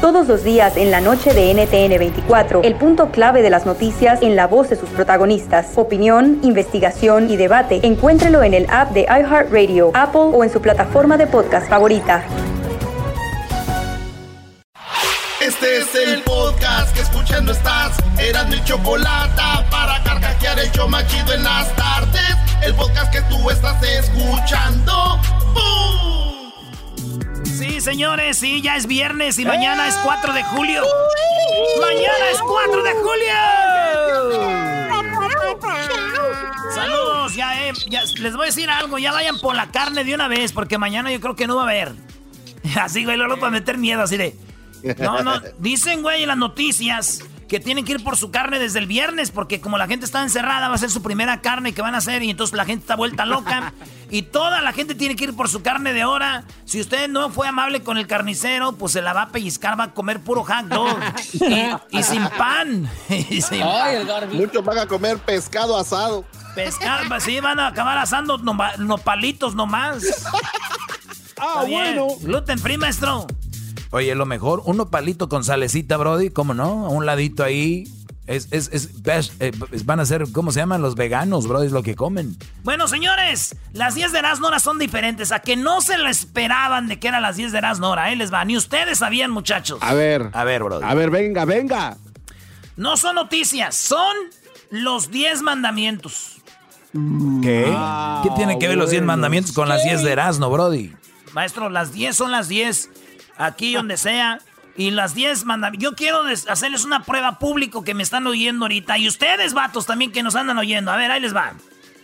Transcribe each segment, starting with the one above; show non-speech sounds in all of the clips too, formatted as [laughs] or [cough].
Todos los días en la noche de NTN 24, el punto clave de las noticias en la voz de sus protagonistas. Opinión, investigación y debate. Encuéntrelo en el app de iHeartRadio, Apple o en su plataforma de podcast favorita. Este es el podcast que escuchando estás. Eran mi chocolate para carcajear el yo machido en las tardes. El podcast que tú estás escuchando. ¡Bum! Sí, señores, sí, ya es viernes y mañana es 4 de julio. ¡Mañana es 4 de julio! Saludos, ya, eh, ya les voy a decir algo, ya vayan por la carne de una vez, porque mañana yo creo que no va a haber. [laughs] Así, güey, luego para meter miedo, así de... No, no, dicen, güey, en las noticias que tienen que ir por su carne desde el viernes, porque como la gente está encerrada, va a ser su primera carne que van a hacer y entonces la gente está vuelta loca. y toda la gente tiene que ir por su carne de hora. Si usted no fue amable con el carnicero, pues se la va a pellizcar, va a comer puro hot dog. y, sin pan. [laughs] Muchos van a comer pescado asado. Pescado, pues sí, van a acabar asando no, palitos nomás. [laughs] Ah, bueno. Gluten free, maestro. Oye, lo mejor, uno palito con salecita, Brody, ¿cómo no? A un ladito ahí. Es, es, es, eh, van a ser, ¿cómo se llaman? Los veganos, Brody, es lo que comen. Bueno, señores, las 10 de Erasnora son diferentes. A que no se lo esperaban de que eran las 10 de Erasnora. Ahí les va. Ni ustedes sabían, muchachos. A ver. A ver, Brody. A ver, venga, venga. No son noticias, son los 10 mandamientos. ¿Qué? ¿Qué tiene que ver los 10 mandamientos con las 10 de Erasno, Brody? Maestro, las 10 son las 10 aquí donde sea. Y las 10 mandamientos. Yo quiero hacerles una prueba público que me están oyendo ahorita. Y ustedes, vatos, también que nos andan oyendo. A ver, ahí les va.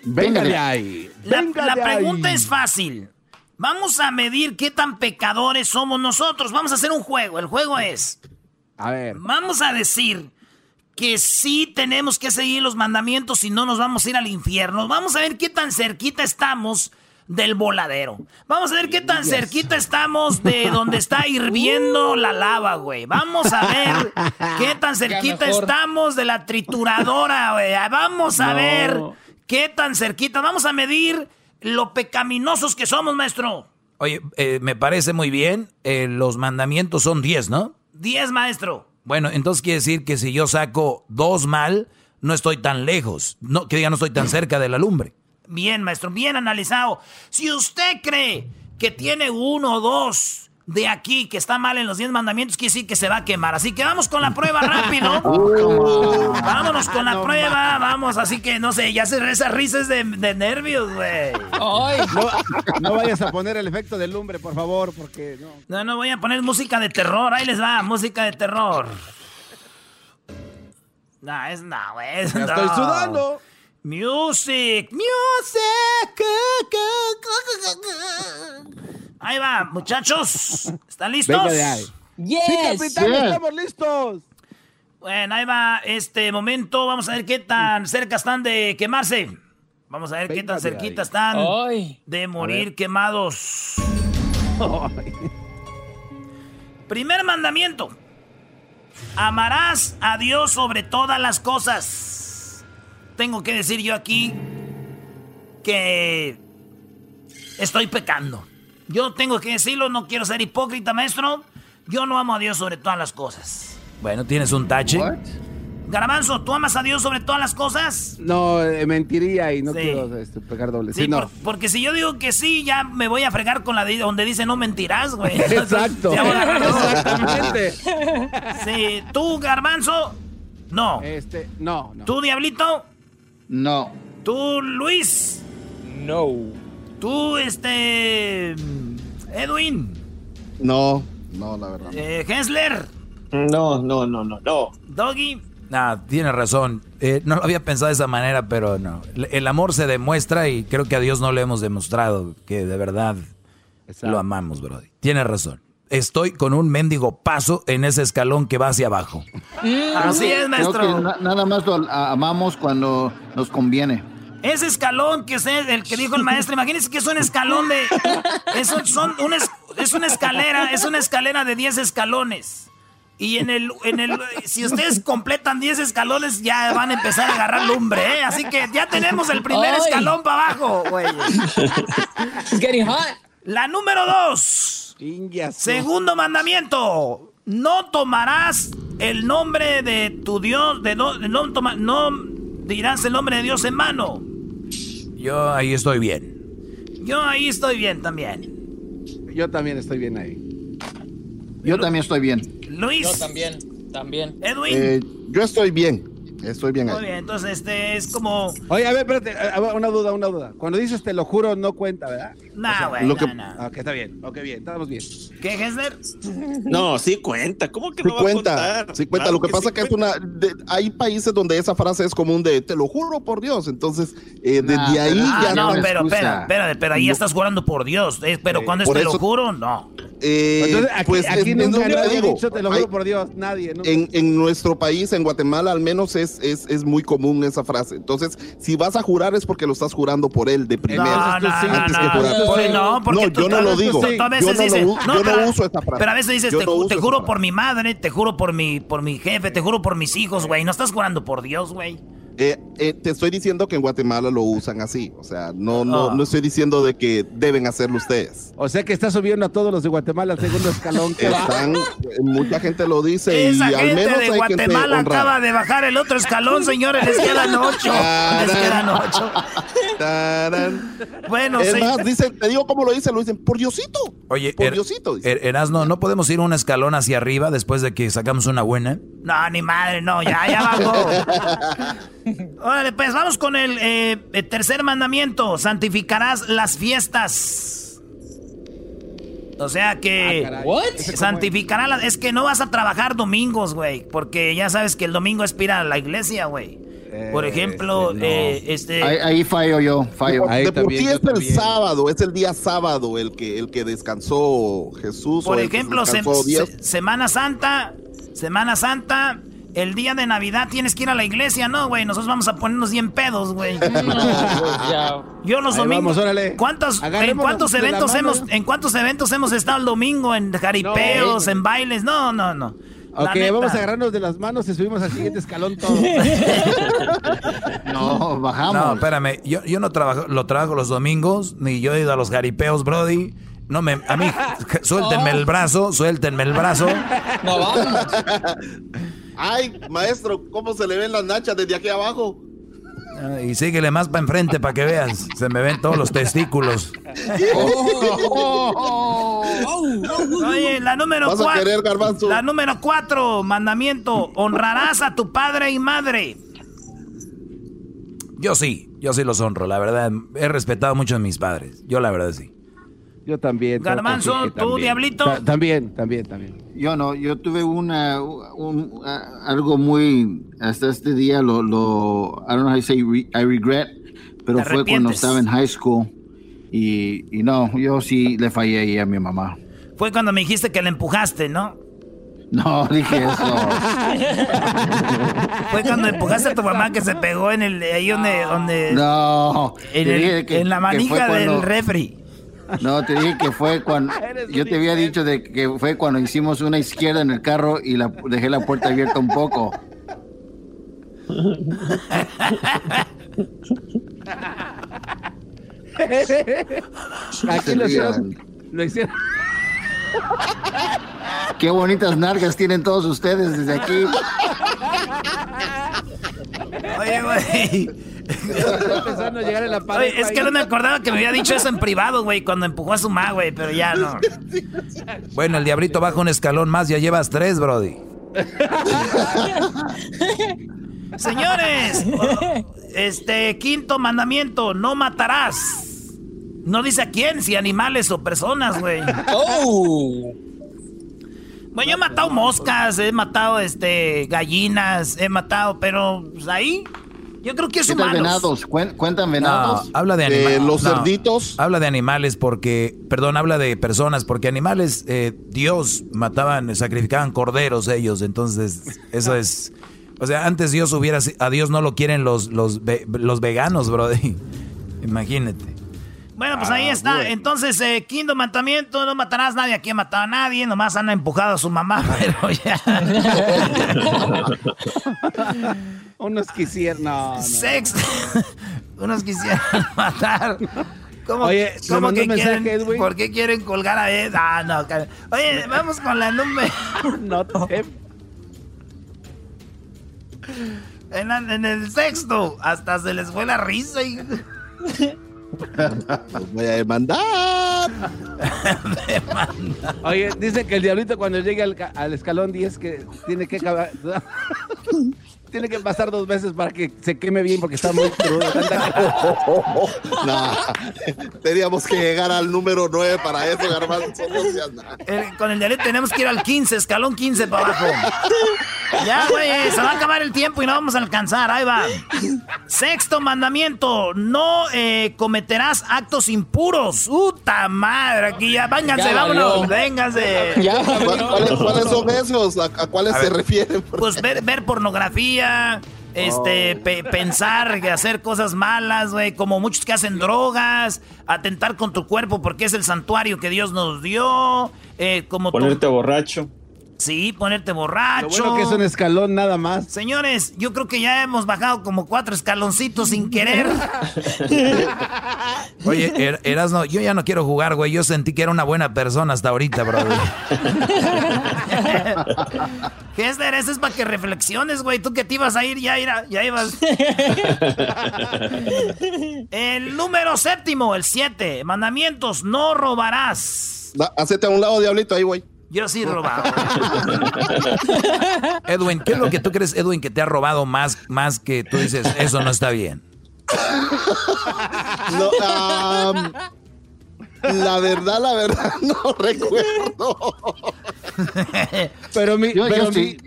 Venga de ahí. la, pregunta es fácil. Vamos a medir qué tan pecadores somos nosotros. Vamos a hacer un juego. El juego es. A ver. Vamos a decir que sí tenemos que seguir los mandamientos y no nos vamos a ir al infierno. Vamos a ver qué tan cerquita estamos del voladero. Vamos a ver qué tan cerquita estamos de donde está [laughs] hirviendo la lava, güey. Vamos a ver qué tan cerquita estamos de la trituradora, güey. Vamos a ver qué tan cerquita. Vamos a medir lo pecaminosos que somos, maestro. Oye, eh, me parece muy bien. Eh, los mandamientos son 10, ¿no? 10, maestro. Bueno, entonces quiere decir que si yo saco dos mal, no estoy tan lejos. No, que diga, no estoy tan cerca de la lumbre. Bien, maestro, bien analizado. Si usted cree que tiene uno o dos de aquí que está mal en los 10 mandamientos, quiere decir que se va a quemar. Así que vamos con la prueba rápido. [laughs] Vámonos con la prueba, vamos. Así que no sé, ya se esas risas de, nervios, güey. No, vayas a poner el efecto del lumbre, por favor, porque no. No, no voy a poner música de terror. Ahí les va, música de terror. No, es no, güey. estoy sudando. Music, music. Ahí va, muchachos. ¿Están listos? Venga de ahí. Sí, capitán, estamos listos. Bueno, ahí va este momento. Vamos a ver qué tan cerca están de quemarse. Vamos a ver qué tan cerquita están de morir quemados. [laughs] Primer mandamiento. Amarás a Dios sobre todas las cosas tengo que decir yo aquí que estoy pecando. Yo tengo que decirlo, no quiero ser hipócrita, maestro. Yo no amo a Dios sobre todas las cosas. Bueno, ¿tienes un tache? Garbanzo, ¿tú amas a Dios sobre todas las cosas? No, eh, mentiría y no quiero este, pegar doble. Sí, no. porque si yo digo que sí, ya me voy a fregar con la de donde dice no mentirás, güey. [laughs] Exacto. Exactamente. Sí, tú, Garbanzo, no. Este, no, no. ¿Tú, Diablito? No. ¿Tú, Luis? No. ¿Tú, este... Edwin? No, no, la verdad. Eh, ¿Hensler? No, no, no, no, no. ¿Doggy? Nah, tiene razón. Eh, no lo había pensado de esa manera, pero no. El amor se demuestra y creo que a Dios no le hemos demostrado que de verdad lo amamos, Brody. Tiene razón. Estoy con un mendigo paso en ese escalón que va hacia abajo. Así es, Creo maestro. que na- nada más lo amamos cuando nos conviene. Ese escalón que es el que dijo el maestro, imagínense que es un escalón de. Es, un- son un es, es una escalera, es una escalera de 10 escalones. Y en el, en el, si ustedes completan 10 escalones, ya van a empezar a agarrar lumbre, ¿eh? Así que ya tenemos el primer escalón para abajo, güey. [laughs] It's getting hot. La número 2. Segundo mandamiento. No tomarás el nombre de tu Dios, de no, no, toma- no dirás el nombre de Dios en mano. Yo ahí estoy bien. Yo ahí estoy bien también. Yo también estoy bien ahí. Yo también estoy bien. Luis. Yo también, también. Edwin. Eh, yo estoy bien. Estoy bien Muy ahí. bien, entonces este es como. Oye, a ver, espérate, a ver, una duda, una duda. Cuando dices te lo juro, no cuenta, ¿verdad? Nah, güey. lo nah, que- nah. Ok, está bien, ok, bien, estamos bien. ¿Qué, Hessler? No, sí cuenta. ¿Cómo que Sí no va a cuenta, contar? sí cuenta. Claro lo que, sí pasa que es cuenta. una, de- hay países donde esa frase es común de te lo juro por Dios. Entonces, eh, desde Nah, ahí Ah, ya no, una pero, espera, espera, pero ahí No. estás jurando por Dios. eh, pero cuando es te lo juro, no. eh, Entonces, aquí, pues aquí es- nunca lo que nadie digo. dicho, te lo Hay- juro por Dios, nadie. nunca. en, en nuestro país, en Guatemala, al menos es, es, es muy común esa frase. Entonces, si vas a jurar es porque lo estás jurando por él de primera. no, no, antes que jurar. No, porque No, tú, yo no lo digo. tú- tú a veces Yo no lo dices, yo no pero- uso esa frase. Pero a veces dices, te, te juro por mi madre, te juro por mi, por mi jefe, te juro por mis hijos, güey. No estás jurando por Dios, güey. Eh, eh, te estoy diciendo que en Guatemala lo usan así. O sea, no, no, Ah. no estoy diciendo de que deben hacerlo ustedes. O sea que está subiendo a todos los de Guatemala al segundo escalón. ¿qué va? Están, eh, mucha gente lo dice Esa y al gente menos de hay gente Guatemala honrada. acaba de bajar el otro escalón, señores. Les quedan ocho. Les quedan ocho. Tarán. Bueno, es sí. más, dicen, te digo cómo lo dicen, lo dicen por Diosito. Oye, por Er- Diosito. Er- Erasno, ¿no podemos ir un escalón hacia arriba después de que sacamos una buena? No, ni madre, no, ya, ya bajó. [laughs] Órale, pues vamos con el, eh, el tercer mandamiento. Santificarás las fiestas. O sea que... Ah? Santificará las... Es que no vas a trabajar domingos, güey. Porque ya sabes que el domingo es a la iglesia, güey. Por ejemplo, este, no. eh, este... Ahí, ahí fallo yo, fallo. Ahí de por sí es el sábado, es el día sábado el que, el que descansó Jesús. Por ejemplo, se- descansó Dios. se- Semana Santa, Semana Santa, el día de Navidad tienes que ir a la iglesia, ¿no, güey? Nosotros vamos a ponernos bien pedos, güey. [laughs] Pues. Yo los Ahí domingos. vamos, órale. ¿Cuántos, ¿En cuántos eventos mano. hemos, en cuántos eventos hemos estado el domingo? En jaripeos, en bailes. No, no, no. Ok, vamos a agarrarnos de las manos y subimos al siguiente escalón todos. [laughs] no, bajamos. No, espérame, yo, yo no trabajo, lo trabajo los domingos, ni yo he ido a los jaripeos, Brody. No me, a mí, [laughs] suéltenme el brazo, suéltenme el brazo. No vamos. Ay, maestro, ¿cómo se le ven las nachas desde aquí abajo? Ah, Y síguele más para enfrente para que veas. Se me ven todos los testículos. Oye, la número Vas a cuatro. querer. La número cuatro, mandamiento. Honrarás a tu padre y madre. Yo sí, yo sí los honro, la verdad. He respetado mucho a mis padres. Yo la verdad sí. Yo también. Garbanzo, que ¿tú, también. Diablito? Ta- también, también, también. Yo no, yo tuve una, un- algo muy, hasta este día lo, lo, I don't know how you say re- I regret, pero fue cuando estaba en high school y, y no, yo sí le fallé ahí a mi mamá. Fue cuando me dijiste que le empujaste, ¿no? No, dije eso. [laughs] Fue cuando empujaste a tu mamá que se pegó en el ahí donde donde No, en, te el- dije que- en la manija del refri. No, te dije que fue cuando. [laughs] Yo te había dicho de que fue cuando hicimos una izquierda en el carro y la, dejé la puerta abierta un poco. [laughs] Aquí lo hicieron. Lo hicieron. Qué bonitas nalgas tienen todos ustedes desde aquí. Oye, güey. Empezando a llegar en la pared. Oye, es que no me acordaba que me había dicho eso en privado, güey, cuando empujó a su mamá, güey, pero ya no. Bueno, el diablito baja un escalón más, ya llevas tres, Brody. Señores, este quinto mandamiento, no matarás. No dice a quién, si animales o personas, güey. Oh. Bueno, yo he matado moscas, he matado este gallinas, he matado, pero pues, ahí Yo creo que es ¿Qué tal humanos. venados? ¿Cuen- ¿Cuentan No, venados? habla de Eh, animales. los cerditos. Habla de animales porque, perdón, habla de personas porque animales, eh, Dios mataban, sacrificaban corderos ellos, entonces eso es, o sea, antes Dios hubiera, a Dios no lo quieren los los los veganos, bro. [laughs] Imagínate. Bueno, pues ahí está. Entonces, eh, quinto mandamiento, no matarás a nadie. Aquí ha matado a nadie, nomás anda empujado a su mamá, [laughs] pero ya. [laughs] Unos quisieran. No, no. Sexto. [laughs] Unos quisieran matar. ¿Cómo, Oye, cómo que quieren? ¿Por qué quieren colgar a Ed? Ah, no. cara. Oye, vamos con la número. No te- En, la- en el sexto, hasta se les fue la risa. Y... Voy a demandar. [laughs] Oye, dice que el diablito cuando llegue al, al escalón 10 que tiene que acabar- tiene que pasar dos veces para que se queme bien porque está muy crudo. [laughs] Nah, teníamos que llegar al número 9 para eso, garbanzo. El- con el dialecto tenemos que ir al 15, escalón 15 para abajo. Ya, güey, se va a acabar el tiempo y no vamos a alcanzar. Ahí va. Sexto mandamiento: no eh, cometerás actos impuros. ¡Puta madre! Aquí ya, vénganse, Ya vámonos, vénganse. Ya, ¿Cuál- ¿Cuáles, cuáles son esos? ¿A, a cuáles A se refieren? Pues ver, ver pornografía, este, pe- pensar, que hacer cosas malas, güey, como muchos que hacen drogas, atentar con tu cuerpo porque es el santuario que Dios nos dio, eh, como Ponerte borracho. Sí, ponerte Lo borracho. bueno que es un escalón nada más. Señores, yo creo que ya hemos bajado como cuatro escaloncitos sin querer. [laughs] Oye, Er- Erasno, yo ya no quiero jugar, güey. Yo sentí que era una buena persona hasta ahorita, bro. Hester, ese es para que reflexiones, güey. Tú que te ibas a ir, ya, ira- ya ibas. [laughs] el número séptimo, el siete. Mandamientos, no robarás. Hacete a un lado, diablito, ahí, güey. Yo sí he robado. [laughs] Edwin, ¿qué es lo que tú crees, Edwin, que te ha robado más, más que tú dices, eso no está bien? [laughs] No, la verdad, la verdad, [laughs] no recuerdo. Pero mi, Yo, pero yo mi- sí.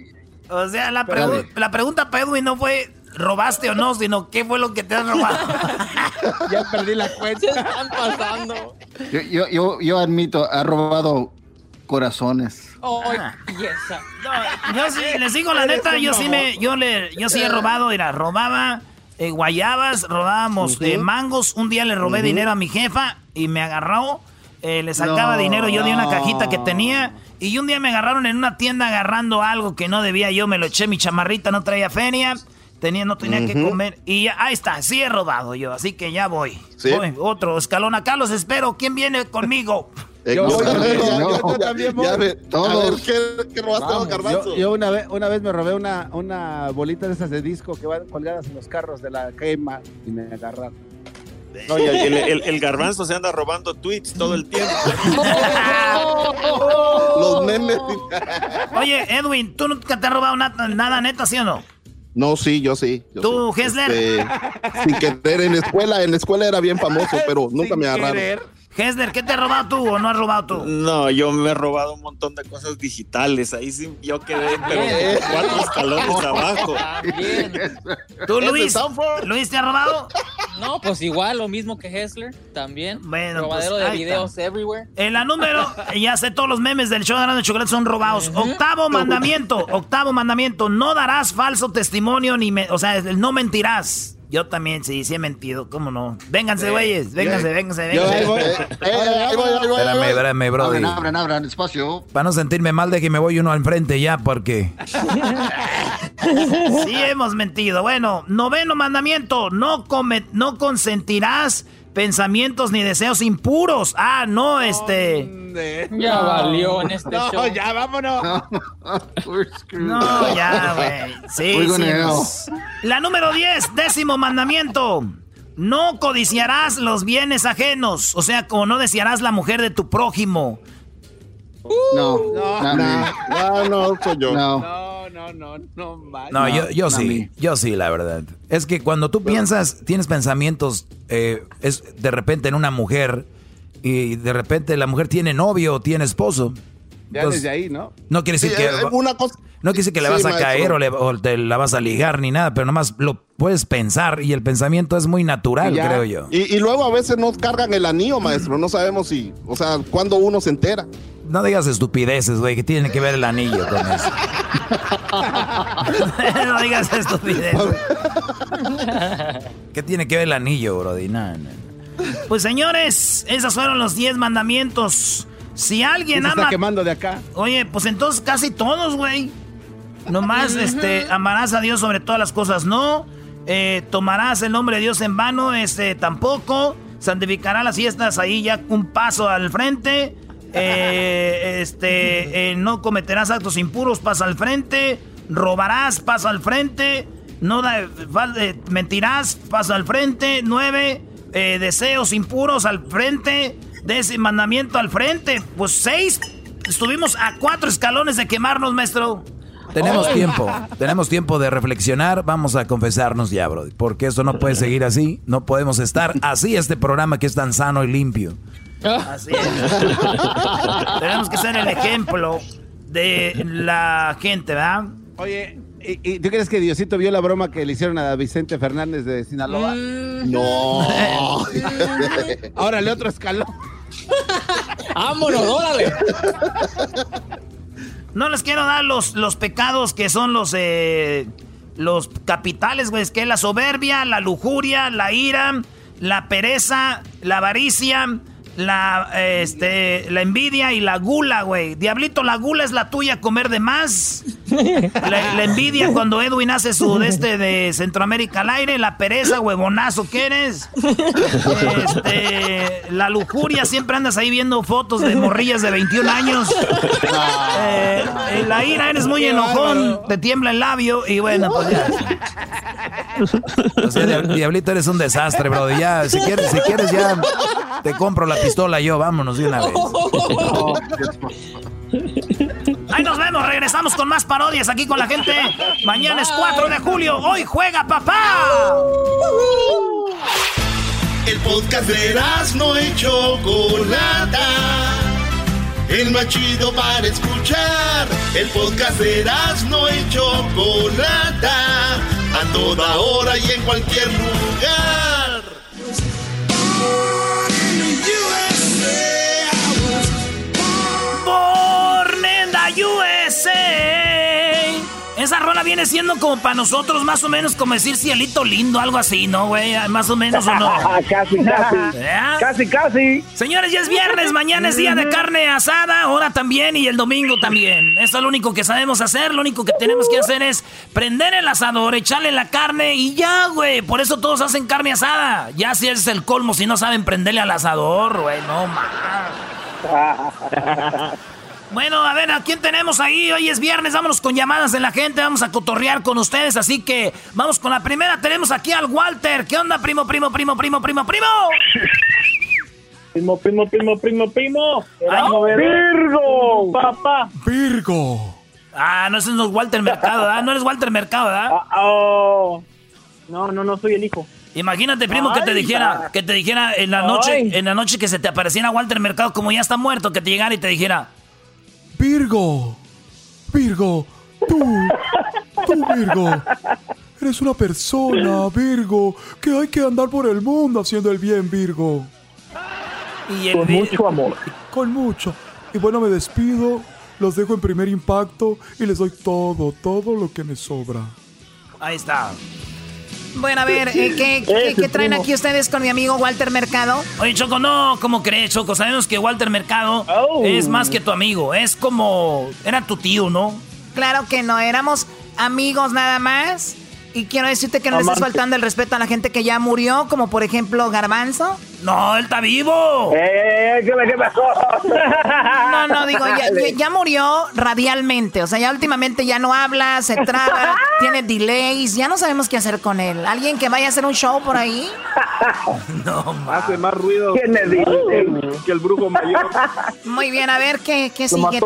O sea, la, pregu- la pregunta para Edwin no fue robaste o no, sino qué fue lo que te has robado. ya perdí la Se cuenta. están pasando. Yo, yo, yo, yo admito, ha robado corazones. Ah. No, yo sí, les digo la neta, yo sí me, yo le, yo sí he robado, mira, robaba eh, guayabas, robábamos eh, mangos, un día le robé dinero a mi jefa y me agarró, eh, le sacaba No, dinero yo de una cajita que tenía y un día me agarraron en una tienda agarrando algo que no debía yo, me lo eché mi chamarrita, no traía feria, tenía, no tenía que comer y ya, ahí está, sí he robado yo, así que ya voy. ¿Sí? Voy, otro escalón acá, los espero, ¿quién viene conmigo? Eh, Yo ya- yo- ya- yo ya- también ya voy. ve- A Todos. ver, ¿qué, qué robaste, Vamos, garbanzo? Yo, yo una vez una vez me robé una, una bolita de esas de disco que van colgadas en los carros de la quema y me agarraron. No, y el, el- el garbanzo se anda robando tweets todo el tiempo. [laughs] Los memes. Oye, Edwin, ¿tú nunca te has robado nada, nada neta, sí o no? No, sí, yo sí. yo ¿Tú, sí. Hessler? Este, sin querer, en la escuela, en la escuela era bien famoso, [laughs] pero nunca me agarraron. Hesler, ¿qué te has robado tú o no has robado tú? No, yo me he robado un montón de cosas digitales. Ahí sí, yo quedé, pero cuatro escalones abajo. También. ¿Tú, ¿Es de Luis? ¿Luis te ha robado? No, pues igual, lo mismo que Hessler, también. Bueno, Robadero pues, de ahí videos está. everywhere. En la número, [laughs] ya sé, todos los memes del show de Grande Chocolate son robados. Octavo mandamiento, octavo mandamiento, no darás falso testimonio ni, me- o sea, no mentirás. Yo también, sí, sí he mentido, ¿cómo no? Vénganse, güeyes, vénganse, vénganse, ahí vénganse. voy. Ahí voy, ahí voy, ahí Espérame, espérame, bro. Abran, abran, abran, espacio. Para no sentirme mal de que me voy uno al frente ya, porque... [laughs] Sí hemos mentido. Bueno, noveno mandamiento, no, come, no consentirás pensamientos ni deseos impuros. Ah, no, este... Ya valió en este No, show. ya vámonos. No, ya, güey. Sí, sí, pues. La número 10, décimo mandamiento. No codiciarás los bienes ajenos. O sea, como no desearás la mujer de tu prójimo. No, No, me. No, no, soy yo. No. No, no, no, no. No, yo, yo no, sí, yo sí, la verdad. Es que cuando tú piensas, tienes pensamientos, eh, es de repente en una mujer y de repente la mujer tiene novio o tiene esposo Ya Entonces, desde ahí, ¿no? No quiere decir Sí, que... eh, una cosa- No quiere decir que le Sí, vas a maestro. caer o, le- o te la vas a ligar ni nada, pero nomás lo puedes pensar y el pensamiento es muy natural, Ya. creo yo. Y, y luego a veces nos cargan el anillo, maestro. No sabemos si, o sea, cuándo uno se entera. No digas estupideces, güey, que tiene que ver el anillo con eso. [laughs] no digas estupidez. ¿Qué tiene que ver el anillo, Brody? No, no. Pues señores, esos fueron los 10 mandamientos. Si alguien ¿Quién se está ama. quemando de acá? Oye, pues entonces casi todos, güey. Nomás, este, amarás a Dios sobre todas las cosas, no. Eh, tomarás el nombre de Dios en vano, este, tampoco. Santificará las fiestas ahí ya un paso al frente. Eh, este, eh, no cometerás actos impuros, pasa al frente. Robarás, pasa al frente. No da, eh, mentirás, pasa al frente. Nueve, eh, deseos impuros al frente. Décimo mandamiento al frente. Pues seis, estuvimos a cuatro escalones de quemarnos, maestro. Tenemos tiempo, tenemos tiempo de reflexionar, vamos a confesarnos ya, Brody, porque esto no puede seguir así, no podemos estar así este programa que es tan sano y limpio. Así es. [laughs] Tenemos que ser el ejemplo de la gente, ¿verdad? Oye, ¿y, y tú crees que Diosito vio la broma que le hicieron a Vicente Fernández de Sinaloa? No. [laughs] Órale, otro escalón. ¡Vámonos, órale! No les quiero dar los, los pecados que son los, eh, los capitales, güey. Es que es la soberbia, la lujuria, la ira, la pereza, la avaricia, la, este, la envidia y la gula, güey. Diablito, la gula es la tuya, comer de más. La, la envidia cuando Edwin hace su de este de Centroamérica al aire. La pereza, huevonazo que eres. Este, la lujuria, siempre andas ahí viendo fotos de morrillas de 21 años. Eh, la ira, eres muy enojón, te tiembla el labio y bueno, pues ya. O sea, Diab- Diablito, eres un desastre, Brody. Ya, si quieres, si quieres ya te compro la pistola yo, vámonos de una vez. [laughs] Ahí nos vemos, regresamos con más parodias aquí con la gente. Mañana es 4 de julio, hoy juega papá. El podcast de no y Chocolata. El más chido para escuchar. El podcast de no y Chocolata. A toda hora y en cualquier lugar. USA. Esa rola viene siendo como para nosotros más o menos como decir cielito lindo, algo así, ¿no, güey? Más o menos o no. [laughs] casi, casi. ¿Eh? Casi, casi. Señores, ya es viernes, mañana es día de carne asada, ahora también y el domingo también. Eso es lo único que sabemos hacer, lo único que tenemos que hacer es prender el asador, echarle la carne y ya, güey. Por eso todos hacen carne asada. Ya si es el colmo, si no saben prenderle al asador, güey, no más. [laughs] Bueno, a ver, ¿a quién tenemos ahí? Hoy es viernes, vámonos con llamadas de la gente, vamos a cotorrear con ustedes, así que vamos con la primera. Tenemos aquí al Walter. ¿Qué onda, primo, primo, primo, primo, primo, primo? [laughs] Primo, primo, primo, primo, primo. Ay, Virgo. Papá. Virgo. Ah, no, ese no es Walter Mercado, ¿verdad? No eres Walter Mercado, ¿verdad? Ah, oh. No, no, no soy el hijo. Imagínate, primo, que te dijera, que te dijera en la noche, Ay. en la noche que se te apareciera Walter Mercado, como ya está muerto, que te llegara y te dijera, Virgo, Virgo, tú, tú Virgo, eres una persona, Virgo, que hay que andar por el mundo haciendo el bien, Virgo. y el Con mucho amor. Con mucho. Y bueno, me despido, los dejo en primer impacto y les doy todo, todo lo que me sobra. Ahí está. Bueno, a ver, eh, ¿qué, qué- qué traen aquí ustedes con mi amigo Walter Mercado? Oye, Choco, no, ¿cómo crees, Choco? Sabemos que Walter Mercado Oh. es más que tu amigo, es como, era tu tío, ¿no? Claro que no, éramos amigos nada más. Y quiero decirte que no le estás faltando el respeto a la gente que ya murió, como por ejemplo Garbanzo. No, él está vivo. ¡Eh, qué, qué pasó! [laughs] No, no, digo, ya, murió radialmente. O sea, ya últimamente ya no habla, se traba, [laughs] tiene delays. Ya no sabemos qué hacer con él. ¿Alguien que vaya a hacer un show por ahí? [laughs] No, ma. Hace más ruido ¿Quién le dice? que el brujo mayor. Muy bien, a ver qué, qué Lo sigue.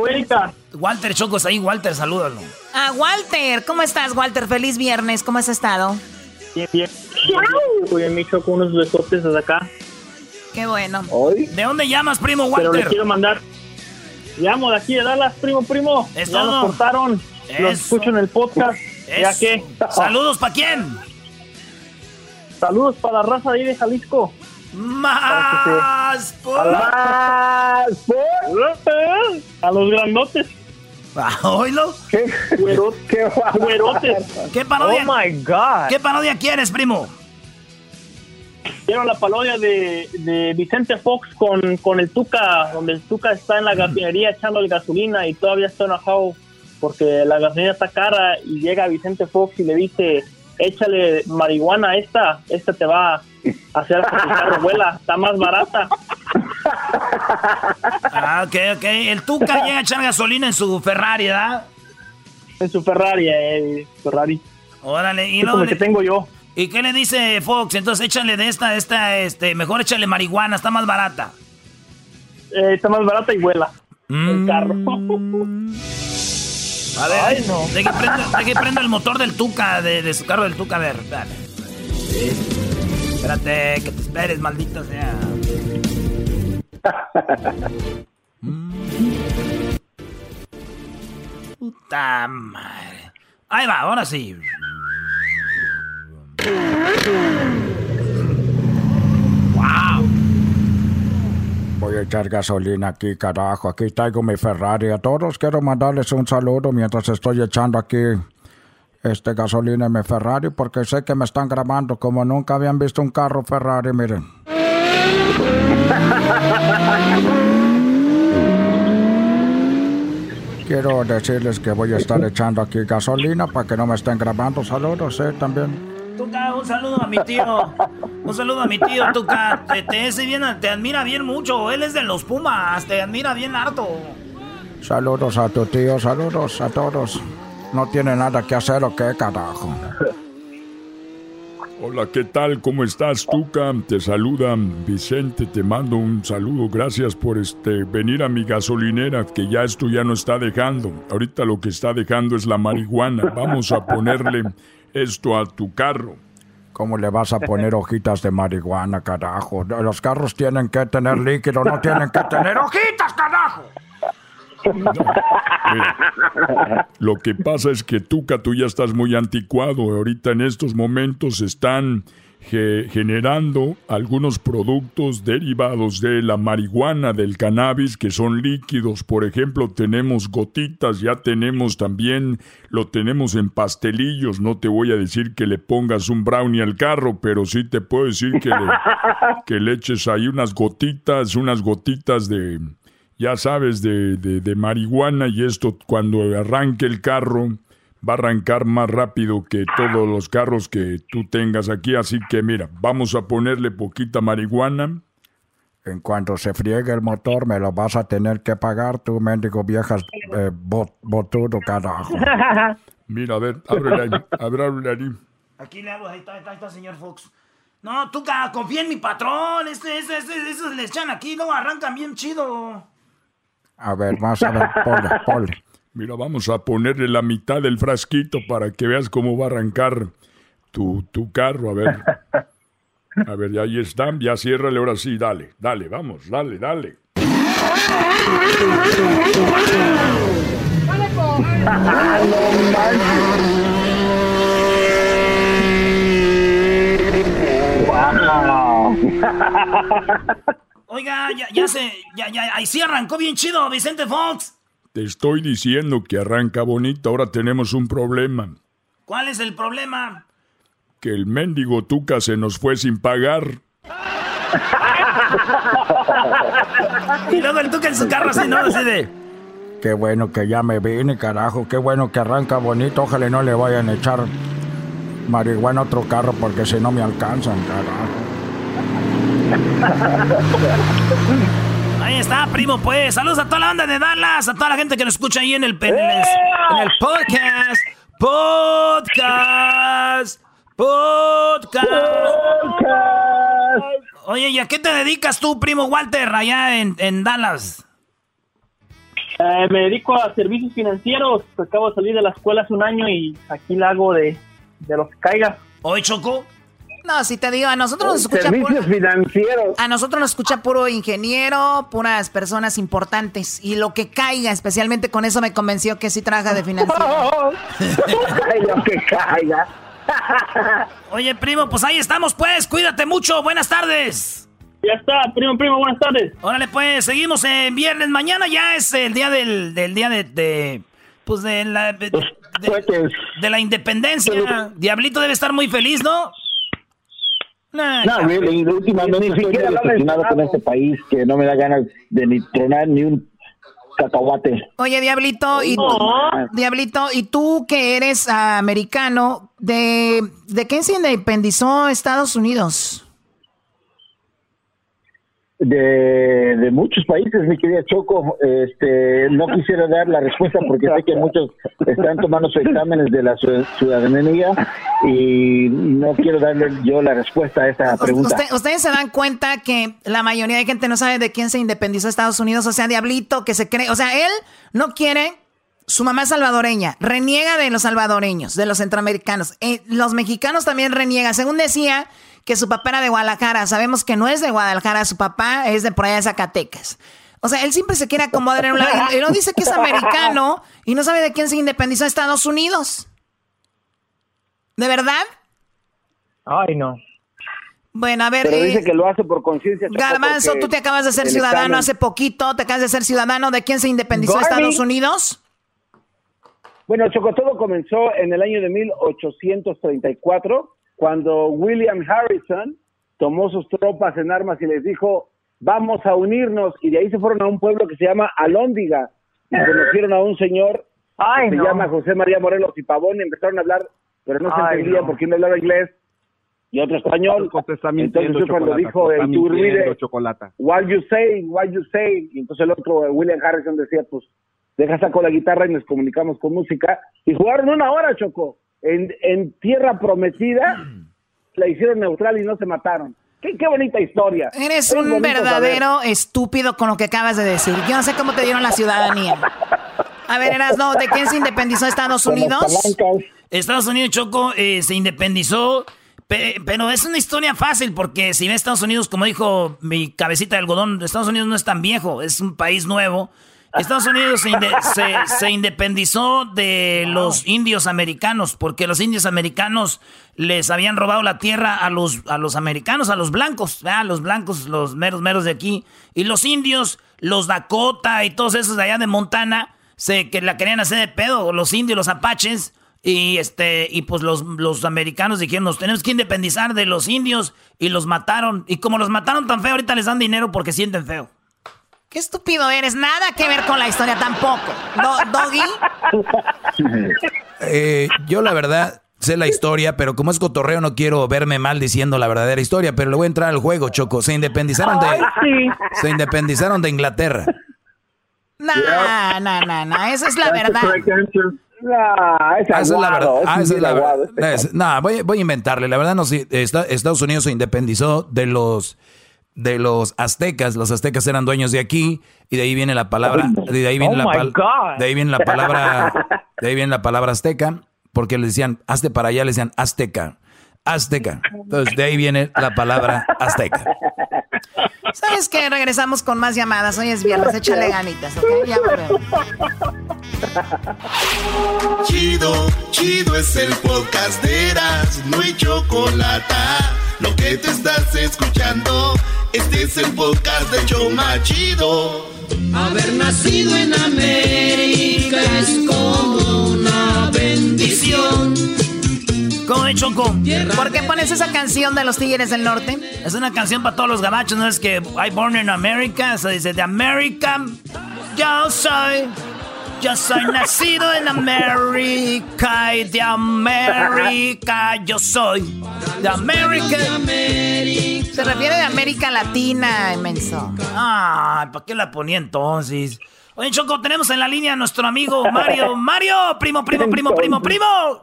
Walter Choco está ahí, Walter, salúdalo. Ah, Walter, ¿cómo estás, Walter? Feliz viernes, ¿cómo has estado? Bien, bien. Estoy en Micho con unos besotes desde acá. Qué bueno. Hoy. ¿De dónde llamas, primo Pero le Walter? quiero mandar. Llamo de aquí de Dallas, primo, primo. Es ya todo. nos cortaron. Los Eso. escucho en el podcast. Ya que. Saludos para quién? Saludos para la raza de ahí de Jalisco. Más por... Más por... A los grandotes. [laughs] ¿Oílo? ¿Qué? Güerotes. ¿Qué? Güerotes. ¿Qué parodia? Oh my God. ¿Qué parodia quieres, primo? Quiero la parodia de, de Vicente Fox con, con el Tuca, donde el Tuca está en la gasolinería echándole gasolina y todavía está enojado porque la gasolina está cara y llega Vicente Fox y le dice, échale marihuana a esta, esta te va a hacer que tu carro vuela, está más barata. Ah, ok, ok. El Tuca llega a echar gasolina en su Ferrari, ¿verdad? En su Ferrari, eh, Ferrari. Órale, y le- que tengo yo. ¿Y qué le dice Fox? Entonces échale de esta, esta, este, mejor échale marihuana, está más barata. Eh, está más barata y vuela el carro. [laughs] A ver, Ay, no. de que prenda, de que prenda el motor del Tuca, de, de su carro del Tuca, a ver, espérate. Espérate, que te esperes, maldita sea. [laughs] Puta madre. Ahí va, ahora sí. ¡Wow! Voy a echar gasolina aquí, carajo. Aquí traigo mi Ferrari. A todos quiero mandarles un saludo mientras estoy echando aquí este gasolina en mi Ferrari porque sé que me están grabando como nunca habían visto un carro Ferrari, miren. Quiero decirles que voy a estar echando aquí gasolina para que no me estén grabando. Saludos, eh, también. Tuca, un saludo a mi tío. Un saludo a mi tío, Tuca. Te, te, bien, te admira bien mucho. Él es de los Pumas. Te admira bien harto. Saludos a tu tío, saludos a todos. No tiene nada que hacer o qué, carajo. Hola, ¿qué tal? ¿Cómo estás, Tuca? Te saluda Vicente, te mando un saludo. Gracias por este venir a mi gasolinera, que ya esto ya no está dejando. Ahorita lo que está dejando es la marihuana. Vamos a ponerle esto a tu carro. ¿Cómo le vas a poner hojitas de marihuana, carajo? Los carros tienen que tener líquido, no tienen que tener hojitas, carajo. Lo que pasa es que Tuca, tú ya estás muy anticuado. Ahorita en estos momentos están ge- generando algunos productos derivados de la marihuana, del cannabis, que son líquidos. Por ejemplo, tenemos gotitas, ya tenemos también, lo tenemos en pastelillos. No te voy a decir que le pongas un brownie al carro, pero sí te puedo decir que le, que le eches ahí unas gotitas, unas gotitas de, ya sabes, de, de, de marihuana y esto cuando arranque el carro va a arrancar más rápido que todos los carros que tú tengas aquí. Así que mira, vamos a ponerle poquita marihuana. En cuanto se friegue el motor, me lo vas a tener que pagar, tú, mendigo viejas eh, bot- botudo, carajo. [laughs] Mira, a ver, ábrele ahí, ábrele ahí. Aquí le hago, ahí está, ahí está, ahí está, señor Fox. No, Tuca, confía en mi patrón. Este, este, este, esos le echan aquí, luego arrancan bien chido. A ver, más a ver, ponle, ponle. Mira, vamos a ponerle la mitad del frasquito para que veas cómo va a arrancar tu, tu carro. A ver. A ver, ya ahí están. Ya ciérrale ahora sí. Dale, dale, vamos, dale, dale. [laughs] [laughs] Oiga, ya, ya se, ya, ya, ahí sí arrancó bien chido, Vicente Fox. Te estoy diciendo que arranca bonito. Ahora tenemos un problema. ¿Cuál es el problema? Que el mendigo Tuca se nos fue sin pagar. Y luego el Tuca en su carro así, ¿no? Así de... Qué bueno que ya me vine, carajo. Qué bueno que arranca bonito. Ojalá no le vayan a echar marihuana a otro carro porque si no me alcanzan, carajo. Ahí está, primo, pues. Saludos a toda la banda de Dallas, a toda la gente que nos escucha ahí en el, en el, en el podcast. Podcast. Podcast. Oye, ¿y a qué te dedicas tú, primo Walter, allá en, en Dallas? Eh, me dedico a servicios financieros. Acabo de salir de la escuela hace un año y aquí la hago de, de lo que caiga. Hoy Choco. No, si te digo, a nosotros nos escucha Servicios financieros. A nosotros nos escucha puro ingeniero, puras personas importantes. Y lo que caiga, especialmente con eso me convenció que sí trabaja de financiero. [laughs] lo que caiga. [laughs] Oye, primo, pues ahí estamos, pues. Cuídate mucho. Buenas tardes. Ya está, primo, primo, buenas tardes. Órale, pues, seguimos en viernes. Mañana ya es el día del, del día de, de pues de la de, de- de la independencia. Diablito debe estar muy feliz, ¿no? Nah, No, really, últimamente Ni estoy decepcionado con este país que no me da ganas de ni tronar ni un cacahuate. Oye, Diablito, y No. Diablito, y tú que eres americano, ¿de, ¿de qué se independizó Estados Unidos? De, de muchos países, mi querida Choco, este, no quisiera dar la respuesta porque sé que muchos están tomando sus exámenes de la ciu- ciudadanía y no quiero darle yo la respuesta a esta pregunta. Usted- ustedes se dan cuenta que la mayoría de gente no sabe de quién se independizó Estados Unidos, o sea, Diablito, que se cree, o sea, él no quiere, su mamá es salvadoreña, reniega de los salvadoreños, de los centroamericanos, Eh, los mexicanos también reniegan, según decía que su papá era de Guadalajara, sabemos que no es de Guadalajara, su papá es de por allá de Zacatecas. O sea, él siempre se quiere acomodar en un lado, y no dice que es americano y no sabe de quién se independizó Estados Unidos. ¿De verdad? Ay, no. Bueno, a ver. Pero eh, dice que lo hace por conciencia. Garbanzo, tú te acabas de ser ciudadano examen- hace poquito, te acabas de ser ciudadano. ¿De quién se independizó Garby. Estados Unidos? Bueno, Choco, todo comenzó en el año de 1834, cuando William Harrison tomó sus tropas en armas y les dijo, vamos a unirnos, y de ahí se fueron a un pueblo que se llama Alóndiga, y conocieron a un señor Ay, que se no. llama José María Morelos y Pavón, y empezaron a hablar, pero no se Ay, entendía no. porque uno hablaba inglés y otro español. Entonces cuando dijo el Chocolata. what you say, what you say. Y entonces el otro, William Harrison, decía, pues, deja saco la guitarra y nos comunicamos con música. Y jugaron una hora, Choco. En, en Tierra Prometida, [clears throat] la hicieron neutral y no se mataron. Qué, qué bonita historia. Eres Es un verdadero estúpido con lo que acabas de decir. Yo no sé cómo te dieron la ciudadanía. A ver, Erasno, ¿de quién se independizó Estados Unidos? Estados Unidos, Choco, eh, se independizó. pe- Pero es una historia fácil porque si ves Estados Unidos, como dijo mi cabecita de algodón, Estados Unidos no es tan viejo, es un país nuevo. Estados Unidos se, inde- se- se independizó de los indios americanos porque los indios americanos les habían robado la tierra a los, a los americanos, a los blancos, ¿verdad? los blancos, los meros meros de aquí. Y los indios, los Dakota y todos esos de allá de Montana, se, que la querían hacer de pedo, los indios, los apaches. Y este, y pues los, los americanos dijeron, nos tenemos que independizar de los indios y los mataron. Y como los mataron tan feo, ahorita les dan dinero porque sienten feo. Qué estúpido eres. Nada que ver con la historia tampoco. Do- Doggy. [laughs] Eh, yo la verdad sé la historia, pero como es cotorreo no quiero verme mal diciendo la verdadera historia, pero le voy a entrar al juego, Choco. Se independizaron de, Ay, sí. se independizaron de Inglaterra. Nah, nah, nah, nah. Esa es la verdad. Ah, es Ah, esa es la verdad. es Ah, esa es la verdad. Es- nah, voy, voy a inventarle. La verdad no Estados Unidos se independizó de los de los aztecas. Los aztecas eran dueños de aquí y de ahí viene la palabra. De ahí viene Oh la de ahí viene la palabra. [laughs] De ahí viene la palabra azteca porque le decían hazte para allá le decían azteca. Azteca. Entonces de ahí viene la palabra azteca. ¿Sabes qué? Regresamos con más llamadas. Hoy es viernes. Échale ganitas, ¿ok? Ya volvemos. Chido, chido es el podcast de Eras, no hay chocolate. Lo que te estás escuchando, este es el podcast de Choma Chido. Haber nacido en América es como una bendición. ¿Cómo de Choco? ¿Por qué pones esa canción de los Tigres del Norte? Es una canción para todos los gabachos, ¿no? Es que I born in America, se dice de America. Yo soy, yo soy nacido en América y de América yo soy. De América. Se refiere de América Latina, inmenso. Ah, ¿para qué la ponía entonces? Oye, Choco, tenemos en la línea a nuestro amigo Mario. Mario, primo, primo, primo, primo, primo.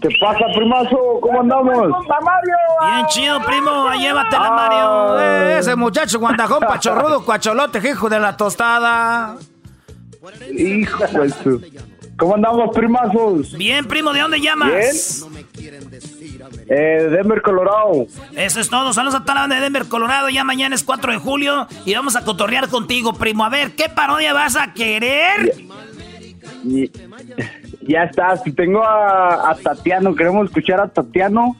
¿Qué pasa, primazo? ¿Cómo andamos? Bien chido, primo. Llévatela, Mario. Eh, ese muchacho guandajón, [laughs] pachorrudo, cuacholote, hijo de la tostada. Hijo de su- ¿Cómo andamos, primazos? Bien, primo, ¿de dónde llamas? Eh, Denver, Colorado. Eso es todo. Saludos a toda la banda de Denver, Colorado. Ya mañana es 4 de julio y vamos a cotorrear contigo, primo. A ver, ¿qué parodia vas a querer? Y- ya está. Si tengo a, a Tatiano, queremos escuchar a Tatiano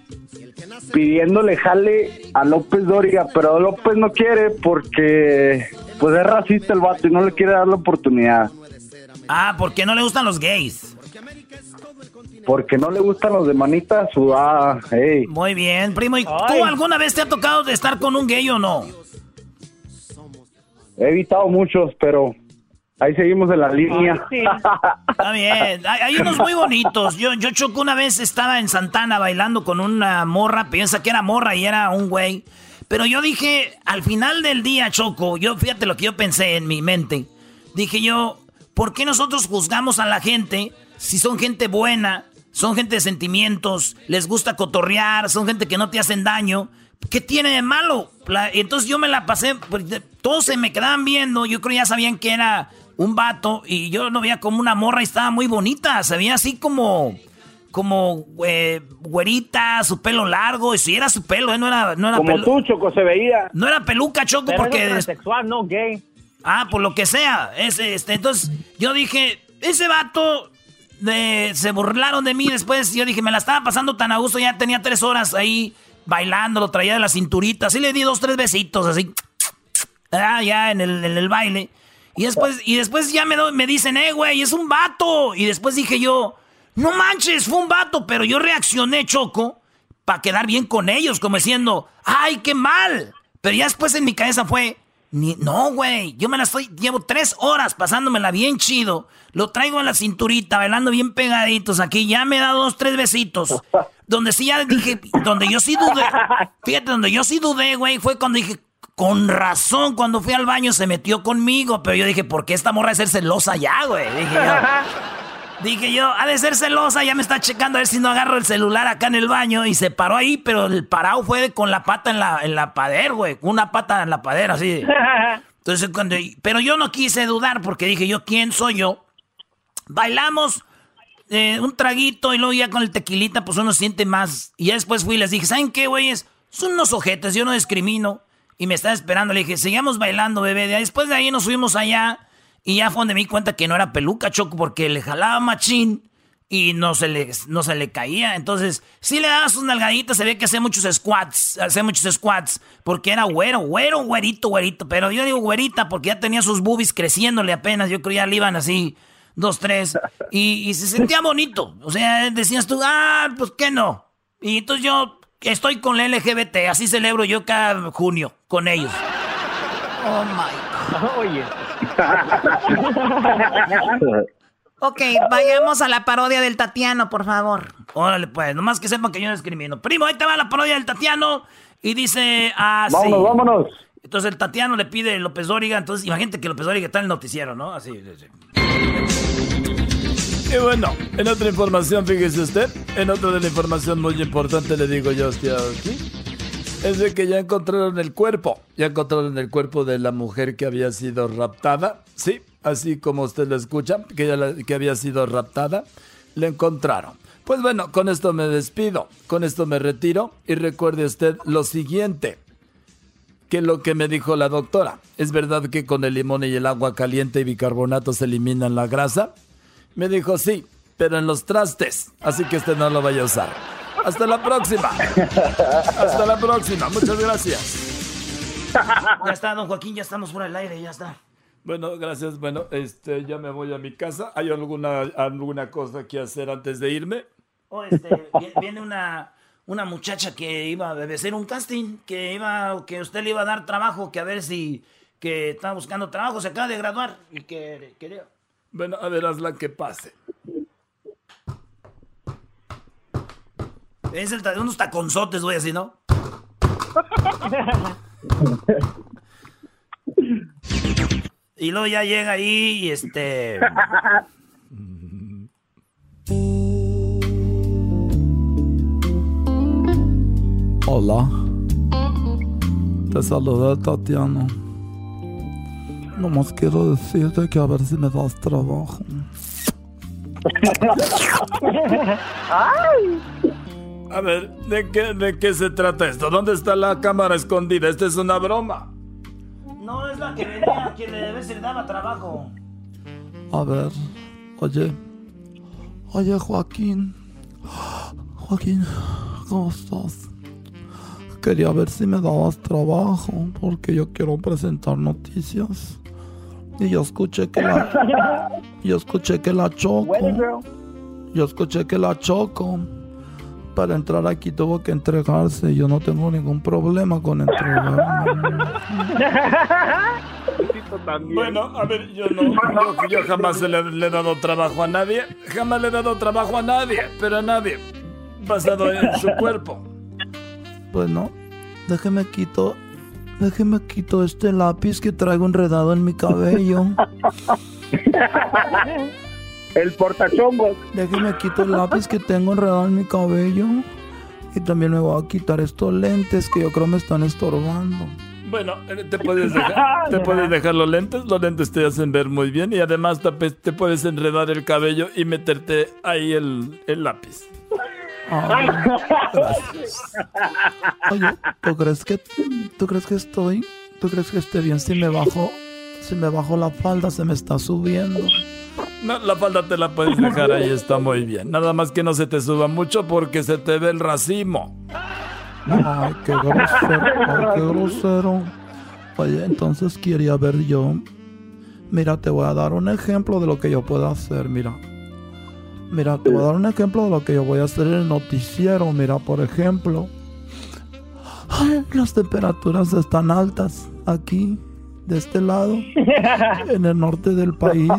pidiéndole jale a López Dóriga, pero López no quiere porque pues es racista el vato y no le quiere dar la oportunidad. Ah, porque no le gustan los gays. Porque no le gustan los de manita sudada. Ey. Muy bien, primo. ¿Y tú alguna vez te ha tocado de estar con un gay o no? He evitado muchos, pero ahí seguimos en la línea. [laughs] Está bien. Hay, hay unos muy bonitos. Yo, yo choco una vez, estaba en Santana bailando con una morra. Piensa que era morra y era un güey. Pero yo dije, al final del día, Choco, yo fíjate lo que yo pensé en mi mente. Dije yo, ¿por qué nosotros juzgamos a la gente si son gente buena, son gente de sentimientos, les gusta cotorrear, son gente que no te hacen daño? ¿Qué tiene de malo? La- y entonces yo me la pasé, pues, todos se me quedaban viendo, yo creo ya sabían que era un vato y yo lo veía como una morra y estaba muy bonita, se veía así como como eh, güerita, su pelo largo, y si era su pelo, eh, no era no era Como tú, Choco, se veía. no era peluca, Choco, Pero porque... transexual, no gay. Ah, por lo que sea. Ese, este, entonces, yo dije, ese vato de, se burlaron de mí después. Yo dije, me la estaba pasando tan a gusto. Ya tenía tres horas ahí bailando, lo traía de la cinturita. Así le di dos, tres besitos, así. Ah, ya en el, en el baile. Y después, y después ya me, do- me dicen, eh, güey, es un vato. Y después dije yo, no manches, fue un vato. Pero yo reaccioné, Choco, para quedar bien con ellos, como diciendo, ay, qué mal. Pero ya después en mi cabeza fue, ni- no, güey, yo me la estoy, llevo tres horas pasándomela bien chido. Lo traigo en la cinturita, bailando bien pegaditos aquí. Ya me he dado dos, tres besitos. [laughs] Donde sí ya dije, donde yo sí dudé. [laughs] Fíjate, donde yo sí dudé, güey, fue cuando dije, con razón, cuando fui al baño se metió conmigo. Pero yo dije, ¿por qué esta morra de ser celosa ya, güey? Dije yo. [laughs] Dije yo, ha de ser celosa, ya me está checando a ver si no agarro el celular acá en el baño. Y se paró ahí, pero el parado fue con la pata en la, en la pader, güey. Con una pata en la pader, así. [laughs] Entonces, cuando. Pero yo no quise dudar porque dije yo, ¿quién soy yo? Bailamos eh, un traguito y luego ya con el tequilita, pues uno siente más. Y ya después fui y les dije, ¿saben qué, güeyes? Son unos ojetes, yo no discrimino. Y me estaba esperando, le dije, sigamos bailando, bebé. Después de ahí nos fuimos allá y ya fue donde me di cuenta que no era peluca, Choco, porque le jalaba machín y no se le, no se le caía. Entonces, sí le daba sus nalgaditas, se ve que hacía muchos squats, hacía muchos squats, porque era güero, güero, güerito, güerito. Pero yo digo güerita porque ya tenía sus boobies creciéndole apenas, yo creo ya le iban así, dos, tres, y, y se sentía bonito. O sea, decías tú, ah, pues qué no. Y entonces yo estoy con la LGBT, así celebro yo cada junio con ellos. Oh my Oye. Ok, vayamos a la parodia del Tatiano, por favor. Órale, pues, nomás que sepan que yo no discrimino. Primo, ahí te va la parodia del Tatiano. Y dice así. Vámonos, vámonos. Entonces el Tatiano le pide a López Dóriga. Entonces, imagínate que López Dóriga está en el noticiero, ¿no? Así. sí, sí. Y bueno, en otra información, fíjese usted, en otra de la información muy importante le digo yo a usted aquí, es de que ya encontraron el cuerpo, ya encontraron el cuerpo de la mujer que había sido raptada, sí, así como usted lo escucha, que, la- que había sido raptada, le encontraron. Pues bueno, con esto me despido, con esto me retiro y recuerde usted lo siguiente, que lo que me dijo la doctora, ¿es verdad que con el limón y el agua caliente y bicarbonato se eliminan la grasa? Me dijo sí, pero en los trastes, así que usted no lo vaya a usar. Hasta la próxima. Hasta la próxima. Muchas gracias. Ya está, don Joaquín, ya estamos fuera del aire, ya está. Bueno, gracias. Bueno, este, ya me voy a mi casa. ¿Hay alguna, alguna cosa que hacer antes de irme? Oh, este, vi- viene una, una muchacha que iba a hacer un casting, que iba, que usted le iba a dar trabajo, que a ver si, que estaba buscando trabajo, se acaba de graduar y que quería. Bueno, a ver, hazla que pase. Es el unos taconzotes, güey, así, ¿no? y luego ya llega ahí y este. Hola. Te saluda Tatiana. Nomás quiero decirte que a ver si me das trabajo. [laughs] A ver, ¿de qué, ¿de qué se trata esto? ¿Dónde está la cámara escondida? Esta es una broma. No, es la que venía, que le debe ser daba trabajo. A ver, oye, oye Joaquín, Joaquín, ¿cómo estás? Quería ver si me dabas trabajo porque yo quiero presentar noticias. Y yo escuché que la, [laughs] yo escuché que la choco, yo escuché que la choco. Para entrar aquí tuvo que entregarse. Yo no tengo ningún problema con entregarme. [laughs] Bueno, a ver, yo no, yo, yo jamás le, le he dado trabajo a nadie, jamás le he dado trabajo a nadie, pero a nadie, basado en su cuerpo. Bueno, déjeme quito, déjeme quito este lápiz que traigo enredado en mi cabello. El portachongos. Déjeme quito el lápiz que tengo enredado en mi cabello. Y también me voy a quitar estos lentes que yo creo me están estorbando. Bueno, eh, te puedes dejar, [laughs] te puedes dejar los lentes, los lentes te hacen ver muy bien y además te, puedes enredar el cabello y meterte ahí el, el lápiz. Oye, ¿tú crees que tú crees que estoy? ¿Tú crees que esté bien si me bajo si me bajo la falda se me está subiendo? No, la falda te la puedes dejar ahí, está muy bien. Nada más que no se te suba mucho porque se te ve el racimo. Ay, qué grosero, ay, qué grosero. Oye, entonces quería ver yo. Mira, te voy a dar un ejemplo de lo que yo puedo hacer, mira. Mira, te voy a dar un ejemplo de lo que yo voy a hacer en el noticiero. Mira, por ejemplo. Ay, las temperaturas están altas aquí, de este lado. [laughs] En el norte del país.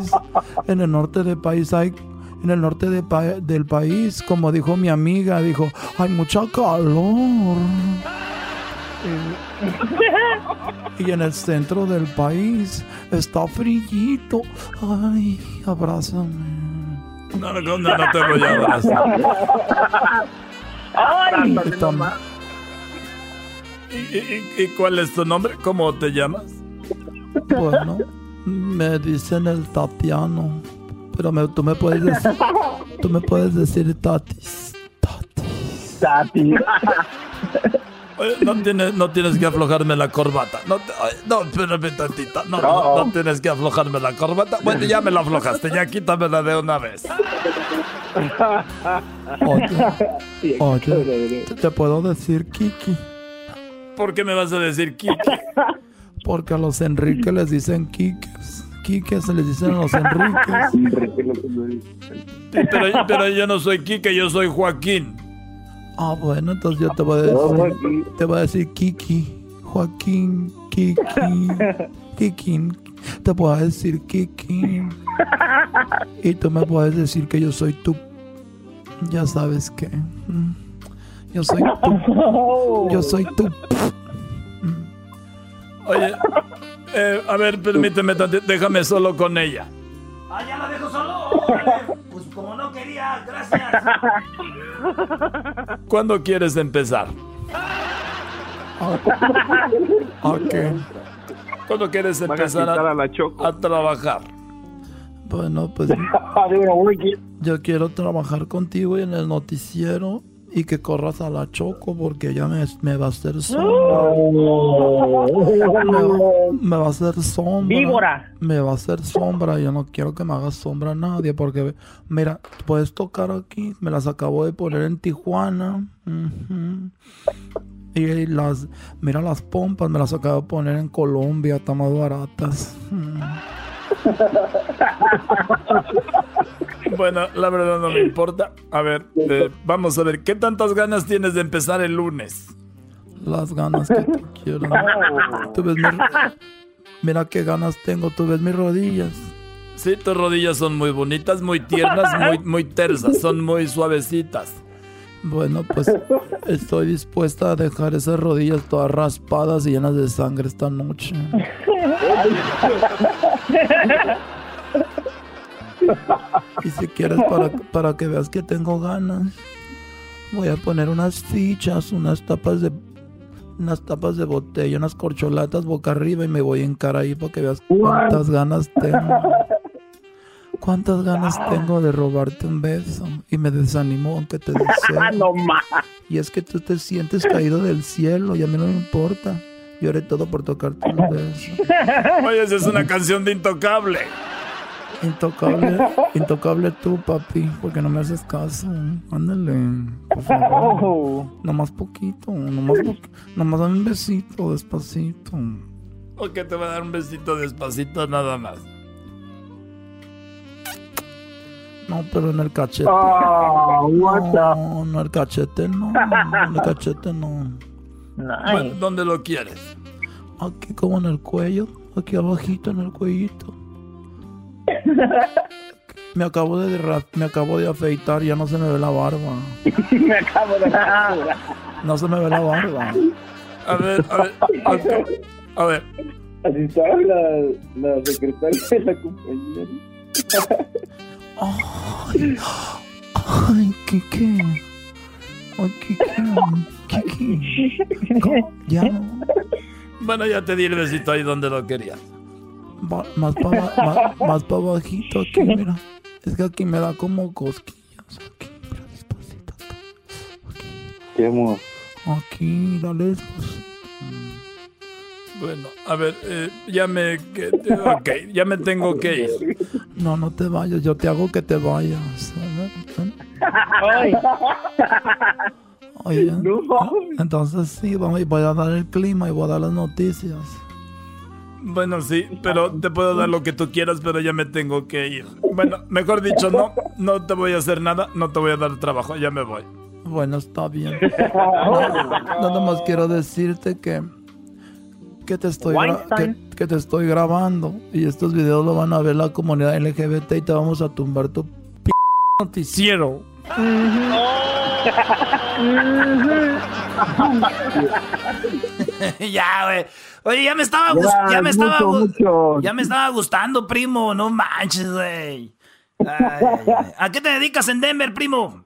En el norte del país hay. En el norte de pa- del país, como dijo mi amiga, dijo, hay mucha calor. Y, y en el centro del país está frillito. Ay, abrázame. No, no, no, no te voy a abrazar. ¡Ay! ¿Y, y- y cuál es tu nombre? ¿Cómo te llamas? Bueno, me dicen el Tatiano. Pero me- tú me puedes decir, tú me puedes decir Tatis. Tati. Oye, no, tienes, no tienes que aflojarme la corbata. No, te- no espérame tantita. No, no, no tienes que aflojarme la corbata. Bueno, ya me la aflojaste. Ya quítamela de una vez. Oye, oye, te- puedo decir Kiki. ¿Por qué me vas a decir Kiki? Porque a los Enrique les dicen Kikes. Kikes se les dicen a los Enriques. Pero, pero yo no soy Kike, yo soy Joaquín. Ah, bueno, entonces yo te voy a decir, te voy a decir Kiki, Joaquín, Kiki, [laughs] Kiki, te puedo decir Kiki. Y tú me puedes decir que yo soy tú. Ya sabes que. mm, Yo soy tú. [laughs] Yo soy tú. Oye, eh, a ver, permíteme, déjame solo con ella. Ah, ya la dejo solo. Como no quería, gracias. [laughs] ¿Cuándo quieres empezar? ¿A qué? ¿Cuándo quieres empezar a, a la Choco. a trabajar? Bueno, pues [laughs] yo quiero trabajar contigo en el noticiero y que corras a la Choco porque ella me, me va a hacer sombra. Me, va- me va a hacer sombra. Víbora. Me va a hacer sombra. Yo no quiero que me hagas sombra a nadie porque, mira, puedes tocar aquí. Me las acabo de poner en Tijuana. Y las, mira las pompas, me las acabo de poner en Colombia, están más baratas. Mm. [laughs] Bueno, la verdad no me importa. A ver, eh, vamos a ver, ¿qué tantas ganas tienes de empezar el lunes? Las ganas que tú quieras. Tú ves mi- Mira qué ganas tengo, tú ves mis rodillas. Sí, tus rodillas son muy bonitas, muy tiernas, muy, muy tersas, son muy suavecitas. Bueno, pues estoy dispuesta a dejar esas rodillas todas raspadas y llenas de sangre esta noche. [laughs] [laughs] Y si quieres, para, para que veas que tengo ganas, voy a poner unas fichas, unas tapas de unas tapas de botella, unas corcholatas boca arriba y me voy a encarar ahí para que veas cuántas ganas tengo. [laughs] ¿Cuántas ganas tengo de robarte un beso? Y me desanimó aunque te deseo. [laughs] Y es que tú te sientes caído del cielo y a mí no me importa. Yo haré todo por tocarte un beso. Oye, esa es una canción de Intocable. Intocable, [laughs] intocable tú, papi, porque no me haces caso. Ándale, por favor. Nomás poquito, nomás, po- nomás dame un besito, despacito. ¿O que te va a dar un besito despacito nada más? No, pero en el cachete. Oh, what no, no, el cachete no. En el cachete no. ¿Dónde lo quieres? Aquí como en el cuello, aquí abajito en el cuellito. Me acabo de me acabo de afeitar, ya no se me ve la barba. [laughs] me acabo de No se me ve la barba. A ver, a ver, a ver. Así estaba la, la secretaria de la compañía. Ay, ay, ¿qué qué? Ay, ¿qué qué? ¿Qué qué? Ya no. Bueno, ya te di el besito ahí donde lo querías. Va- más para más, más pa bajito aquí, mira. Es que aquí me da como cosquillas. Qué amor. Aquí, dale despacito. Bueno, a ver, eh, ya me... que- ok, ya me tengo que ir. No, no te vayas, yo te hago que te vayas. A ver, ven. Ay. Oye, entonces sí, vamos, y voy a dar el clima y voy a dar las noticias. Bueno, sí, pero te puedo dar lo que tú quieras, pero ya me tengo que ir. Bueno, mejor dicho, no, no te voy a hacer nada, no te voy a dar trabajo, ya me voy. Bueno, está bien. [laughs] No, nada más quiero decirte que que te estoy que, que te estoy grabando y estos videos lo van a ver la comunidad LGBT y te vamos a tumbar tu p noticiero. [laughs] ya, güey. Oye, ya me estaba Ya, me estaba mucho, gu- mucho. ya me estaba gustando, primo, no manches, güey. ¿A qué te dedicas en Denver, primo?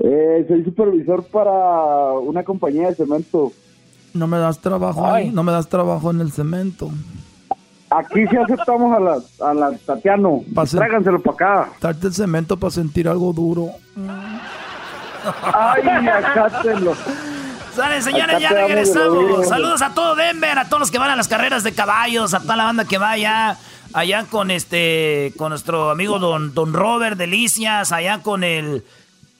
Eh, soy supervisor para una compañía de cemento. No me das trabajo ahí, no me das trabajo en el cemento. Aquí sí aceptamos a la, a la Tatiano. Tráiganselo para acá. Darte el cemento para sentir algo duro. Ay, acátenlo. Sale, señores, ya regresamos. Saludos a todo Denver, a todos los que van a las carreras de caballos, a toda la banda que va allá, allá con este, con nuestro amigo Don, Don Robert Delicias, allá con el,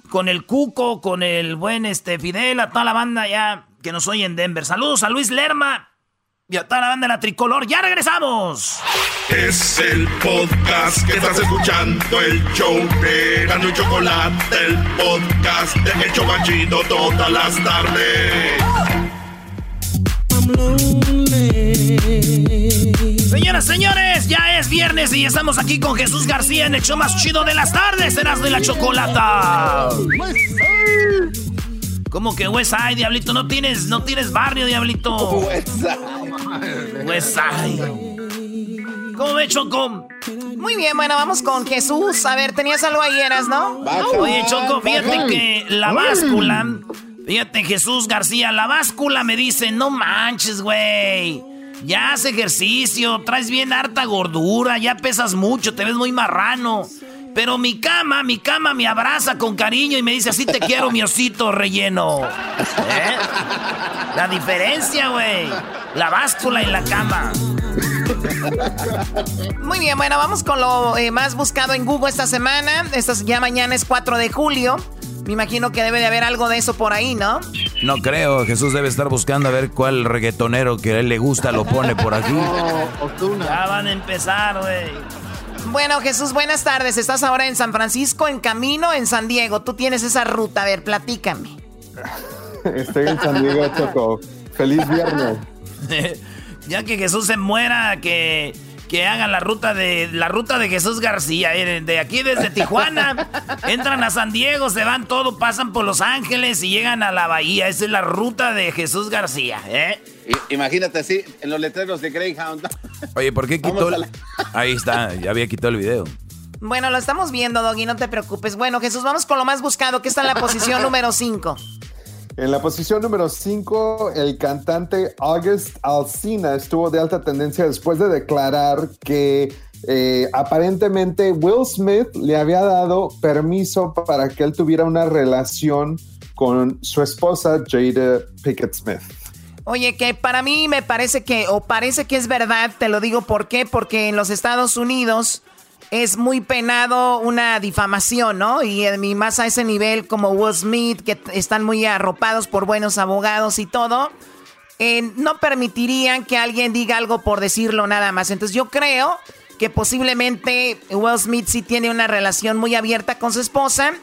con el Cuco, con el buen este Fidel, a toda la banda allá que nos oye en Denver. Saludos a Luis Lerma y a toda la banda de la tricolor. ¡Ya regresamos! Es el podcast que estás escuchando, el show de Gano y Chocolate, el podcast de El Chobachito todas las tardes. Señoras, señores, ya es viernes y estamos aquí con Jesús García en el show más chido de las tardes, Erasmo de la Chocolata. ¿Cómo que West Side, Diablito? No tienes, no tienes barrio, Diablito. West Side. ¿Cómo ve, Choco? Muy bien, bueno, vamos con Jesús. A ver, tenías algo ahí, Eras, ¿no? Oye, Choco, fíjate que la báscula, fíjate, Jesús García, la báscula me dice, no manches, güey. Ya haz ejercicio, traes bien harta gordura, ya pesas mucho, te ves muy marrano. Pero mi cama, mi cama me abraza con cariño y me dice, así te quiero, mi osito relleno. ¿Eh? La diferencia, güey. La báscula y la cama. Muy bien, bueno, vamos con lo eh, más buscado en Google esta semana. Esta, ya mañana es 4 de julio. Me imagino que debe de haber algo de eso por ahí, ¿no? No creo, Jesús debe estar buscando a ver cuál reggaetonero que a él le gusta lo pone por aquí. Ya van a empezar, güey. Bueno, Jesús, buenas tardes. Estás ahora en San Francisco, en camino, en San Diego. Tú tienes esa ruta. A ver, platícame. [laughs] Estoy en San Diego, Choco. Feliz viernes. [laughs] ya que Jesús se muera, que, que hagan la ruta de la ruta de Jesús García. eh, De aquí desde Tijuana, entran a San Diego, se van todo, pasan por Los Ángeles y llegan a la bahía. Esa es la ruta de Jesús García, ¿eh? Imagínate así, en los letreros de Greyhound. Oye, ¿por qué quitó? Vamos a el- [laughs] Ahí está, ya había quitado el video. Bueno, lo estamos viendo, Doggy, no te preocupes. Bueno, Jesús, vamos con lo más buscado, que está en la posición número 5. En la posición número 5, el cantante August Alsina estuvo de alta tendencia después de declarar que eh, aparentemente Will Smith le había dado permiso para que él tuviera una relación con su esposa Jada Pickett Smith. Oye, que para mí me parece que, o parece que es verdad, te lo digo por qué, porque en los Estados Unidos es muy penado una difamación, ¿no? Y, y más a ese nivel como Will Smith, que están muy arropados por buenos abogados y todo, eh, no permitirían que alguien diga algo por decirlo nada más. Entonces yo creo que posiblemente Will Smith sí tiene una relación muy abierta con su esposa.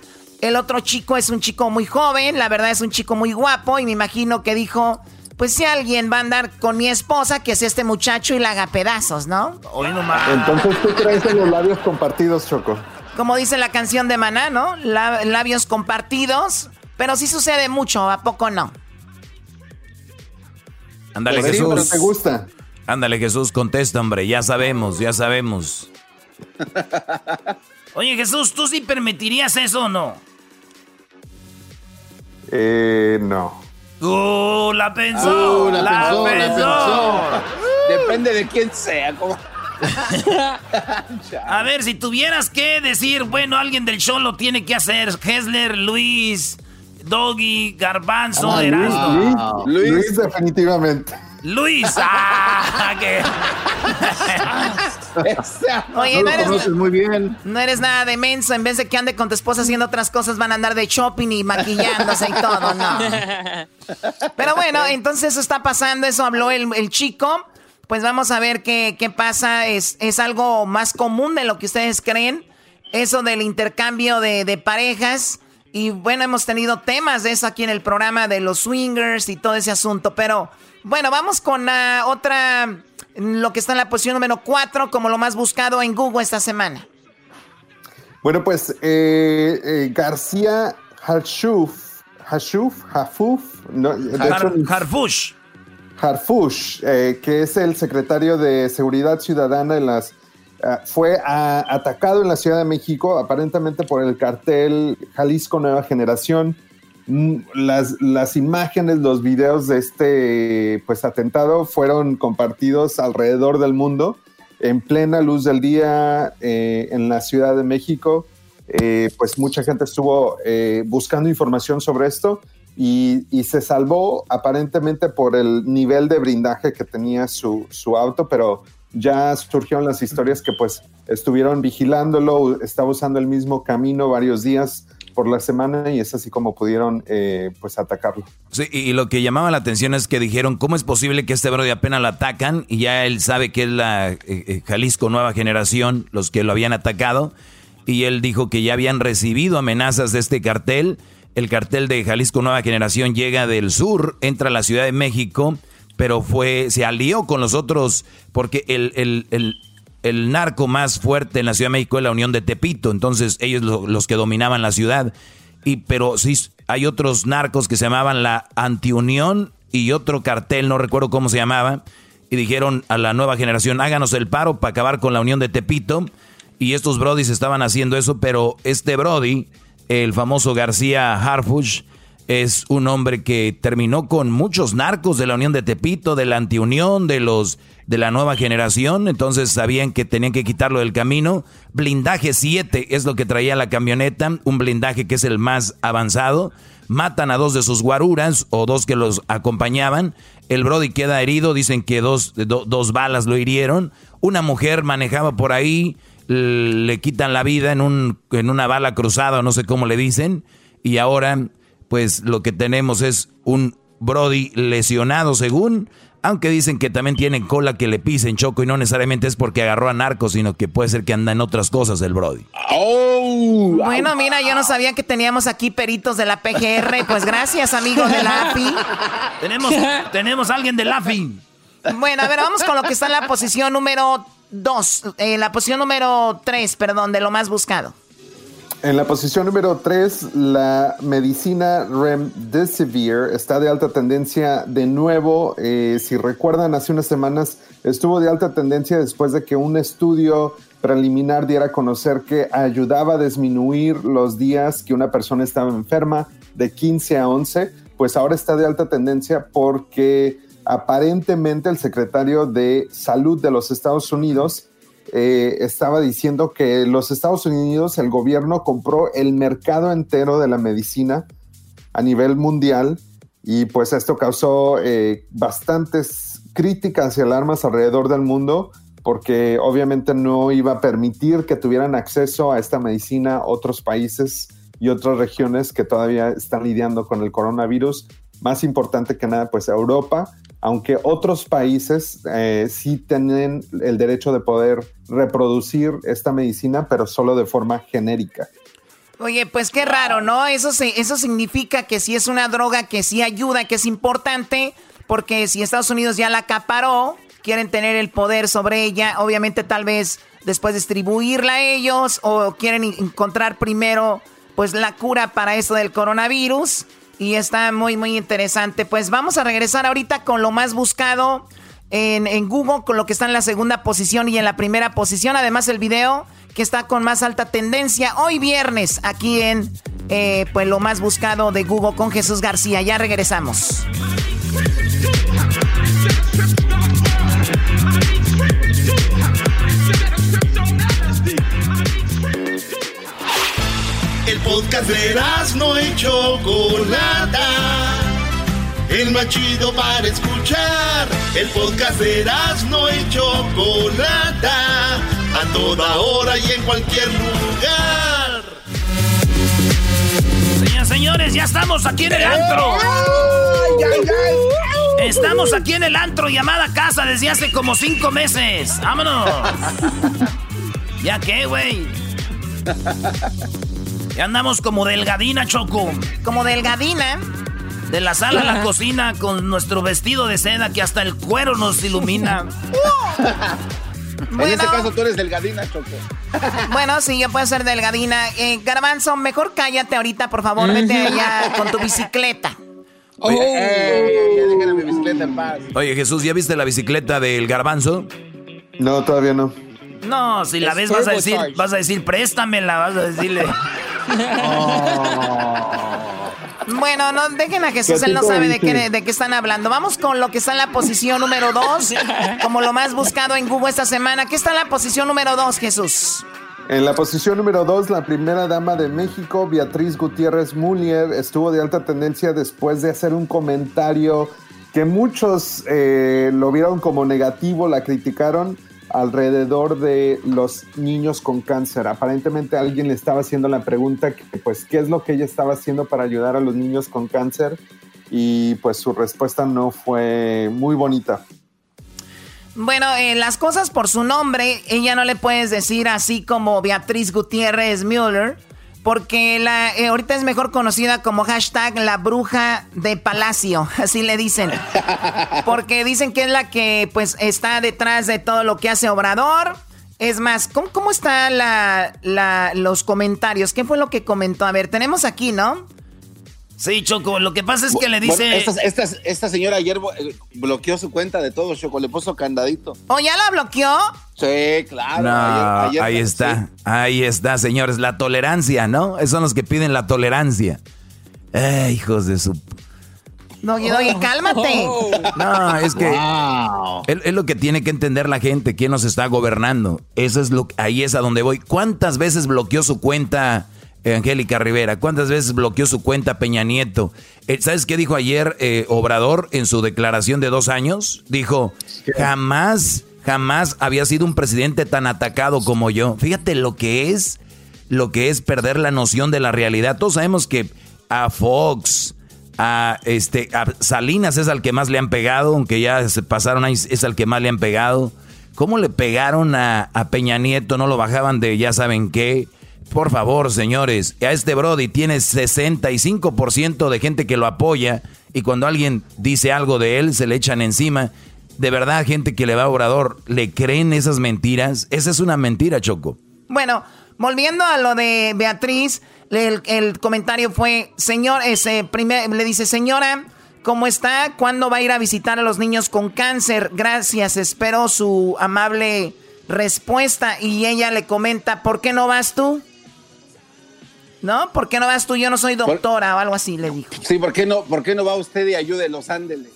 El otro chico es un chico muy joven, la verdad es un chico muy guapo y me imagino que dijo, pues si alguien va a andar con mi esposa, que es este muchacho y la haga pedazos, ¿no? Entonces tú crees en los labios compartidos, Choco. Como dice la canción de Maná, ¿no? labios compartidos, pero sí sucede mucho, ¿a poco no? Ándale, Por eso, Jesús. pero te gusta. Ándale, Jesús, contesta, hombre. Ya sabemos, ya sabemos. [laughs] Oye, Jesús, ¿tú sí permitirías eso o no? Eh, no. ¡Uh, la pensó! Uh, la la, pensó, la pensó! [laughs] Depende de quién sea. como- [laughs] A ver, si tuvieras que decir, bueno, alguien del show lo tiene que hacer. Hessler, Luis, Doggy, Garbanzo, Ah, Luis. Luis, Luis, definitivamente. Luis, ah, [laughs] que... [laughs] Oye, no eres, muy bien. no eres nada de menso. En vez de que ande con tu esposa haciendo otras cosas, van a andar de shopping y maquillándose y todo, no. [laughs] Pero bueno, entonces eso está pasando, eso habló el, el chico. Pues vamos a ver qué, qué pasa. Es, es algo más común de lo que ustedes creen. Eso del intercambio de, de parejas. Y bueno, hemos tenido temas de eso aquí en el programa de los swingers y todo ese asunto. Pero bueno, vamos con la otra, lo que está en la posición número 4 como lo más buscado en Google esta semana. Bueno, pues eh, eh, García Harshuf, Hashuf, Hafuf, no, de Har- hecho, Harfush. Harfush, eh, que es el secretario de Seguridad Ciudadana en las ah, fue ah, atacado en la Ciudad de México aparentemente por el cartel Jalisco Nueva Generación. Mm, Las, las imágenes, los videos de este pues atentado fueron compartidos alrededor del mundo en plena luz del día eh, en la Ciudad de México. Eh, pues mucha gente estuvo eh, buscando información sobre esto y, y se salvó aparentemente por el nivel de blindaje que tenía su, su auto, pero ya surgieron las historias que pues estuvieron vigilándolo, estaba usando el mismo camino varios días por la semana y es así como pudieron eh, pues atacarlo. Sí, y lo que llamaba la atención es que dijeron, ¿cómo es posible que este brody apenas lo atacan y ya él sabe que es la eh, eh, Jalisco Nueva Generación, los que lo habían atacado? Y él dijo que ya habían recibido amenazas de este cartel. El cartel de Jalisco Nueva Generación llega del sur, entra a la Ciudad de México, pero fue, se alió con los otros, porque el, el, el, el narco más fuerte en la Ciudad de México es la Unión de Tepito, entonces ellos lo- los que dominaban la ciudad. Y, pero sí, hay otros narcos que se llamaban la Antiunión y otro cartel, no recuerdo cómo se llamaba, y dijeron a la nueva generación, háganos el paro para acabar con la Unión de Tepito. Y estos brodis estaban haciendo eso, pero este brody, el famoso García Harfush, es un hombre que terminó con muchos narcos de la Unión de Tepito, de la Antiunión, de los de la nueva generación, entonces sabían que tenían que quitarlo del camino. Blindaje 7 es lo que traía la camioneta, un blindaje que es el más avanzado. Matan a dos de sus guaruras o dos que los acompañaban. El Brody queda herido, dicen que dos, do- dos balas lo hirieron. Una mujer manejaba por ahí, le quitan la vida en, un, en una bala cruzada, no sé cómo le dicen. Y ahora, pues lo que tenemos es un Brody lesionado según, aunque dicen que también tiene cola que le pisen Choco y no necesariamente es porque agarró a narcos, sino que puede ser que anda en otras cosas el Brody. Bueno, mira, yo no sabía que teníamos aquí peritos de la PGR. Pues gracias, amigos de la AFI. Tenemos, tenemos a alguien del AFI. Bueno, a ver, vamos con lo que está en la posición número 2. En la posición número 3, perdón, de lo más buscado. En la posición número 3, la medicina Remdesivir está de alta tendencia de nuevo. Eh, si recuerdan, hace unas semanas estuvo de alta tendencia después de que un estudio preliminar diera a conocer que ayudaba a disminuir los días que una persona estaba enferma de 15 a 11. Pues ahora está de alta tendencia porque aparentemente el secretario de Salud de los Estados Unidos eh, estaba diciendo que los Estados Unidos, el gobierno compró el mercado entero de la medicina a nivel mundial y pues esto causó eh, bastantes críticas y alarmas alrededor del mundo porque obviamente no iba a permitir que tuvieran acceso a esta medicina otros países y otras regiones que todavía están lidiando con el coronavirus. Más importante que nada, pues Europa, aunque otros países eh, sí tienen el derecho de poder reproducir esta medicina, pero solo de forma genérica. Oye, pues qué raro, ¿no? Eso, se, eso significa que si es una droga que sí ayuda, que es importante, porque si Estados Unidos ya la acaparó, quieren tener el poder sobre ella, obviamente tal vez después distribuirla a ellos o quieren encontrar primero pues la cura para eso del coronavirus y está muy muy interesante. Pues vamos a regresar ahorita con lo más buscado en, en Google, con lo que está en la segunda posición y en la primera posición, además el video que está con más alta tendencia hoy viernes aquí en eh, pues lo más buscado de Google con Jesús García. Ya regresamos. Podcast de no y Chocolata. El más chido para escuchar. El podcast de no y Chocolata. A toda hora y en cualquier lugar. Señoras, señores, ya estamos aquí en el antro. Estamos aquí en el antro llamada casa desde hace como cinco meses. ¡Vámonos! [laughs] ¿Ya qué, güey? Ya andamos como delgadina, Choco. ¿Como delgadina? De la sala a la cocina con nuestro vestido de seda que hasta el cuero nos ilumina. [laughs] En ese caso tú eres delgadina, Choco. Bueno, sí, yo puedo ser delgadina. Eh, Garbanzo, mejor cállate ahorita, por favor. Vete allá con tu bicicleta. Oye, ey, ya dejen a mi bicicleta en paz. Oye, Jesús, ¿ya viste la bicicleta del garbanzo? No, todavía no. No, si la Es ves vas a decir, vas a decir, préstamela, vas a decirle. [laughs] Bueno, no dejen a Jesús, ¿Qué él no sabe de qué, de qué están hablando. Vamos con lo que está en la posición número dos, como lo más buscado en Google esta semana. ¿Qué está en la posición número dos, Jesús? En la posición número 2, la primera dama de México, Beatriz Gutiérrez Munier, estuvo de alta tendencia después de hacer un comentario que muchos eh, lo vieron como negativo, la criticaron alrededor de los niños con cáncer. Aparentemente alguien le estaba haciendo la pregunta, pues, ¿qué es lo que ella estaba haciendo para ayudar a los niños con cáncer? Y pues su respuesta no fue muy bonita. Bueno, eh, las cosas por su nombre, ella no le puedes decir así como Beatriz Gutiérrez Müller, porque la, eh, ahorita es mejor conocida como hashtag la bruja de palacio, [laughs] así le dicen. Porque dicen que es la que pues está detrás de todo lo que hace Obrador. Es más, ¿cómo, cómo están la, la- los comentarios? ¿Qué fue lo que comentó? A ver, tenemos aquí, ¿no? Sí, Choco, lo que pasa es que le Bueno, dice. esta, esta- esta señora ayer eh, bloqueó su cuenta de todo, Choco. Le puso candadito. ¿O ya la bloqueó? Sí, claro. No, ayer- ayer- ahí está, ahí está, señores, la tolerancia, ¿no? Esos son los que piden la tolerancia. Eh, hijos de su... Doggy, Doggy, cálmate. [laughs] No, es que es, es lo que tiene que entender la gente, quién nos está gobernando. Eso es lo ahí es a donde voy. ¿Cuántas veces bloqueó su cuenta Angélica Rivera? ¿Cuántas veces bloqueó su cuenta Peña Nieto? Eh, ¿Sabes qué dijo ayer eh, Obrador en su declaración de dos años? Dijo, jamás, jamás había sido un presidente tan atacado como yo. Fíjate lo que es, lo que es perder la noción de la realidad. Todos sabemos que a Fox, a este a Salinas es al que más le han pegado, aunque ya se pasaron ahí, es al que más le han pegado. ¿Cómo le pegaron a, a Peña Nieto? No lo bajaban de ya saben qué. Por favor, señores, a este Brody tiene 65% de gente que lo apoya y cuando alguien dice algo de él se le echan encima. De verdad, gente que le va a Obrador, ¿le creen esas mentiras? Esa es una mentira, Choco. Bueno, volviendo a lo de Beatriz, el, el comentario fue, señor, ese primer, le dice, señora, ¿cómo está? ¿Cuándo va a ir a visitar a los niños con cáncer? Gracias, espero su amable respuesta. Y ella le comenta, ¿por qué no vas tú? ¿No? ¿Por qué no vas tú? Yo no soy doctora o algo así, le dijo. Sí, ¿por qué no, por qué no va usted y ayúdelos? Ándele.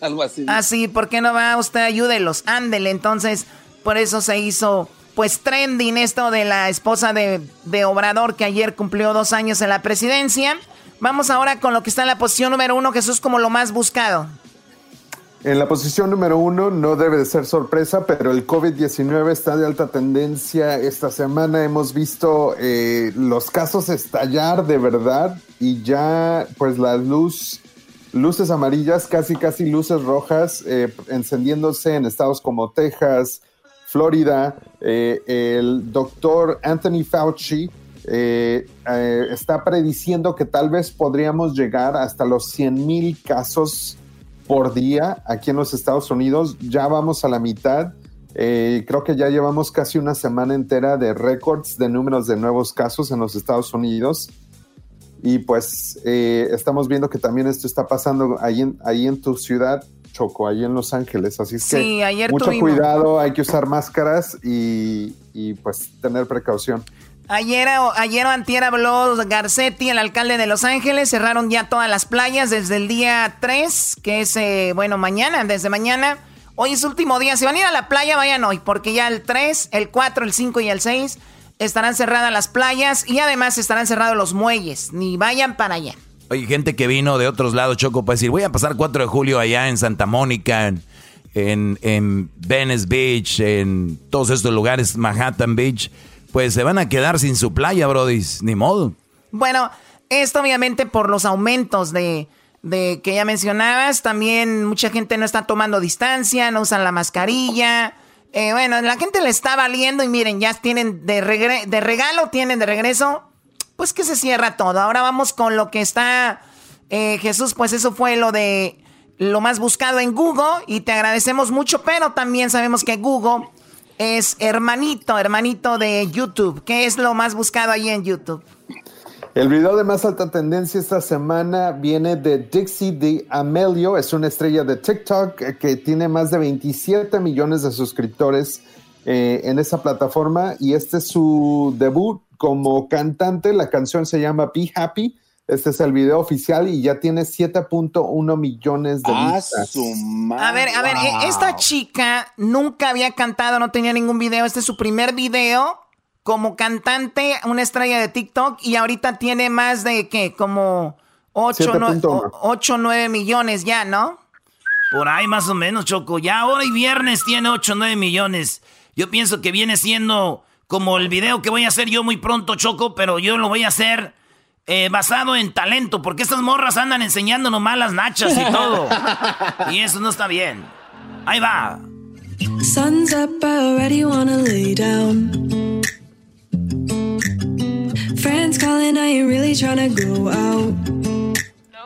Algo así. Ah, sí, ¿por qué no va usted? Ayúdelos, ándele. Entonces, por eso se hizo pues trending esto de la esposa de, de Obrador que ayer cumplió dos años en la presidencia. Vamos ahora con lo que está en la posición número uno, Jesús, como lo más buscado. En la posición número uno no debe de ser sorpresa, pero el COVID-19 está de alta tendencia. Esta semana hemos visto eh, los casos estallar de verdad y ya pues las luz, luces amarillas, casi casi luces rojas, eh, encendiéndose en estados como Texas, Florida. Eh, el doctor Anthony Fauci está prediciendo que tal vez podríamos llegar hasta los 100 mil casos por día aquí en los Estados Unidos. Ya vamos a la mitad. Eh, creo que ya llevamos casi una semana entera de récords de números de nuevos casos en los Estados Unidos. Y pues eh, estamos viendo que también esto está pasando ahí en, ahí en tu ciudad, Choco, ahí en Los Ángeles. Así es Sí, que ayer mucho tuvimos- cuidado, hay que usar máscaras y, y, pues tener precaución. Ayer, ayer o antier habló Garcetti, el alcalde de Los Ángeles. Cerraron ya todas las playas desde el día 3, que es, eh, bueno, mañana, desde mañana. Hoy es último día. Si van a ir a la playa, vayan hoy, porque ya el 3, el 4, el 5 y el 6 estarán cerradas las playas y además estarán cerrados los muelles. Ni vayan para allá. Oye, gente que vino de otros lados, Choco, para decir, voy a pasar 4 de julio allá en Santa Mónica, en, en, en Venice Beach, en todos estos lugares, Manhattan Beach, pues se van a quedar sin su playa, brodis, ni modo. Bueno, esto obviamente por los aumentos de, de que ya mencionabas. También mucha gente no está tomando distancia, no usan la mascarilla. Eh, bueno, la gente le está valiendo y miren, ya tienen de, regre- de regalo, tienen de regreso, pues que se cierra todo. Ahora vamos con lo que está eh, Jesús, pues eso fue lo de lo más buscado en Google y te agradecemos mucho, pero también sabemos que Google es hermanito, hermanito de YouTube. ¿Qué es lo más buscado ahí en YouTube? El video de más alta tendencia esta semana viene de Dixie de Amelio, es una estrella de TikTok que tiene más de 27 millones de suscriptores eh, en esa plataforma y este es su debut como cantante. La canción se llama Be Happy. Este es el video oficial y ya tiene 7.1 millones de Ah, vistas. su madre. A ver, a ver, e- esta chica nunca había cantado, no tenía ningún video. Este es su primer video como cantante, una estrella de TikTok, y ahorita tiene más de, ¿qué? Como 8, 7.1. 8 9 millones ya, ¿no? Por ahí más o menos, Choco. Ya ahora y viernes tiene 8 o 9 millones. Yo pienso que viene siendo como el video que voy a hacer yo muy pronto, Choco, pero yo lo voy a hacer eh, basado en talento, porque estas morras andan enseñando nomás las nachas y todo. [laughs] y eso no está bien. Ahí va. Sun's up, I already wanna lay down. Friends calling, I ain't really tryna go out.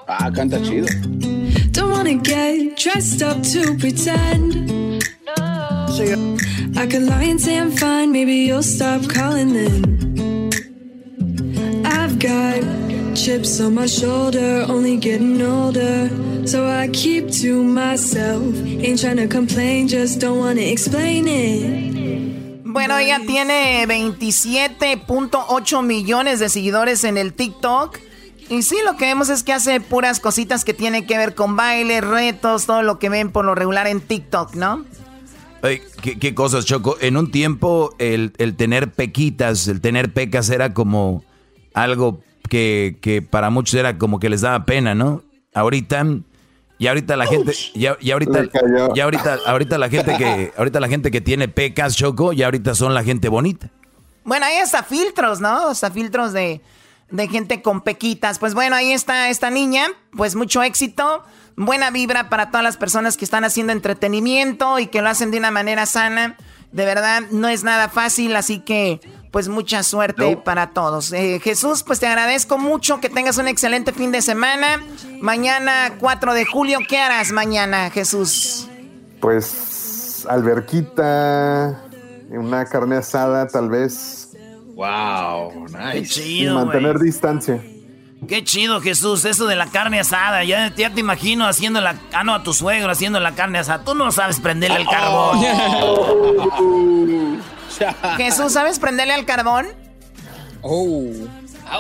Ah, canta chido. Don't wanna get dressed up to pretend. I could lie and say I'm fine, maybe you'll stop calling then. I've got chips on my shoulder, only getting older. So I keep to myself. Ain't tryna complain, just don't wanna explain it. Bueno, ella tiene 27.8 millones de seguidores en el TikTok. Y sí, lo que vemos es que hace puras cositas que tienen que ver con baile, retos, todo lo que ven por lo regular en TikTok, ¿no? Oye, ¿qué, qué cosas, Choco? En un tiempo el, el tener pequitas, el tener pecas era como algo que, que para muchos era como que les daba pena, ¿no? Ahorita, y ahorita la gente, ya, y ahorita, ya ahorita, ahorita la gente que, ahorita la gente que tiene pecas, Choco, y ahorita son la gente bonita. Bueno, hay hasta filtros, ¿no? Hasta filtros de, de gente con pequitas. Pues bueno, ahí está esta niña. Pues mucho éxito. Buena vibra para todas las personas que están haciendo entretenimiento y que lo hacen de una manera sana. De verdad, no es nada fácil, así que pues mucha suerte para todos. Eh, Jesús, pues te agradezco mucho, que tengas un excelente fin de semana. Mañana 4 de julio, ¿qué harás mañana, Jesús? Pues alberquita, una carne asada tal vez Wow, Qué y chido, mantener güey. distancia. Qué chido, Jesús, eso de la carne asada. Ya, ya te imagino haciendo la... Ah, no, a tu suegro haciendo la carne asada. Tú no sabes prenderle el carbón. [laughs] Jesús, ¿sabes prenderle al carbón? Oh,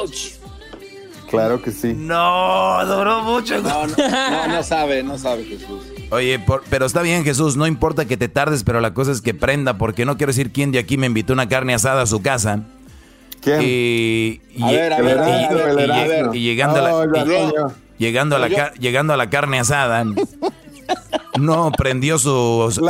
ouch. Claro que sí. No, duró mucho. No, no, no, no sabe, no sabe Jesús. Oye, pero está bien, Jesús, no importa que te tardes, pero la cosa es que prenda, porque no quiero decir quién de aquí me invitó una carne asada a su casa. ¿Quién? Y, A ver, a ver, a ver, a ver, a ver. y llegando, a No, la, llegando, a la, llegando a la carne asada, no prendió su, su,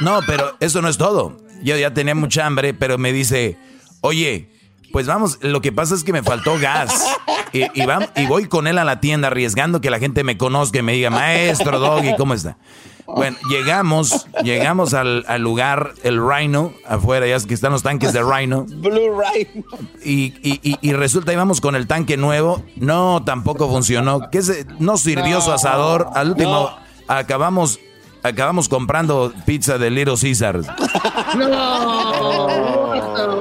No, pero eso no es todo. Yo ya tenía mucha hambre, pero me dice, oye, pues vamos, lo que pasa es que me faltó gas. Y, y, vam- y voy con él a la tienda arriesgando que la gente me conozca y me diga, maestro Doggy, ¿cómo está? Bueno, llegamos, llegamos al, al lugar, el Rhino, afuera, ya es que están los tanques de Rhino. [laughs] Blue Rhino. Y, y, y, y resulta, íbamos con el tanque nuevo. No, tampoco funcionó. ¿Qué se- no sirvió su asador. Al último, acabamos, acabamos comprando pizza de Little Caesars.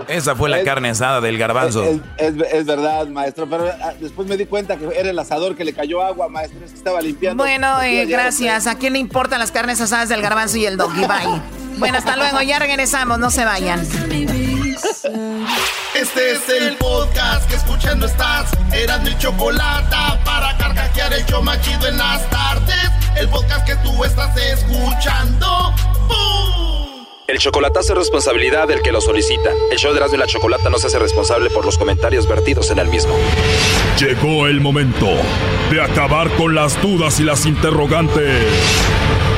Esa fue la carne asada del garbanzo. Es, es- es verdad, maestro, pero ah, después me di cuenta que era el asador que le cayó agua, maestro, es que estaba limpiando. Bueno, eh, gracias. ¿A quién le importan las carnes asadas del garbanzo y el doggy? Bye. [laughs] Bueno, hasta luego. Ya regresamos. No se vayan. Este es el podcast que escuchando estás. Eran mi chocolate para carcajear el show más chido en las tardes. El podcast que tú estás escuchando. ¡Bum! El chocolatazo es responsabilidad del que lo solicita. El show de Erasmo y la Chocolata no se hace responsable por los comentarios vertidos en el mismo. Llegó el momento de acabar con las dudas y las interrogantes.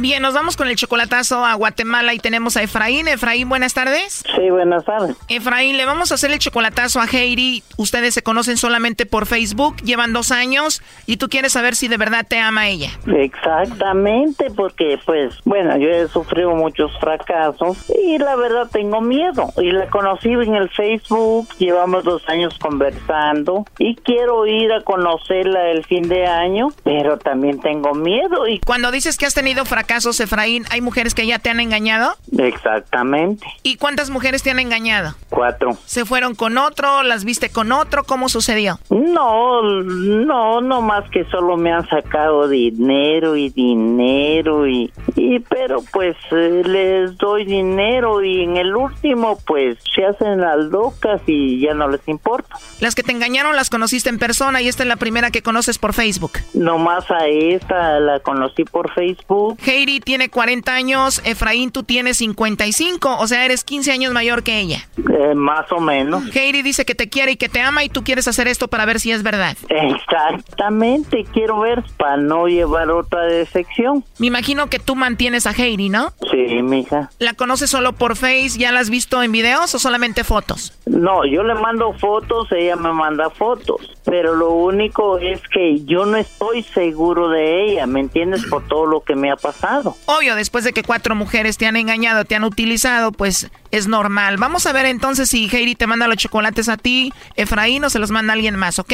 Bien, nos vamos con el chocolatazo a Guatemala y tenemos a Efraín. Efraín, buenas tardes. Sí, buenas tardes. Efraín, le vamos a hacer el chocolatazo a Heidi. Ustedes se conocen solamente por Facebook, llevan dos años y tú quieres saber si de verdad te ama ella. Exactamente, porque pues, bueno, yo he sufrido muchos fracasos y la verdad tengo miedo. Y la conocí en el Facebook, llevamos dos años conversando y quiero ir a conocerla el fin de año, pero también tengo miedo y Cuando dices que has tenido fracasos, Efraín, ¿hay mujeres que ya te han engañado? exactamente ¿Y cuántas mujeres te han engañado? cuatro. ¿Se fueron con otro? ¿Las viste con otro? ¿Cómo sucedió? No, no, no más que solo me han sacado dinero y dinero y, y pero pues eh, les doy dinero y en el último pues se hacen las locas y ya no les importa. Las que te engañaron las conociste en persona y esta es la primera que conoces por Facebook. Nomás a esta la conocí por Facebook. Heidi tiene 40 años, Efraín tú tienes 55, o sea, eres 15 años mayor que ella. eh, más o menos. Heidi dice que te quiere y que te ama y tú quieres hacer esto para ver si es verdad. Exactamente, quiero ver para no llevar otra decepción. Me imagino que tú mantienes a Heidi, ¿no? Sí, mija. ¿La conoces solo por Face? ¿Ya la has visto en videos o solamente fotos? No, yo le mando fotos, ella me manda fotos, pero lo único es que yo no estoy seguro de ella, ¿me entiendes? Por todo lo que me ha pasado. Obvio, después de que cuatro mujeres te han engañado, te han utilizado, pues es normal. Vamos a ver entonces si Heidi te manda los chocolates a ti, Efraín, o se los manda alguien más, ¿ok?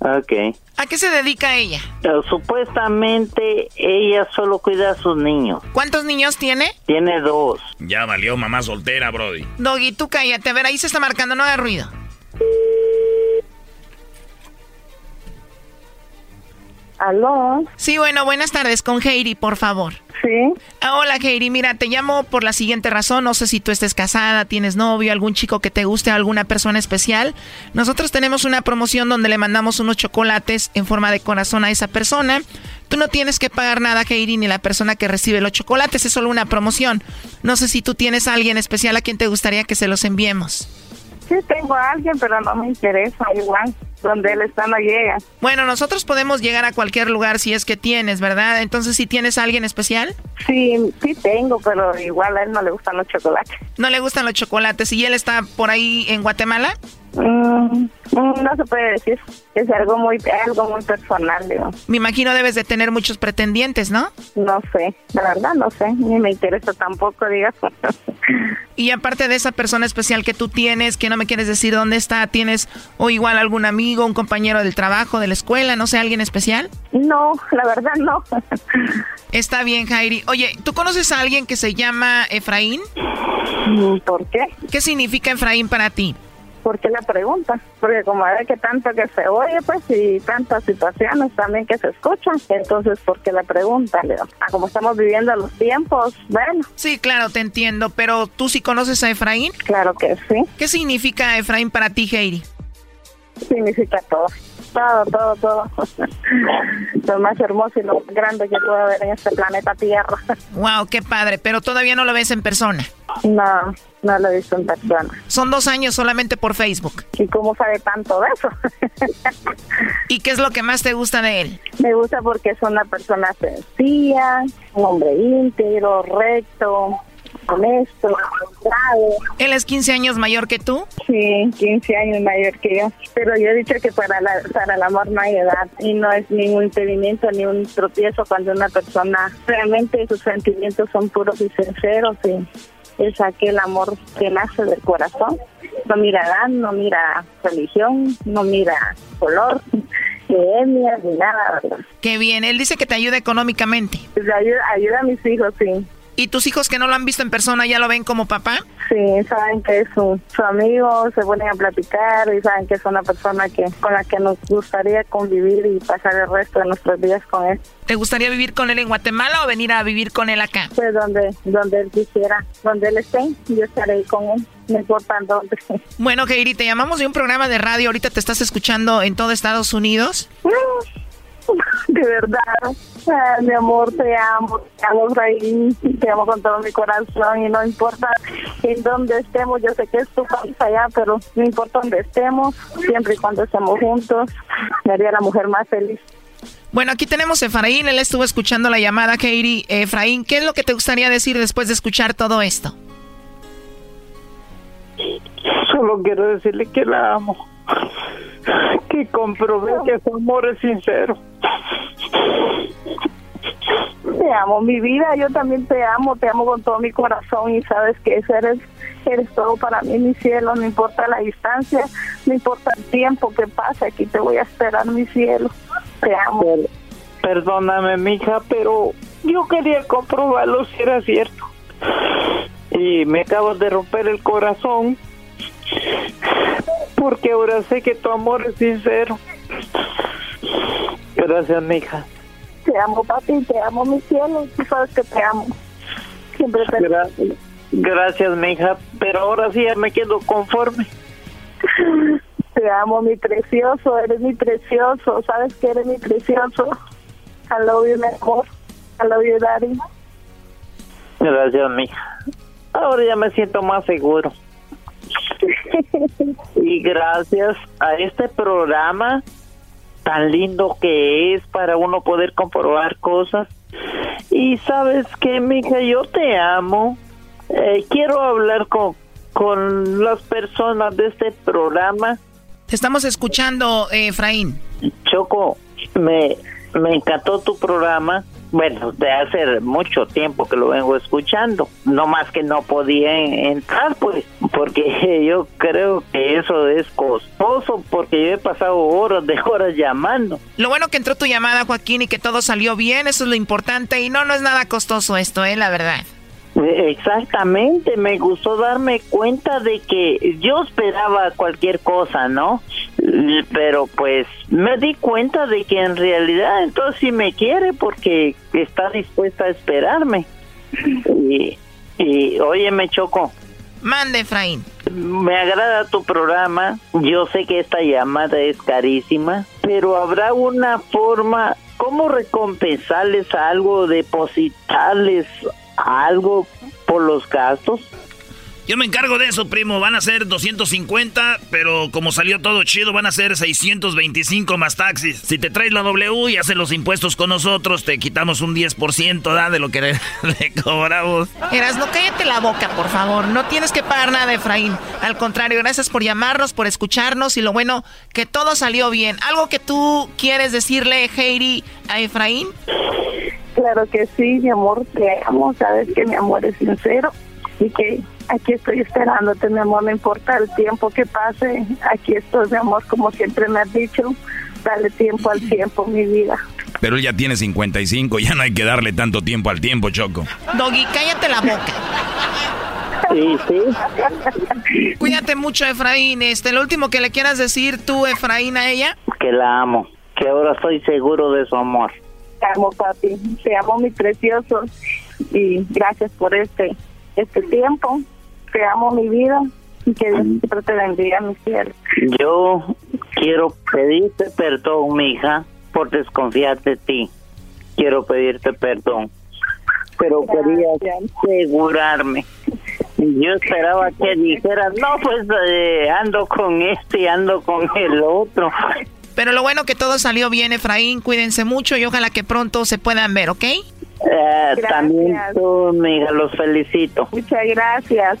Ok. ¿A qué se dedica ella? Eh, supuestamente ella solo cuida a sus niños. ¿Cuántos niños tiene? Tiene dos. Ya valió mamá soltera, Brody. Doggy, tú cállate. A ver, ahí se está marcando, no haga ruido. ¿Aló? Sí, bueno, buenas tardes con Heidi, por favor. Sí. Ah, hola, Heidi. Mira, te llamo por la siguiente razón. No sé si tú estés casada, tienes novio, algún chico que te guste, alguna persona especial. Nosotros tenemos una promoción donde le mandamos unos chocolates en forma de corazón a esa persona. Tú no tienes que pagar nada, Heidi, ni la persona que recibe los chocolates. Es solo una promoción. No sé si tú tienes a alguien especial a quien te gustaría que se los enviemos. Sí, tengo a alguien, pero no me interesa igual. Donde él está no llega. Bueno, nosotros podemos llegar a cualquier lugar si es que tienes, ¿verdad? Entonces, si tienes a alguien especial. Sí, sí tengo, pero igual a él no le gustan los chocolates. No le gustan los chocolates. ¿Y él está por ahí en Guatemala? Mm, mm, no se puede decir. Es algo muy, algo muy personal, digo. Me imagino debes de tener muchos pretendientes, ¿no? No sé, la verdad no sé. Ni me interesa tampoco, digas. Y aparte de esa persona especial que tú tienes, que no me quieres decir dónde está, ¿tienes o igual algún amigo, un compañero del trabajo, de la escuela, no sé, alguien especial? No, la verdad no. Está bien, Jairi. Oye, ¿tú conoces a alguien que se llama Efraín? ¿Por qué? ¿Qué significa Efraín para ti? ¿Por qué la pregunta? Porque como ve que tanto que se oye, pues, y tantas situaciones también que se escuchan, entonces, ¿por qué la pregunta? Le digo, ah, como estamos viviendo los tiempos, bueno. Sí, claro, te entiendo, pero ¿tú sí conoces a Efraín? Claro que sí. ¿Qué significa Efraín para ti, Heidi? Significa todo todo, todo, todo. [laughs] lo más hermoso y lo más grande que puede haber en este planeta Tierra. Wow, qué padre, pero todavía no lo ves en persona. No, no lo he visto en persona. Son dos años solamente por Facebook. ¿Y cómo sabe tanto de eso? ¿Y qué es lo que más te gusta de él? Me gusta porque es una persona sencilla, un hombre íntegro, recto, honesto, ¿Él es 15 años mayor que tú? Sí, 15 años mayor que yo. Pero yo he dicho que para, la, para el amor no hay edad y no es ningún impedimento ni un tropiezo cuando una persona realmente sus sentimientos son puros y sinceros y es aquel amor que nace del corazón. No mira edad, no mira religión, no mira color, ni etnia, ni nada. Qué bien, él dice que te ayuda económicamente. ayuda, ayuda a mis hijos, sí. ¿Y tus hijos que no lo han visto en persona ya lo ven como papá? Sí, saben que es su, amigo, se ponen a platicar y saben que es una persona que con la que nos gustaría convivir y pasar el resto de nuestros días con él. ¿Te gustaría vivir con él en Guatemala o venir a vivir con él acá? Pues donde, donde él quisiera, donde él esté, yo estaré ahí con él no importa dónde. Bueno, Keiri, te llamamos de un programa de radio. Ahorita te estás escuchando en todo Estados Unidos. [laughs] Mm. [laughs] de verdad. mi amor, te amo, te amo, te amo con todo mi corazón y no importa en dónde estemos, yo sé que es tu país allá, pero no importa dónde estemos, siempre y cuando estemos juntos, me haría la mujer más feliz. Bueno, aquí tenemos a Efraín, él estuvo escuchando la llamada, Katie. Efraín, ¿qué es lo que te gustaría decir después de escuchar todo esto? Solo quiero decirle que la amo que comprobé que su amor es sincero. Te amo, mi vida, yo también te amo, te amo con todo mi corazón y sabes que eres, eres todo para mí, mi cielo, no importa la distancia, no importa el tiempo que pase, aquí te voy a esperar, mi cielo, te amo. Perdóname, mija, pero yo quería comprobarlo si era cierto. Y me acabas de romper el corazón porque ahora sé que tu amor es sincero. Gracias, mija. Te amo, papi, te amo, mi cielo. Tú sabes que te amo. Siempre te Gracias, Gracias mija. Pero ahora sí ya me quedo conforme. Te amo, mi precioso. Eres mi precioso. Sabes que eres mi precioso. I love you, mi amor. I love you, daddy. Gracias, mija. Ahora ya me siento más seguro. [laughs] y gracias a este programa tan lindo que es para uno poder comprobar cosas. Y sabes que, mija, yo te amo. Eh, quiero hablar con, con las personas de este programa. Te estamos escuchando, Efraín. Choco, me, me encantó tu programa bueno, de hace mucho tiempo que lo vengo escuchando, no más que no podía entrar, pues, porque [laughs] yo creo que eso es costoso, porque yo he pasado horas de horas llamando. Lo bueno que entró tu llamada, Joaquín, y que todo salió bien, eso es lo importante, y no, no es nada costoso esto, ¿eh? La verdad. Exactamente, me gustó darme cuenta de que yo esperaba cualquier cosa, ¿no? Pero pues me di cuenta de que en realidad entonces sí me quiere porque está dispuesta a esperarme. Y, y oye, me choco. Mande, Efraín. Me agrada tu programa. Yo sé que esta llamada es carísima, pero habrá una forma, ¿cómo recompensarles algo, depositarles algo por los gastos? Yo me encargo de eso, primo. Van a ser 250, pero como salió todo chido, van a ser 625 más taxis. Si te traes la W y haces los impuestos con nosotros, te quitamos un 10% ¿da? de lo que [laughs] le, cobramos. Eras, no cállate la boca, por favor. No tienes que pagar nada, Efraín. Al contrario, gracias por llamarnos, por escucharnos y lo bueno, que todo salió bien. ¿Algo que tú quieres decirle, Heidi, a Efraín? Claro que sí, mi amor, te amo. Sabes que mi amor es sincero y que aquí estoy esperándote, mi amor, no importa el tiempo que pase, aquí estoy, mi amor, como siempre me has dicho, dale tiempo al [laughs] tiempo, mi vida. Pero él ya tiene 55, ya no hay que darle tanto tiempo al tiempo, Choco. Doggy, cállate la boca. Sí, sí. Cuídate mucho, Efraín. Este, lo último que le quieras decir tú, Efraín, a ella. Que la amo, que ahora estoy seguro de su amor. Te amo, papi. Te amo, mi precioso. Y gracias por este, este tiempo. Te amo, mi vida. Y que Dios siempre te bendiga, mi cielo. Yo quiero pedirte perdón, mija, por desconfiar de ti. Quiero pedirte perdón. Pero quería asegurarme. Yo esperaba que dijeras, no, pues eh, ando con este, ando con el otro. Pero lo bueno que todo salió bien, Efraín. Cuídense mucho y ojalá que pronto se puedan ver, ¿ok? Eh, también tú, mija, los felicito. Muchas gracias.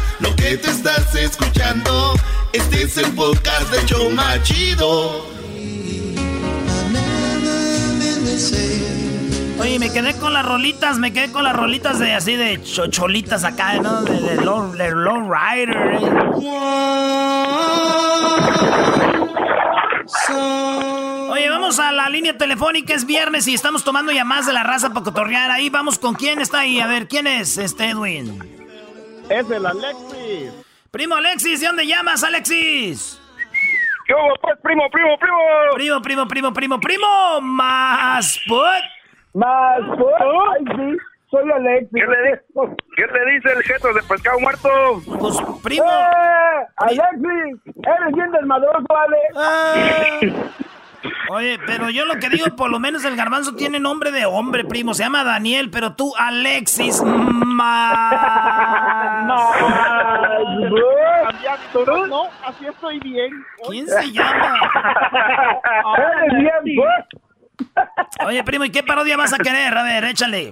Lo que te estás escuchando, este es el podcast de Choma Chido. Oye, me quedé con las rolitas, me quedé con las rolitas de así de chocholitas acá, ¿no? De, de, de low rider. ¿eh? Oye, vamos a la línea telefónica, es viernes y estamos tomando llamadas de la raza para cotorrear. Ahí vamos con quién está ahí. A ver, ¿quién es este Edwin? Es el Alexis. Primo Alexis, ¿de dónde llamas, Alexis? ¿Qué hubo, pues, primo, primo, primo? Primo, primo, primo, primo, primo. Más put. Más put. Ay, sí. Soy Alexis. ¿Qué le, ¿Qué le dice el jeto de pescado muerto? Pues, primo. ¡Eh! Alexis, eres bien desmadroso, Ale. [laughs] Oye, pero yo lo que digo, por lo menos el garbanzo tiene nombre de hombre, primo. Se llama Daniel, pero tú, Alexis. Más. Cambiando, No, así estoy bien. ¿Quién se llama? Pues. Oye, primo, ¿y qué parodia vas a querer? A ver, échale.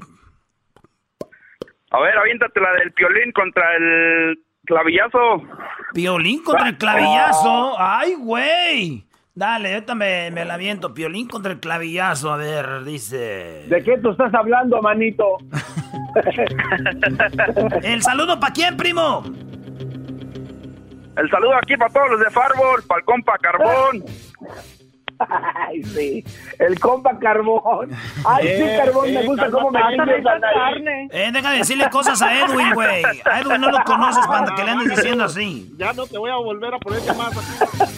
A ver, aviéntate la del piolín contra el clavillazo. Piolín contra el clavillazo. ¡Ay, güey! Dale, ahorita me, me la aviento. Piolín contra el clavillazo. A ver, dice. ¿De qué tú estás hablando, manito? [laughs] ¿El saludo para quién, primo? El saludo aquí para todos los de Farbol, para el compa Carbón. [laughs] Ay, sí. El compa Carbón. Ay, sí, Eh, Carbón, me eh, gusta cómo me esa la nariz. Eh, deja de decirle cosas a Edwin, güey. A Edwin no lo conoces para que le andes diciendo así. Ya no te voy a volver a poner más aquí.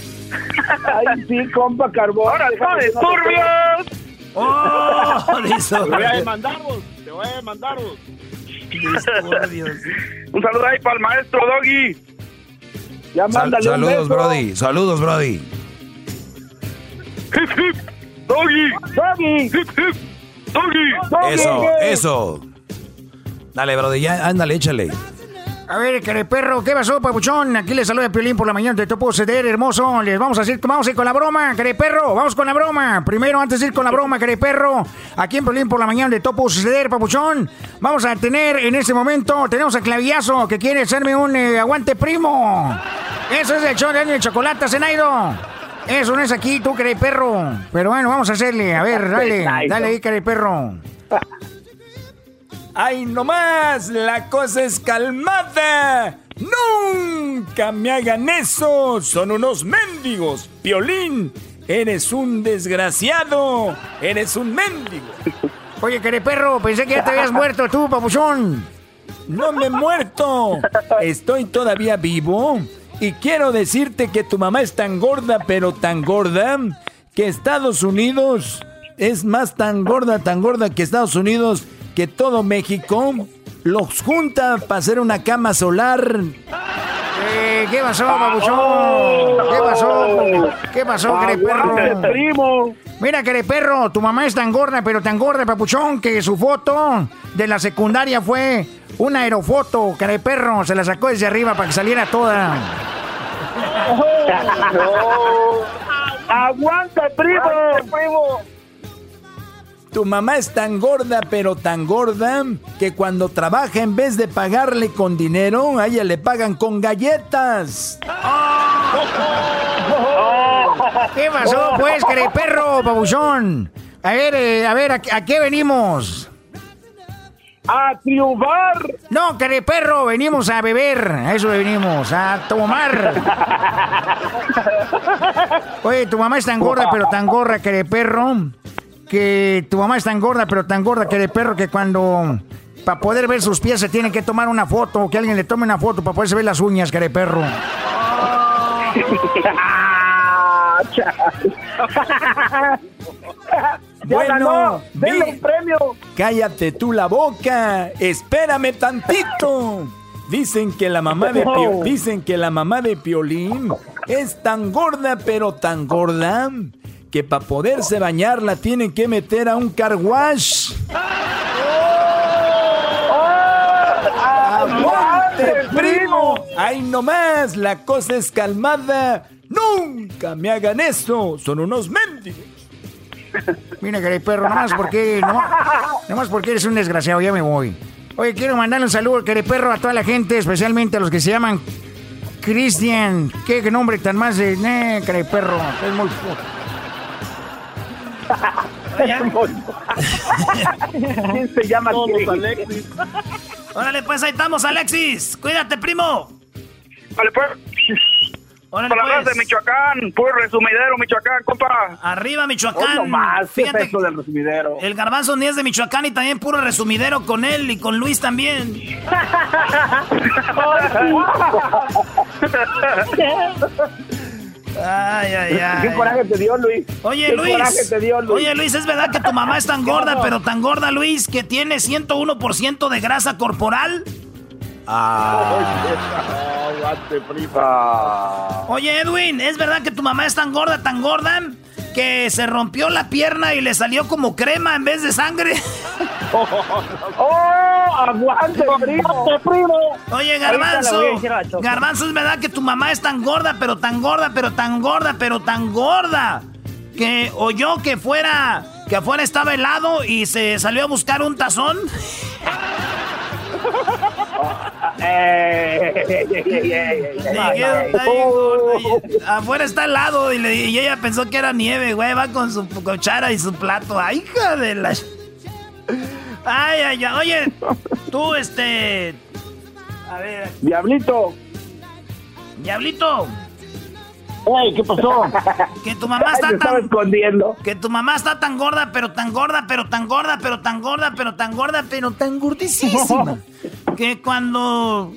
Ay, sí, compa Carbón. ¡Ahora está de turbios! ¡Oh! Te voy a demandar vos, te voy a demandar vos. Disturbios. Un saludo ahí para el maestro Doggy. Ya Sal- mándale un saludos, beso. Brody. Saludos, Brody. Hip, hip. Doggy. Doggy. Hip, hip. Doggy. Doggy, Eso, eso. Dale, Brody, ya, ándale, échale. A ver, perro, ¿qué pasó, papuchón? Aquí le saluda Piolín por la mañana, te puedo ceder, hermoso. Les vamos a decir, vamos a ir con la broma, perro, vamos con la broma. Primero, antes de ir con la broma, perro, aquí en Piolín por la mañana, de topo suceder, papuchón. Vamos a tener en este momento, tenemos a Clavillazo, que quiere hacerme un eh, aguante primo. Eso es el show de chocolate, Zenaido. Eso no es aquí, tú, perro. Pero bueno, vamos a hacerle, a ver, dale, [laughs] dale ahí, perro. ¡Ay, no más! ¡La cosa es calmada! ¡Nunca me hagan eso! ¡Son unos mendigos! ¡Piolín! ¡Eres un desgraciado! ¡Eres un mendigo! Oye, perro, pensé que ya te habías muerto tú, papuchón. ¡No me he muerto! Estoy todavía vivo. Y quiero decirte que tu mamá es tan gorda, pero tan gorda, que Estados Unidos es más tan gorda, tan gorda que Estados Unidos, que todo México los junta para hacer una cama solar. Eh, ¿Qué pasó, papuchón? ¿Qué pasó? ¿Qué pasó, perro? primo. Mira, perro, tu mamá es tan gorda, pero tan gorda, papuchón, que su foto de la secundaria fue una aerofoto, perro. Se la sacó desde arriba para que saliera toda. [laughs] Aguanta, primo. primo. Tu mamá es tan gorda, pero tan gorda, que cuando trabaja en vez de pagarle con dinero, a ella le pagan con galletas. [laughs] ¿Qué pasó, pues, perro, babuchón? A ver, eh, a ver, ¿a, a qué venimos? ¡A triunfar! No, perro, venimos a beber. A eso venimos, a tomar. [laughs] Oye, tu mamá es tan gorda, pero tan gorda, perro, que tu mamá es tan gorda, pero tan gorda, perro, que cuando... Para poder ver sus pies se tiene que tomar una foto, que alguien le tome una foto para poderse ver las uñas, perro. [laughs] Bueno, ¡Denle un premio! Cállate tú la boca. Espérame tantito. Dicen que la mamá de Pio- dicen que la mamá de Piolín es tan gorda, pero tan gorda que para poderse bañar la tienen que meter a un car wash. ¡Aguante, primo! ¡Ay, nomás! La cosa es calmada. ¡Nunca me hagan eso! Son unos mendigos. Mira, perro, nomás porque, nomás, nomás porque eres un desgraciado, ya me voy. Oye, quiero mandarle un saludo, perro, a toda la gente, especialmente a los que se llaman Cristian. ¿Qué, qué nombre tan más de... Eh, perro, es muy... [laughs] ¿Quién se llama Todos? Alexis. Órale, pues ahí estamos, Alexis. Cuídate, primo. Vale, pues. Órale, Para la pues. de Michoacán, puro resumidero, Michoacán, compa. Arriba, Michoacán. ¿qué es Fíjate, eso del resumidero? el garbanzo ni es de Michoacán y también puro resumidero con él y con Luis también. [laughs] [laughs] Ay, ay, ay. ¿Qué coraje te dio, Luis? Oye, ¿Qué Luis. coraje te dio, Luis? Oye, Luis, ¿es verdad que tu mamá es tan [laughs] gorda, pero tan gorda, Luis, que tiene 101% de grasa corporal? Prima. Oye, Edwin, ¿es verdad que tu mamá es tan gorda, tan gorda, que se rompió la pierna y le salió como crema en vez de sangre? [laughs] ¡Oh! ¡Aguante, primo! primo! Oye, Garbanzo. Garbanzo, ¿es verdad que tu mamá es tan gorda, pero tan gorda, pero tan gorda, pero tan gorda? Que oyó que fuera, que afuera estaba helado y se salió a buscar un tazón. [laughs] afuera está helado y, le- y ella pensó que era nieve, güey. Va con su cuchara y su plato. ¡Ay, hija de la... Ay, ay, ay. Oye, tú, este... A ver, Diablito. Diablito. Ey, ¿qué pasó? [laughs] Que tu mamá está tan... escondiendo. Que tu mamá está tan gorda, pero tan gorda, pero tan gorda, pero tan gorda, pero tan gorda, pero tan gordísima. [laughs] que cuando...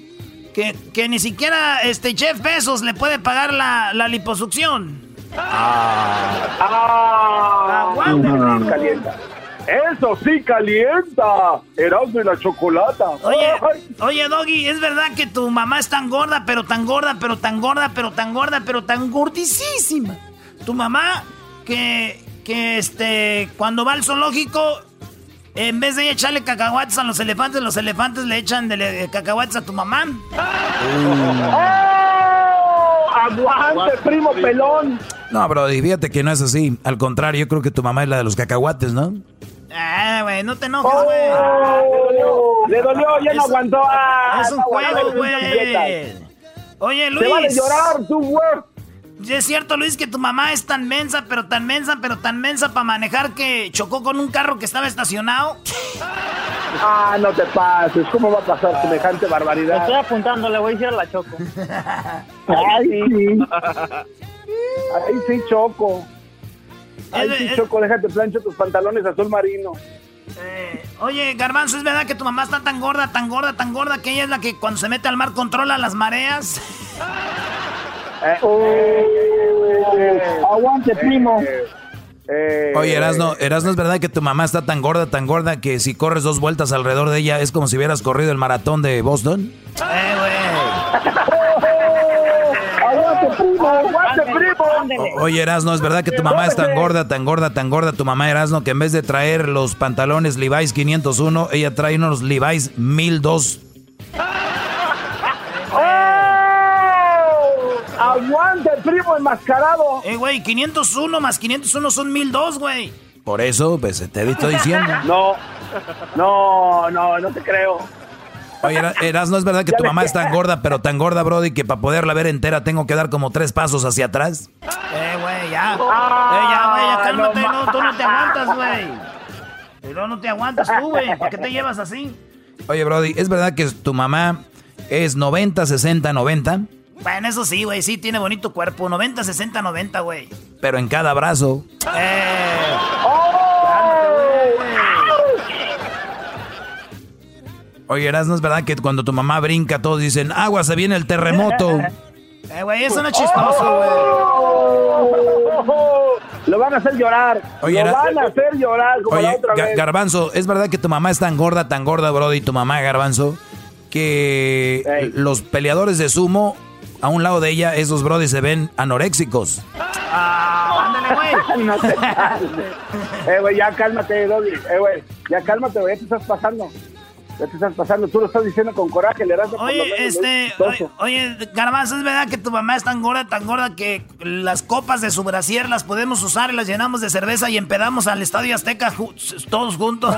Que, que ni siquiera este Jeff Bezos le puede pagar la, la liposucción. ¡Ah! Aguante, primo. sí calienta. Eso sí calienta. Erasmo y la chocolata. Oye, Ay. oye, Doggy, ¿es verdad que tu mamá es tan gorda, pero tan gorda, pero tan gorda, pero tan gorda, pero tan gordísima? Tu mamá que, que este, cuando va al zoológico, en vez de echarle cacahuates a los elefantes, los elefantes le echan de, de cacahuates a tu mamá. ¡Oh! ¡Aguante, primo pelón! No, bro, y fíjate que no es así. Al contrario, yo creo que tu mamá es la de los cacahuates, ¿no? Ah, güey, no te enojes, güey. ¡Oh! Le dolió, ya no Es- aguantó. Ah, es un no juego, güey. Oye, Luis. Te vale llorar, tú, güey. Es cierto, Luis, que tu mamá es tan mensa, pero tan mensa, pero tan mensa para manejar que chocó con un carro que estaba estacionado. Ah, no te pases. ¿Cómo va a pasar semejante barbaridad? estoy apuntando, le voy a decir a la Choco. [laughs] Ay, sí. Ay, sí, Choco. Ay, sí, Choco, déjate plancho tus pantalones azul marino. Eh, oye, Garbanzo, ¿es verdad que tu mamá está tan gorda, tan gorda, tan gorda que ella es la que cuando se mete al mar controla las mareas? Eh, oh, aguante, primo. Eh, Oye, Erasno, Erasno, ¿es verdad que tu mamá está tan gorda, tan gorda que si corres dos vueltas alrededor de ella es como si hubieras corrido el maratón de Boston? Eh, güey. [laughs] Aguante, primo, aguante, primo. Oye, Erasno, ¿es verdad que tu mamá es tan gorda, tan gorda, tan gorda, tu mamá Erasno, que en vez de traer los pantalones Levi's 501, ella trae unos Levi's 1002? [laughs] ¡Oh! Aguante, primo enmascarado. Eh, güey, 501 más 501 son 1002, güey. Por eso, pues te estoy diciendo. [laughs] No, no, no, no te creo. Oye, Eras, ¿no es verdad que tu mamá es tan gorda, pero tan gorda, Brody, que para poderla ver entera tengo que dar como tres pasos hacia atrás? Eh, güey, ya. eh, ya, güey, ya cálmate. No, tú no te aguantas, güey. Pero no te aguantas tú, güey. ¿Por qué te llevas así? Oye, Brody, ¿es verdad que tu mamá es 90, 60, 90? Bueno, eso sí, güey, sí, tiene bonito cuerpo. 90, 60, 90, güey. Pero en cada brazo. Eh. Oye, Eras, ¿no es verdad que cuando tu mamá brinca todos dicen, agua, se viene el terremoto? eh, güey, eso no es chistoso, güey. Lo van a hacer llorar. Oye, Lo era- van a hacer llorar como la otra vez. Garbanzo, ¿es verdad que tu mamá es tan gorda, tan gorda, Brody, tu mamá, Garbanzo, que los peleadores de sumo, a un lado de ella, esos Brody se ven anoréxicos? Ah, ándale, güey. [laughs] no te [laughs] calmes. Eh, güey, ya cálmate, Doggy. Eh, güey, ya cálmate, güey, ya te estás pasando. Ya te estás pasando. Tú lo estás diciendo con coraje, le das Oye, menos, este, oye, oye, Garbanzo, ¿es verdad que tu mamá es tan gorda, tan gorda que las copas de su brasier las podemos usar y las llenamos de cerveza y empedamos al Estadio Azteca ju- todos juntos?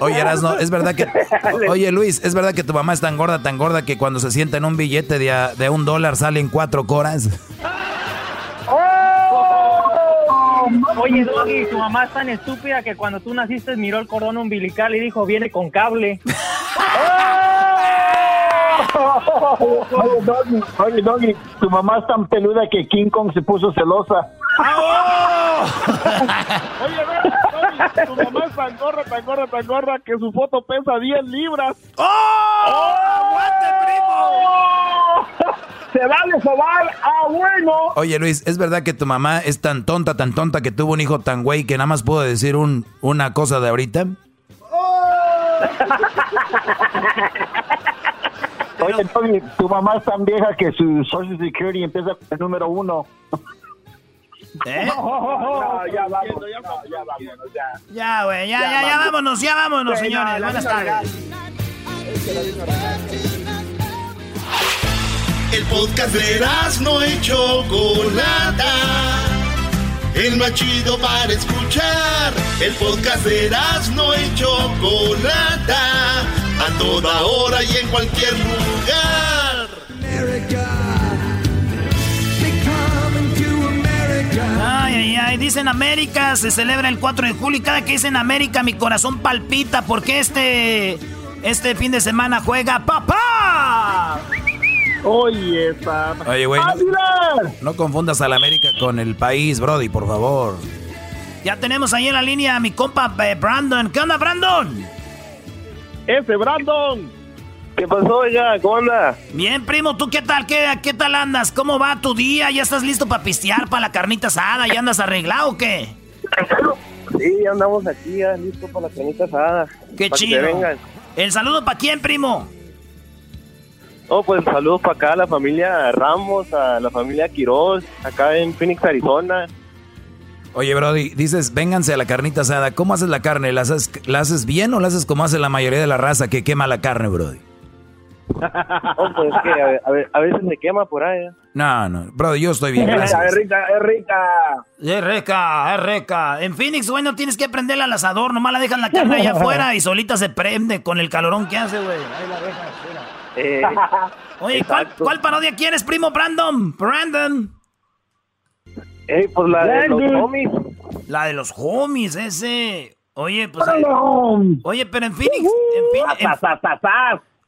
Oye, Erasno, ¿es verdad que... [laughs] Oye, Luis, ¿es verdad que tu mamá es tan gorda, tan gorda que cuando se sienta en un billete de, a- de un dólar salen cuatro coras? Oye, Doggy, tu mamá es tan estúpida que cuando tú naciste miró el cordón umbilical y dijo, viene con cable. [laughs] Oye, Doggy, oye, Doggy, tu mamá es tan peluda que King Kong se puso celosa. Oye, Tony, [laughs] tu mamá es tan gorda, tan gorda, tan gorda que su foto pesa 10 libras. ¡Oh! ¡Aguante, primo! [laughs] ¡Se va a desovar! ¡Ah, bueno! Oye, Luis, ¿es verdad que tu mamá es tan tonta, tan tonta que tuvo un hijo tan güey que nada más puedo decir un, una cosa de ahorita? [laughs] Oye, Doggy, tu mamá es tan vieja que su Social Security empieza con el número uno. ¿Eh? [laughs] No, ya vamos, no, ya vámonos, ya. Ya, güey, ya, ya, ya, vámonos, ya vámonos, Sí, señores. no, Buenas tardes. El podcast de no y Chocolata. El más chido para escuchar. El podcast de no y Chocolata. A toda hora y en cualquier lugar. Ay, ay, ay, dicen América, se celebra el 4 de julio y cada que dicen América mi corazón palpita porque este, este fin de semana juega papá. Oye, papá. Oye, güey, no, no confundas a la América con el país, Brody, por favor. Ya tenemos ahí en la línea a mi compa eh, Brandon. ¿Qué onda, Brandon? Ese Brandon. ¿Qué pasó, oiga? ¿Cómo anda? Bien, primo, ¿tú qué tal? ¿Qué, qué tal andas? ¿Cómo va tu día? ¿Ya estás listo para pistear, para la carnita asada? ¿Ya andas arreglado o qué? Sí, andamos aquí ya listos para la canita asada. Qué chido. vengan. ¿El saludo para quién, primo? Oh, pues saludos para acá a la familia Ramos, a la familia Quiroz, acá en Phoenix, Arizona. Oye, Brody, dices, vénganse a la carnita asada. ¿Cómo haces la carne? ¿La haces, ¿La haces bien o la haces como hace la mayoría de la raza que quema la carne, Brody? Oh, pues es que a, ve- a ve- a veces se quema por ahí. ¿eh? No, no, Brody, yo estoy bien, gracias. Es rica, es rica. Es rica, es rica. En Phoenix, güey, no tienes que prenderla al asador. Nomás la dejan la carne allá afuera y solita se prende con el calorón que hace, güey. Ahí la dejas, mira. Eh, Oye, ¿cuál, ¿cuál parodia quieres, primo Brandon? Brandon. eh, pues la de los homies. La de los homies, ese. Oye, pues. Oye, pero en Phoenix. En, Phoenix en,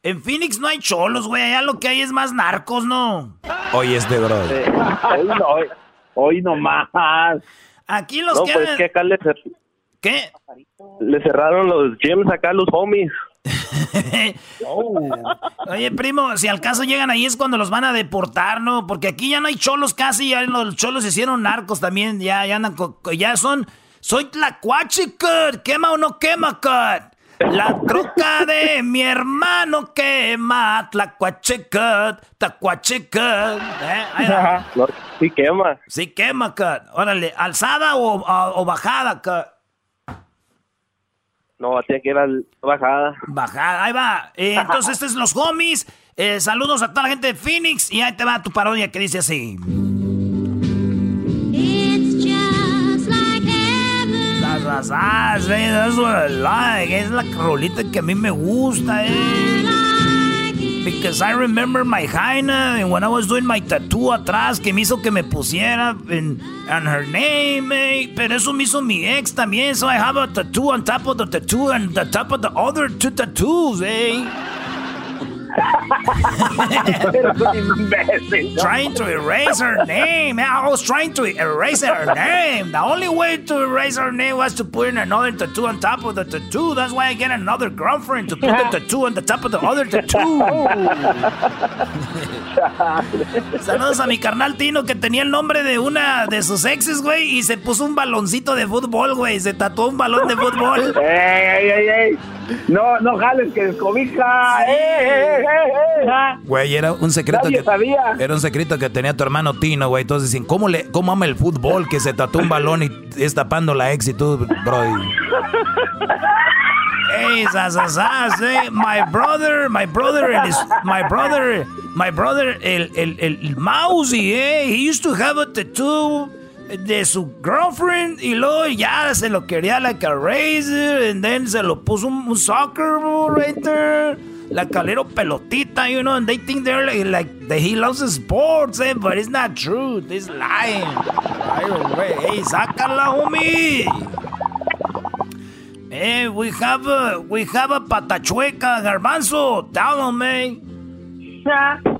en Phoenix no hay cholos, güey. Allá lo que hay es más narcos, ¿no? Oye, este Brody. Hoy no, hoy, hoy no más. Aquí los No, que. pues que acá le, cer- ¿Qué? le cerraron los gyms acá a los homies. [laughs] Oye, primo, si al caso llegan ahí es cuando los van a deportar, ¿no? Porque aquí ya no hay cholos casi, ya los cholos se hicieron narcos también, ya, ya andan, ya son, soy tlacuache, cut, quema o no quema, cut. La troca de mi hermano quema, tlacuache, cut, tlacuache, cut. ¿Eh? Ahí va. No, sí quema. Sí quema, cut. Órale, alzada o, o- o bajada, cut. No, tiene que ir bajada. Bajada, ahí va. Eh, entonces, estos los homies. Eh, saludos a toda la gente de Phoenix y ahí te va tu parodia que dice así. That's, that's, what I like. Es la rolita que a mí me gusta, eh. Because I remember my Jaina and when I was doing my tattoo atrás que me hizo que me pusiera en, on her name, eh. Pero eso me hizo mi ex también. So I have a tattoo on top of the tattoo and the top of the other two tattoos, eh. Trying to erase her name. I was trying to erase her name. The only way to erase her name was to put in another tattoo on top of the tattoo. That's why I get another girlfriend to put the tattoo on the top of the other tattoo. [laughs] Saludos a mi carnal Tino que tenía el nombre de una de sus exes, güey, y se puso un baloncito de fútbol, güey. Se tatuó un balón de fútbol. ¡Ey, ey, ey! No, no jales que descobija. ¡Ey, ey, ey! Güey, era un secreto que era un secreto que tenía tu hermano Tino, güey. Entonces dicen, ¿cómo le cómo ama el fútbol que se tatuó un balón y es tapando la ex y tú, bro? Hey, sasasas, eh. My brother, my brother, el, my brother, my brother, el, el, el Mousy, eh. He used to have a tattoo de su girlfriend y luego ya se lo quería like a razor and then se lo puso un, soccer ball right there la calero pelotita, you know, and they think they're like, that he loves sports, eh, but it's not true. This lying. Hey, sácala, homie. Eh, we have a, we have a patachueca, garbanzo. Tell him, eh.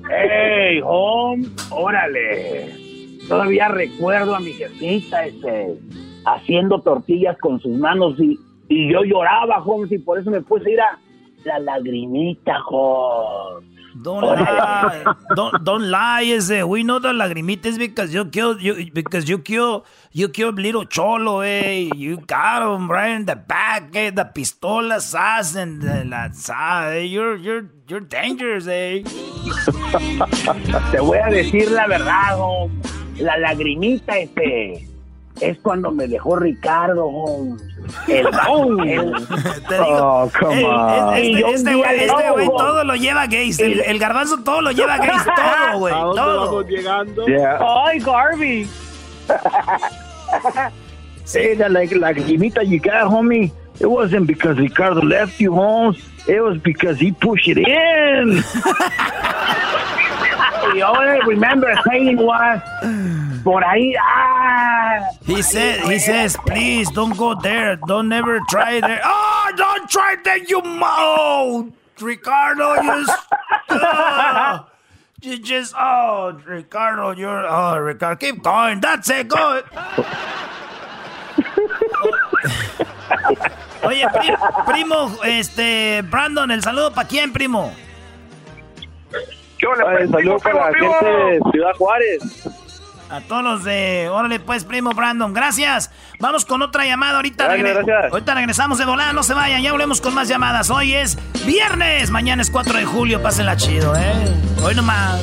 Hey, home, órale. Todavía recuerdo a mi jefita, este, haciendo tortillas con sus manos y, y yo lloraba, home, y por eso me puse a ir a la lagrimita, jo. Don't lie. don't, don't lie. Is it? We know the lagrimita is because you killed you because you killed you killed little cholo, eh? You got him right in the back, eh? The pistola sas and the, la eh? You're you're you're dangerous, eh? [laughs] Te voy a decir la verdad, oh. La lagrimita, este es cuando me dejó Ricardo. El, [laughs] el, [laughs] Te digo, oh, come on. Este, este güey este güey todo lo lleva gays. El, el, garbanzo todo lo lleva gays. Todo, [laughs] güey. Todo. Vamos llegando? Yeah. Ay, Garvey. Hey, that like like limita you got, homie. It wasn't because Ricardo left you, home. It was because he pushed it in. the only remember saying was por ahí. Ah. He said, he says, please don't go there. Don't ever try there. [laughs] Oh, don't try that, you mouth, Ricardo. You, uh, you just, oh, Ricardo, you're, oh, Ricardo, keep going. That's it, go. [laughs] Oye, primo, este, Brandon, el saludo para quién, primo. ¿Qué hola, saludo para la gente de Ciudad Juárez. A todos los de. Órale, pues, primo Brandon. Gracias. Vamos con otra llamada. Ahorita, Ahorita regresamos de volada. No se vayan. Ya volvemos con más llamadas. Hoy es viernes. Mañana es 4 de julio. Pásenla chido, ¿eh? Hoy nomás.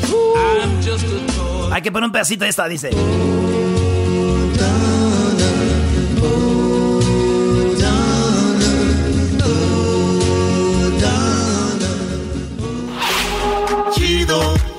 Hay que poner un pedacito de esta, dice.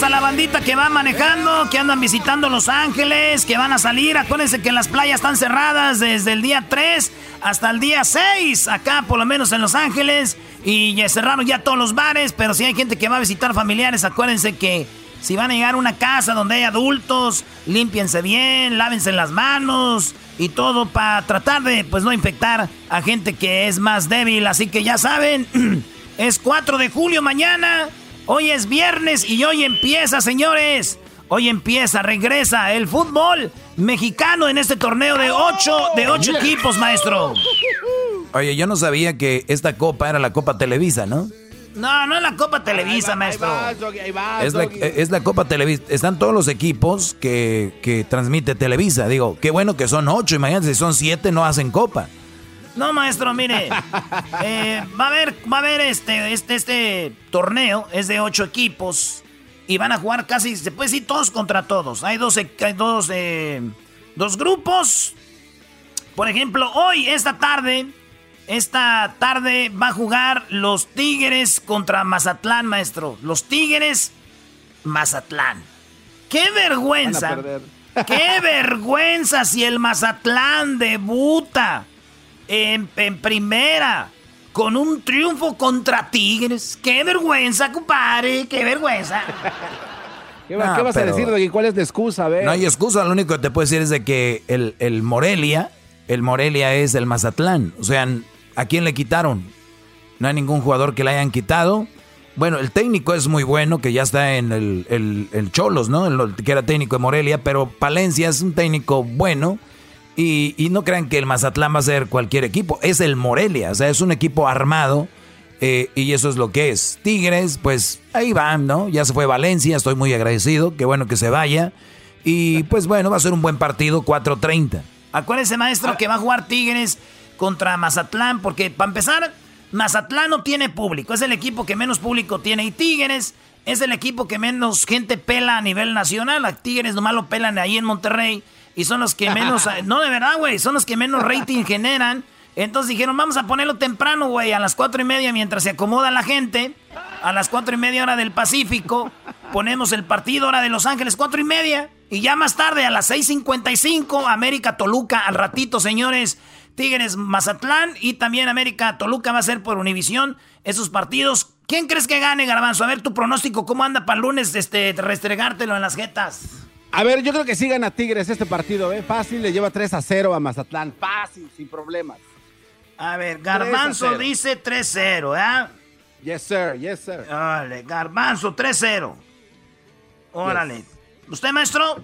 A la bandita que va manejando, que andan visitando Los Ángeles, que van a salir. Acuérdense que las playas están cerradas desde el día 3 hasta el día 6, acá por lo menos en Los Ángeles. Y ya cerraron ya todos los bares, pero si hay gente que va a visitar familiares, acuérdense que si van a llegar a una casa donde hay adultos, límpiense bien, lávense las manos y todo para tratar de pues no infectar a gente que es más débil. Así que ya saben, [clears throat] es 4 de julio mañana, hoy es viernes y hoy empieza, señores. Hoy empieza, regresa el fútbol mexicano en este torneo de 8 de ocho equipos, maestro. Oye, yo no sabía que esta copa era la Copa Televisa, ¿no? No, no es la Copa Televisa, maestro. es, la, es, la, Copa Televisa. Están todos los equipos que, que transmite Televisa. Digo, qué bueno que son ocho. Imagínate, si son siete, no hacen Copa. No, maestro, mire. [laughs] Eh, va a haber, va a haber este, este, este torneo, es de ocho equipos. Y van a jugar casi, se puede decir, todos contra todos. Hay dos, hay dos, eh, dos grupos. Por ejemplo, hoy, esta tarde, esta tarde va a jugar los Tigres contra Mazatlán, maestro. Los Tigres, Mazatlán. ¡Qué vergüenza! ¡Qué vergüenza si el Mazatlán debuta en, primera con un triunfo contra Tigres? ¡Qué vergüenza, compadre! ¡Qué vergüenza! ¿Qué, vas a decir, de ¿Cuál es la excusa? No hay excusa, lo único que te puedo decir es de que el, el Morelia, el Morelia es el Mazatlán. O sea, ¿a quién le quitaron? No hay ningún jugador que le hayan quitado. Bueno, el técnico es muy bueno, que ya está en el, Cholos, ¿no? El, que era técnico de Morelia, pero Palencia es un técnico bueno. Y, no crean que el Mazatlán va a ser cualquier equipo, es el Morelia, o sea, es un equipo armado. Eh, y eso es lo que es. Tigres, pues ahí van, ¿no? Ya se fue Valencia, estoy muy agradecido, qué bueno que se vaya. Y pues bueno, va a ser un buen partido, 4.30. Acuérdense, maestro, que va a jugar Tigres contra Mazatlán, porque para empezar, Mazatlán no tiene público, es el equipo que menos público tiene. Y Tigres es el equipo que menos gente pela a nivel nacional. Tigres nomás lo pelan ahí en Monterrey. Y son los que menos. [laughs] no, de verdad, güey. Son los que menos rating generan. Entonces dijeron, vamos a ponerlo temprano, güey, a las cuatro y media mientras se acomoda la gente. A las cuatro y media hora del Pacífico. Ponemos el partido hora de Los Ángeles, cuatro y media. Y ya más tarde, a las 6.55, América Toluca. Al ratito, señores. Tigres Mazatlán y también América Toluca va a ser por Univisión esos partidos. ¿Quién crees que gane, Garbanzo? A ver tu pronóstico, ¿cómo anda para el lunes este, restregártelo en las jetas? A ver, yo creo que sí gana Tigres este partido, ¿eh? Fácil, le lleva 3 a 0 a Mazatlán. Fácil, sin problemas. A ver, Garbanzo dice 3-0, ¿eh? Yes, sir, yes, sir. Órale, Garbanzo 3-0. Órale. ¿Usted, maestro?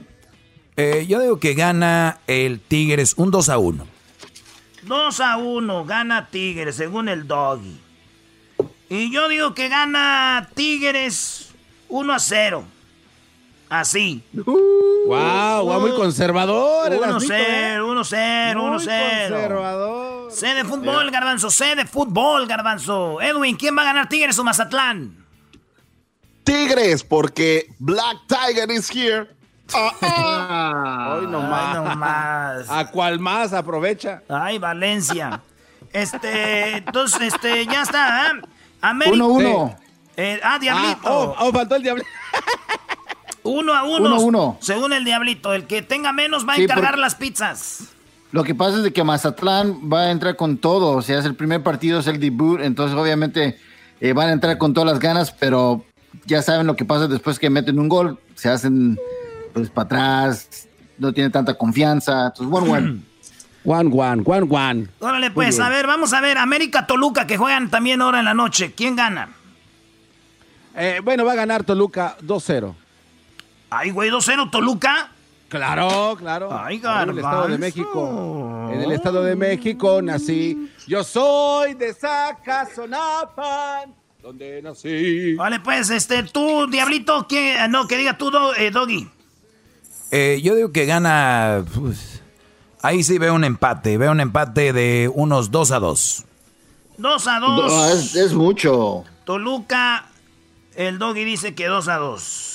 Eh, yo digo que gana el Tigres un 2 a 1. 2 a 1 gana Tigres, según el doggy. Y yo digo que gana Tigres 1 a 0. Así. Uh, wow, wow, muy conservador. 1 0, 1 0, 1 0. Conservador. C de fútbol, Garbanzo. C de fútbol, Garbanzo. Edwin, ¿quién va a ganar Tigres o Mazatlán? Tigres, porque Black Tiger is here. Ah, [laughs] Hoy nomás. ¿A cuál más? Aprovecha. Ay, Valencia. Este, entonces, este, ya está, ¿eh? América. Uno, uno. Eh, ah, Diablito. Ah, oh, oh, faltó el Diablito. [laughs] uno a uno. Uno, uno. Según el Diablito. El que tenga menos va a encargar las pizzas. Lo que pasa es de que Mazatlán va a entrar con todo. O sea, es el primer partido, es el debut. Entonces, obviamente, eh, van a entrar con todas las ganas, pero ya saben lo que pasa después que meten un gol. Se hacen pues para atrás, no tiene tanta confianza. Entonces, one, one. [clears throat] One, one, one, one. Órale, pues, a ver, vamos a ver. América Toluca, que juegan también ahora en la noche. ¿Quién gana? Eh, bueno, va a ganar Toluca 2-0. Ay, güey, 2-0 Toluca. Claro, claro. Ay, En el Estado de México. En el Estado de México nací. Yo soy de Zacazonapan, donde nací. Vale, pues, este, tú, Diablito, ¿quién? No, que diga tú, eh, Doggy. Eh, yo digo que gana. Pues, ahí sí veo un empate. Veo un empate de unos 2 a 2. 2 a 2. es, mucho. Toluca, el doggy dice que 2 a 2.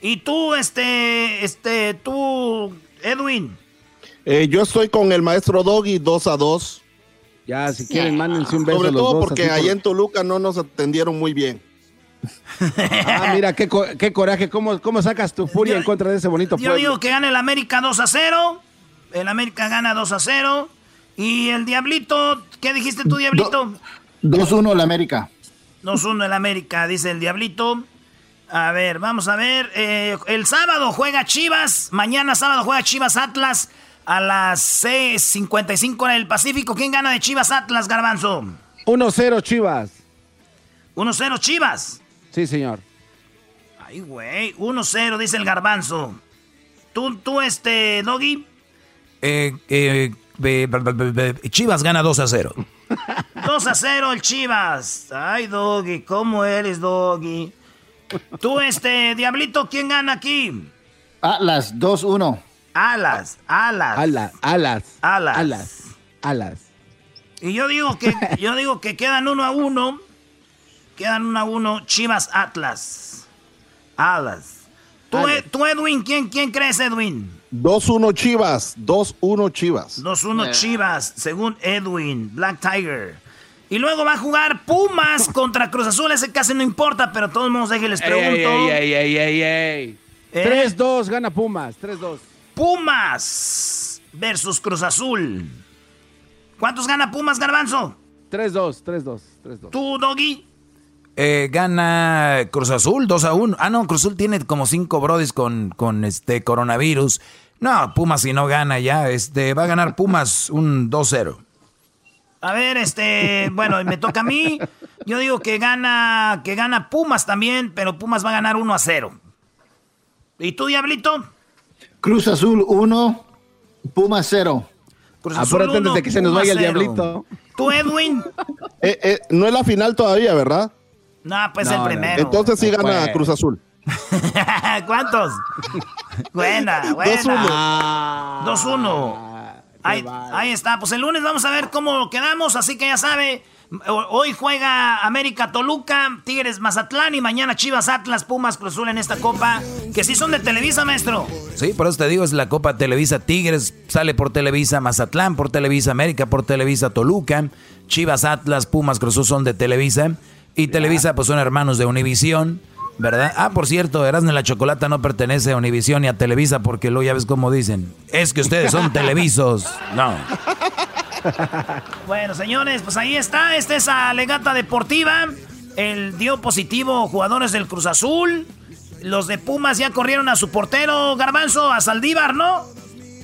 Y tú, este, este, tú, Edwin. Eh, yo estoy con el maestro Doggy 2 a 2. Ya, si quieren, mándense un beso. Sobre todo porque allá en Toluca no nos atendieron muy bien ah, mira, qué, coraje. ¿Cómo, ¿Cómo, sacas tu furia en contra de ese bonito pueblo? Yo digo que gana el América 2 a 0. El América gana 2 a 0. Y el Diablito, ¿qué dijiste tú, Diablito? 2-1 el América. 2-1 el América, dice el Diablito. A ver, vamos a ver. Eh, el sábado juega Chivas. Mañana sábado juega Chivas Atlas a las 6.55 en el Pacífico. ¿Quién gana de Chivas Atlas, Garbanzo? 1-0 Chivas. 1-0 Chivas. Sí, señor. Ay, güey. 1-0, dice el garbanzo. ¿Tú, tú este, Doggy? Eh, eh, Chivas gana 2 a 0. 2 [laughs] a 0 el Chivas. Ay, Doggy, ¿cómo eres, Doggy? Tú, este, Diablito, ¿quién gana aquí? Alas, 2-1. Alas, alas. Alas, alas. Alas. Alas. Alas. Y yo digo que, [laughs] yo digo que quedan uno a uno. Quedan uno a uno Chivas Atlas. Atlas. ¿Tú, Edwin, ¿quién, quién crees, Edwin? 2-1 Chivas, 2-1 Chivas. 2-1 eh. Chivas, según Edwin, Black Tiger. Y luego va a jugar Pumas [laughs] contra Cruz Azul. Ese casi no importa, pero todos modos les pregunto. Ey, ey, ey, ey 3-2 ¿Eh? gana Pumas, 3-2. Pumas versus Cruz Azul. ¿Cuántos gana Pumas, Garbanzo? 3-2, 3-2, 3-2. ¿Tú, Doggy? Eh, gana Cruz Azul 2 a 1. Ah, no, Cruz Azul tiene como 5 brodis con, con este coronavirus. No, Pumas si no gana ya, este, va a ganar Pumas un 2-0. A ver, este, bueno, me toca a mí. Yo digo que gana, que gana Pumas también, pero Pumas va a ganar 1 a 0. ¿Y tú, Diablito? Cruz Azul 1, Pumas 0. Cruz Azul antes de que se nos vaya el Diablito. ¿Tú, Edwin? Eh, eh, no es la final todavía, ¿verdad? No, pues el primero. Entonces sí gana Cruz Azul. [laughs] ¿Cuántos? buena, [laughs] buena. 2-1. 2-1. Ahí, ahí, está. Pues el lunes vamos a ver cómo quedamos. Así que ya sabe. Hoy juega América Toluca, Tigres Mazatlán y mañana Chivas Atlas, Pumas Cruz Azul en esta copa. Que sí son de Televisa, maestro. Sí, por eso te digo, es la copa Televisa. Tigres sale por Televisa, Mazatlán por Televisa, América por Televisa, Toluca. Chivas Atlas, Pumas Cruz Azul son de Televisa. Y Televisa, pues son hermanos de Univisión. ¿Verdad? Ah, por cierto, Erasmo la Chocolata no pertenece a Univisión ni a Televisa porque luego ya ves cómo dicen. Es que ustedes son televisos. No. Bueno, señores, pues ahí está. Esta es la legata deportiva. El dio positivo jugadores del Cruz Azul. Los de Pumas ya corrieron a su portero Garbanzo, a Saldívar, ¿no?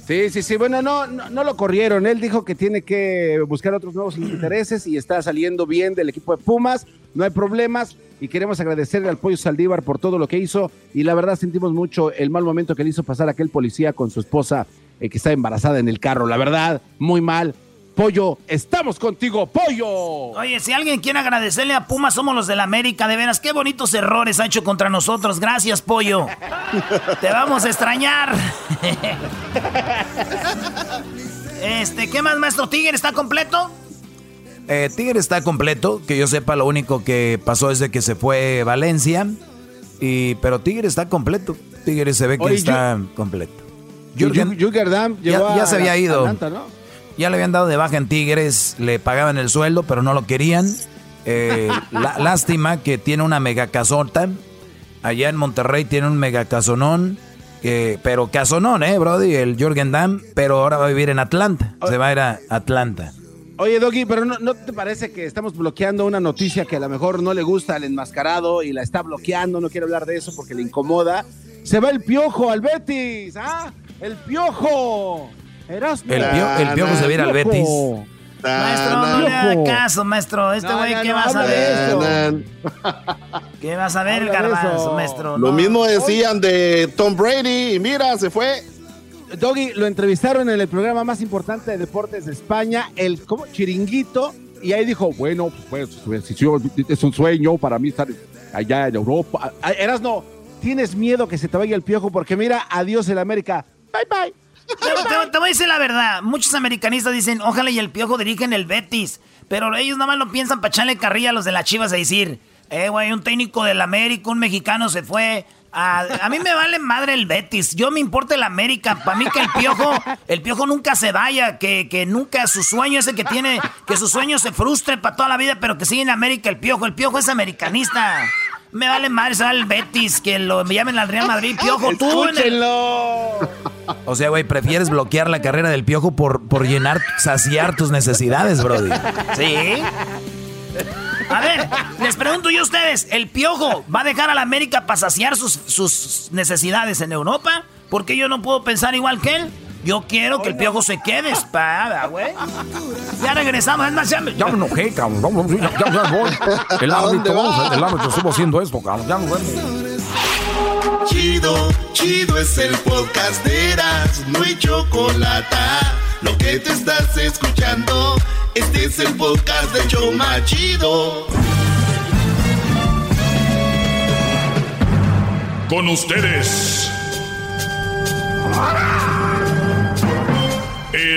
Sí, sí, sí. Bueno, no, no, no, lo corrieron. Él dijo que tiene que buscar otros nuevos [clears throat] intereses y está saliendo bien del equipo de Pumas. No hay problemas y queremos agradecerle al Pollo Saldívar por todo lo que hizo y la verdad sentimos mucho el mal momento que le hizo pasar aquel policía con su esposa eh, que está embarazada en el carro. La verdad, muy mal. Pollo, estamos contigo, Pollo. Oye, si alguien quiere agradecerle a Puma, somos los de la América, de veras, qué bonitos errores ha hecho contra nosotros. Gracias, Pollo. [laughs] Te vamos a extrañar. este, ¿qué más, maestro Tigre? ¿Está completo? Eh, Tigre está completo, que yo sepa, lo único que pasó es de que se fue Valencia. Y, pero Tigre está completo. Tigre se ve que está completo. Jürgen, ya, ya se había ido. Ya le habían dado de baja en Tigres, le pagaban el sueldo, pero no lo querían. Eh, [laughs] lástima que tiene una mega casota. Allá en Monterrey tiene un mega casonón. pero casonón, ¿eh, Brody? El Jürgen Damm. Pero ahora va a vivir en Atlanta. Se va a ir a Atlanta. Oye, Doggy, pero no, te parece que estamos bloqueando una noticia que a lo mejor no le gusta al enmascarado y la está bloqueando? No quiere hablar de eso porque le incomoda. Se va el piojo al Betis, ¿ah? El piojo. El, piojo se viene al Betis. Maestro, no le haga caso, maestro. Este güey, [laughs] ¿qué vas a ver? ¿Qué vas a ver, el garbanzo, maestro? Lo mismo decían de Tom Brady y mira, se fue. Doggy, lo entrevistaron en el programa más importante de deportes de España, el ¿cómo? Chiringuito, y ahí dijo, bueno, pues es un sueño para mí estar allá en Europa. Ah, Eras no, tienes miedo que se te vaya el piojo porque mira, adiós el América. Bye bye. Te, voy a decir la verdad. Muchos americanistas dicen, ojalá y el piojo dirigen el Betis. Pero ellos nada más lo piensan para echarle carrilla a los de las chivas a decir, eh, güey, un técnico del América, un mexicano se fue. A, mí me vale madre el Betis. Yo me importa el América. Para mí que el piojo, el piojo nunca se vaya, que, que nunca su sueño ese que tiene, que su sueño se frustre para toda la vida, pero que sigue en América el piojo. El piojo es americanista. Me vale madre, se el Betis, que lo me llamen al Real Madrid, piojo, tú. O sea, güey, prefieres bloquear la carrera del piojo por, por llenar, saciar tus necesidades, Brody. Sí. A ver, les pregunto yo a ustedes, ¿el Piojo va a dejar a la América para saciar sus, sus necesidades en Europa? Porque yo no puedo pensar igual que él. Yo quiero que el piojo se quede espada, güey. Ya regresamos, es más, ya me, ya me enojé, cabrón. Ya, ya, ya voy. El árbitro, el árbitro estuvo haciendo esto, cabrón. Ya nos vemos. Chido, chido es el podcast de Eras, no hay chocolate. Lo que te estás escuchando, este es el podcast de Choma Chido. Con ustedes. El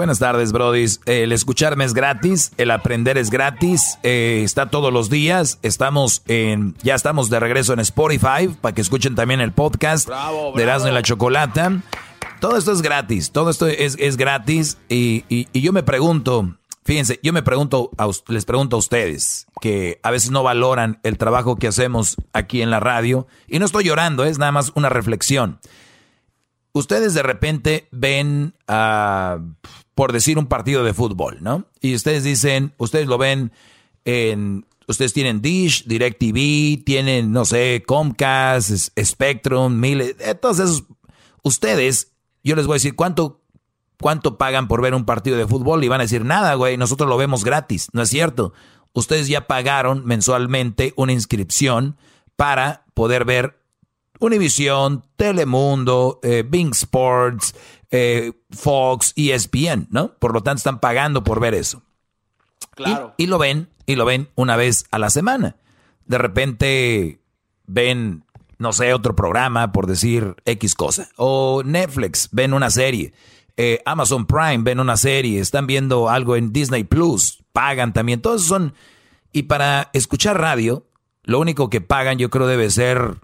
Buenas tardes, brodis. El escucharme es gratis, el aprender es gratis, eh, está todos los días. Estamos en, ya estamos de regreso en Spotify para que escuchen también el podcast de Erasmo y la Chocolata. Todo esto es gratis, todo esto es, gratis y, yo me pregunto, fíjense, yo me pregunto, les pregunto a ustedes que a veces no valoran el trabajo que hacemos aquí en la radio y no estoy llorando, es nada más una reflexión. Ustedes de repente ven a por decir un partido de fútbol, ¿no? Y ustedes dicen, ustedes lo ven en, ustedes tienen Dish, DirecTV, tienen, no sé, Comcast, Spectrum, Mille, eh, todos esos. Ustedes, yo les voy a decir, ¿cuánto, ¿cuánto pagan por ver un partido de fútbol? Y van a decir, nada, güey, nosotros lo vemos gratis. No es cierto. Ustedes ya pagaron mensualmente una inscripción para poder ver Univision, Telemundo, eh, Bing Sports, eh, Fox, ESPN, ¿no? Por lo tanto, están pagando por ver eso. Claro. Y, lo ven, y lo ven una vez a la semana. De repente ven, no sé, otro programa, por decir X cosa. O Netflix, ven una serie. Eh, Amazon Prime, ven una serie. Están viendo algo en Disney Plus, pagan también. Todos son. Y para escuchar radio, lo único que pagan, yo creo, debe ser,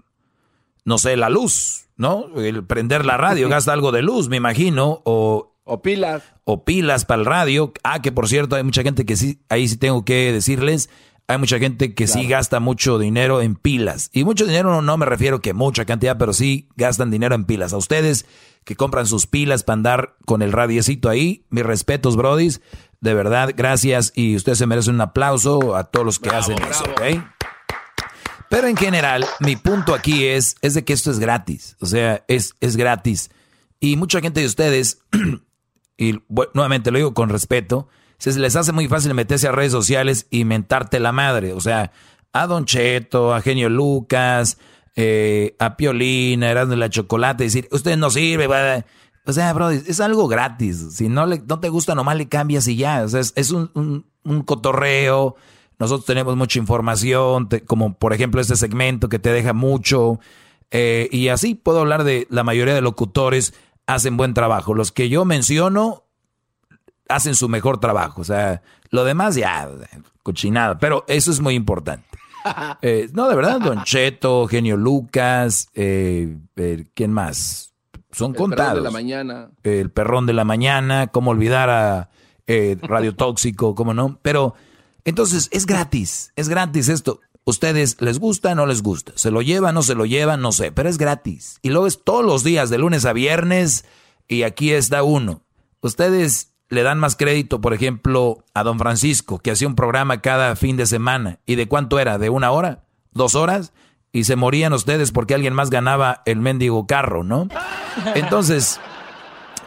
no sé, la luz ¿no? El prender la radio gasta algo de luz, me imagino, o... O pilas. O pilas para el radio. Ah, que por cierto, hay mucha gente que sí, ahí sí tengo que decirles, hay mucha gente que sí gasta mucho dinero en pilas. Y mucho dinero no, no me refiero que mucha cantidad, pero sí gastan dinero en pilas. A ustedes que compran sus pilas para andar con el radiecito ahí, mis respetos, brodis. De verdad, gracias. Y ustedes se merecen un aplauso a todos los que hacen eso, ¿ok? Pero en general, mi punto aquí es, es de que esto es gratis. O sea, es, es gratis. Y mucha gente de ustedes, [clears throat] y nuevamente lo digo con respeto, se les hace muy fácil meterse a redes sociales y mentarte la madre. O sea, a Don Cheto, a Genio Lucas, eh, a Piolina, a de la Chocolate, decir, usted no sirve. O sea, bro, es algo gratis. Si no, le, no te gusta, nomás le cambias y ya. O sea, es, un, un, un cotorreo nosotros tenemos mucha información, como por ejemplo este segmento que te deja mucho. Eh, y así puedo hablar de la mayoría de locutores hacen buen trabajo. Los que yo menciono hacen su mejor trabajo. O sea, lo demás ya, cochinada. Pero eso es muy importante. [laughs] Eh, no, de verdad, Don Cheto, Genio Lucas, eh, ¿quién más? Son contados. El perrón de la mañana. El perrón de la mañana, cómo olvidar a Radio Tóxico, cómo no. Pero entonces, es gratis, es gratis esto. ¿Ustedes les gusta no les gusta? ¿Se lo llevan no se lo llevan? No sé, pero es gratis. Y luego es todos los días, de lunes a viernes, y aquí está uno. Ustedes le dan más crédito, por ejemplo, a don Francisco, que hacía un programa cada fin de semana. ¿Y de cuánto era? ¿De una hora? ¿Dos horas? Y se morían ustedes porque alguien más ganaba el mendigo carro, ¿no? Entonces,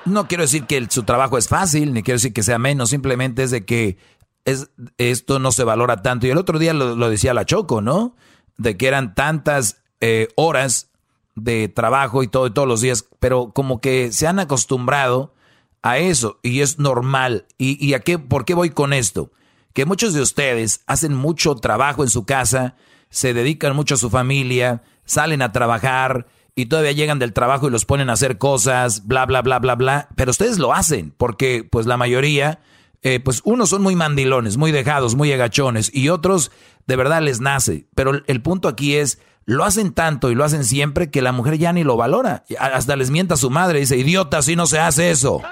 no quiero decir que su trabajo es fácil, ni quiero decir que sea menos, simplemente es de que es, esto no se valora tanto. Y el otro día lo, decía la Choco, ¿no? De que eran tantas eh, horas de trabajo y todo, y todos los días, pero como que se han acostumbrado a eso y es normal. ¿Y, y a qué, por qué voy con esto? Que muchos de ustedes hacen mucho trabajo en su casa, se dedican mucho a su familia, salen a trabajar y todavía llegan del trabajo y los ponen a hacer cosas, bla, bla, bla, bla, bla. Pero ustedes lo hacen porque pues la mayoría eh, pues unos son muy mandilones, muy dejados, muy agachones, y otros de verdad les nace. Pero el punto aquí es, lo hacen tanto y lo hacen siempre que la mujer ya ni lo valora. Hasta les mienta a su madre, dice, idiota, así no se hace eso.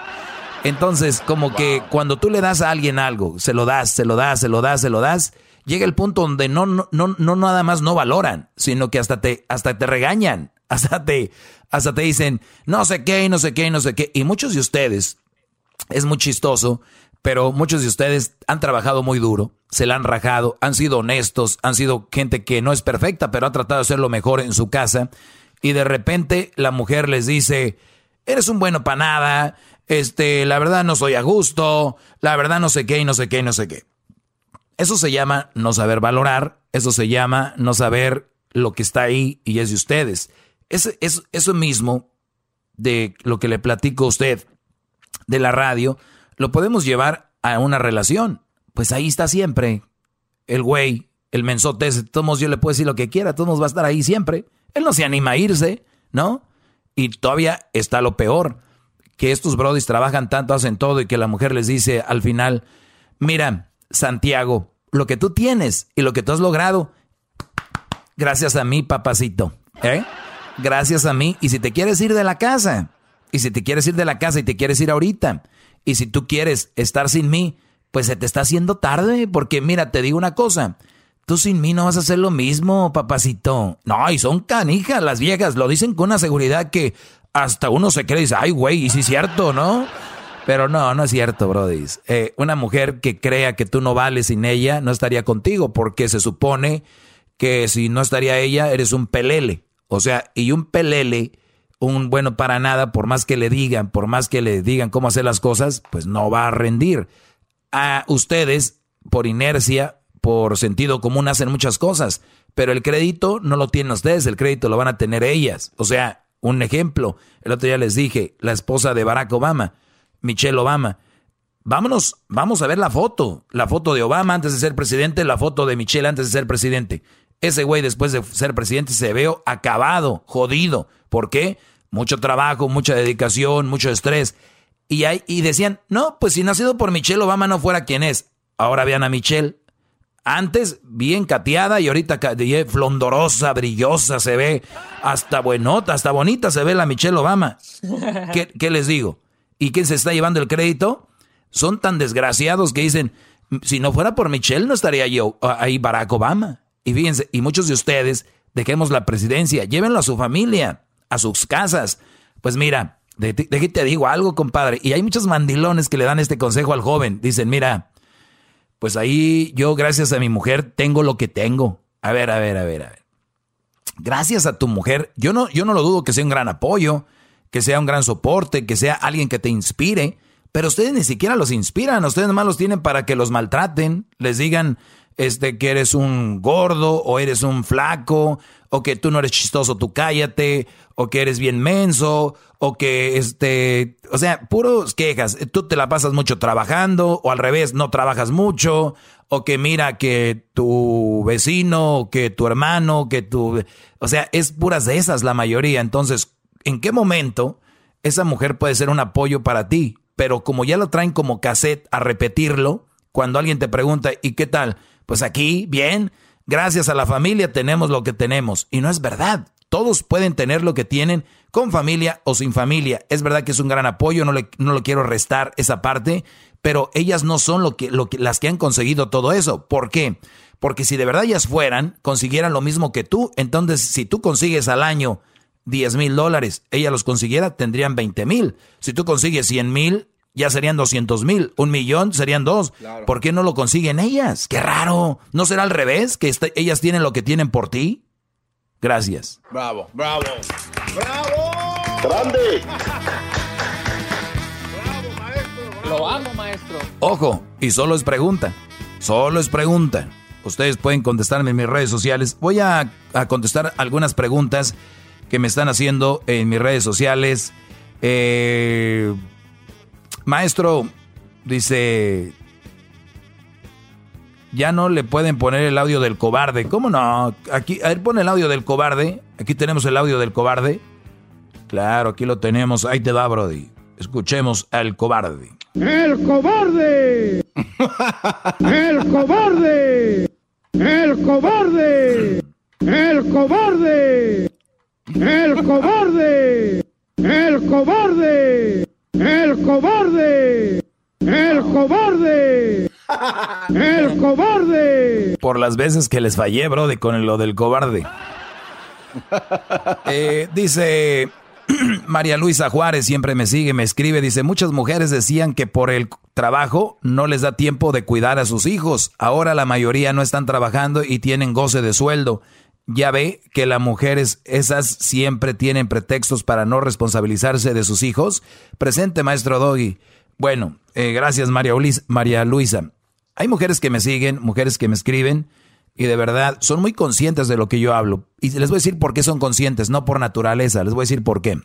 Entonces, como que cuando tú le das a alguien algo, se lo das, se lo das, se lo das, se lo das, llega el punto donde no, no, no, no nada más no valoran, sino que hasta te, hasta te regañan, [laughs] hasta te, hasta te dicen, no sé qué, no sé qué, no sé qué. Y muchos de ustedes, es muy chistoso, pero muchos de ustedes han trabajado muy duro, se la han rajado, han sido honestos, han sido gente que no es perfecta, pero ha tratado de hacer lo mejor en su casa. Y de repente la mujer les dice, eres un bueno para nada, este, la verdad no soy a gusto, la verdad no sé qué y no sé qué y no sé qué. Eso se llama no saber valorar, eso se llama no saber lo que está ahí y es de ustedes. Es, es, eso mismo de lo que le platico a usted de la radio, lo podemos llevar a una relación. Pues ahí está siempre el güey, el mensote ese. Todos yo le puedo decir lo que quiera, todos va a estar ahí siempre. Él no se anima a irse, ¿no? Y todavía está lo peor, que estos brodis trabajan tanto, hacen todo y que la mujer les dice al final, mira, Santiago, lo que tú tienes y lo que tú has logrado, gracias a mí, papacito, ¿eh? Gracias a mí. Y si te quieres ir de la casa, y si te quieres ir de la casa y te quieres ir ahorita, y si tú quieres estar sin mí, pues se te está haciendo tarde, porque mira, te digo una cosa, tú sin mí no vas a hacer lo mismo, papacito. No, y son canijas las viejas, lo dicen con una seguridad que hasta uno se cree y dice, ay, güey, y sí es cierto, ¿no? Pero no, no es cierto, Brody. Eh, una mujer que crea que tú no vales sin ella no estaría contigo, porque se supone que si no estaría ella, eres un pelele. O sea, y un pelele un bueno para nada, por más que le digan, por más que le digan cómo hacer las cosas, pues no va a rendir. A ustedes, por inercia, por sentido común, hacen muchas cosas, pero el crédito no lo tienen ustedes, el crédito lo van a tener ellas. O sea, un ejemplo, el otro día les dije, la esposa de Barack Obama, Michelle Obama, vámonos, vamos a ver la foto, la foto de Obama antes de ser presidente, la foto de Michelle antes de ser presidente. Ese güey después de ser presidente se veo acabado, jodido. ¿Por qué? Mucho trabajo, mucha dedicación, mucho estrés. Y, hay, y decían, no, pues si nacido por Michelle Obama no fuera quien es. Ahora vean a Michelle. Antes bien cateada y ahorita flondorosa, brillosa, se ve hasta buenota, hasta bonita se ve la Michelle Obama. [laughs] ¿Qué, ¿Qué, les digo? ¿Y quién se está llevando el crédito? Son tan desgraciados que dicen, si no fuera por Michelle no estaría yo ahí Barack Obama. Y fíjense, y muchos de ustedes, dejemos la presidencia, llévenlo a su familia a sus casas. Pues mira, de, te digo algo, compadre. Y hay muchos mandilones que le dan este consejo al joven. Dicen, mira, pues ahí yo, gracias a mi mujer, tengo lo que tengo. A ver, a ver, a ver, a ver. Gracias a tu mujer, yo no, yo no lo dudo que sea un gran apoyo, que sea un gran soporte, que sea alguien que te inspire, pero ustedes ni siquiera los inspiran, ustedes nomás los tienen para que los maltraten, les digan este, que eres un gordo o eres un flaco o que tú no eres chistoso, tú cállate, o que eres bien menso, o que este, o sea, puros quejas. Tú te la pasas mucho trabajando, o al revés, no trabajas mucho, o que mira que tu vecino, que tu hermano, que tu, o sea, es puras de esas la mayoría. Entonces, ¿en qué momento esa mujer puede ser un apoyo para ti? Pero como ya lo traen como cassette a repetirlo, cuando alguien te pregunta, ¿y qué tal? Pues aquí, bien Gracias a la familia tenemos lo que tenemos. Y no es verdad. Todos pueden tener lo que tienen con familia o sin familia. Es verdad que es un gran apoyo, no, le, no lo quiero restar esa parte, pero ellas no son lo que, lo que, las que han conseguido todo eso. ¿Por qué? Porque si de verdad ellas fueran, consiguieran lo mismo que tú, entonces si tú consigues al año 10 mil dólares, ella los consiguiera, tendrían 20 mil. Si tú consigues 100 mil, ya serían 200 mil. Un millón serían dos. ¿Por qué no lo consiguen ellas? Qué raro. ¿No será al revés? ¿Que este, ellas tienen lo que tienen por ti? Gracias. Bravo, bravo. ¡Bravo! ¡Grande! ¡Bravo, maestro! Lo amo, maestro. Ojo, y solo es pregunta. Solo es pregunta. Ustedes pueden contestarme en mis redes sociales. Voy a, a contestar algunas preguntas que me están haciendo en mis redes sociales. Eh Maestro, dice, ya no le pueden poner el audio del cobarde. ¿Cómo no? Aquí, a ver, pone el audio del cobarde. Aquí tenemos el audio del cobarde. Claro, aquí lo tenemos. Ahí te va, Brody. Escuchemos al cobarde. ¡El cobarde! ¡El cobarde! ¡El cobarde! ¡El cobarde! ¡El cobarde! ¡El cobarde! ¡El cobarde! ¡El cobarde! ¡El cobarde! Por las veces que les fallé, bro, de con lo del cobarde. [laughs] Eh, dice [clears throat] María Luisa Juárez, siempre me sigue, me escribe, dice, muchas mujeres decían que por el trabajo no les da tiempo de cuidar a sus hijos. Ahora la mayoría no están trabajando y tienen goce de sueldo ya ve que las mujeres esas siempre tienen pretextos para no responsabilizarse de sus hijos. Presente, maestro Doggy. Bueno, eh, gracias María, María Luisa. Hay mujeres que me siguen, mujeres que me escriben y de verdad son muy conscientes de lo que yo hablo. Y les voy a decir por qué son conscientes, no por naturaleza, les voy a decir por qué.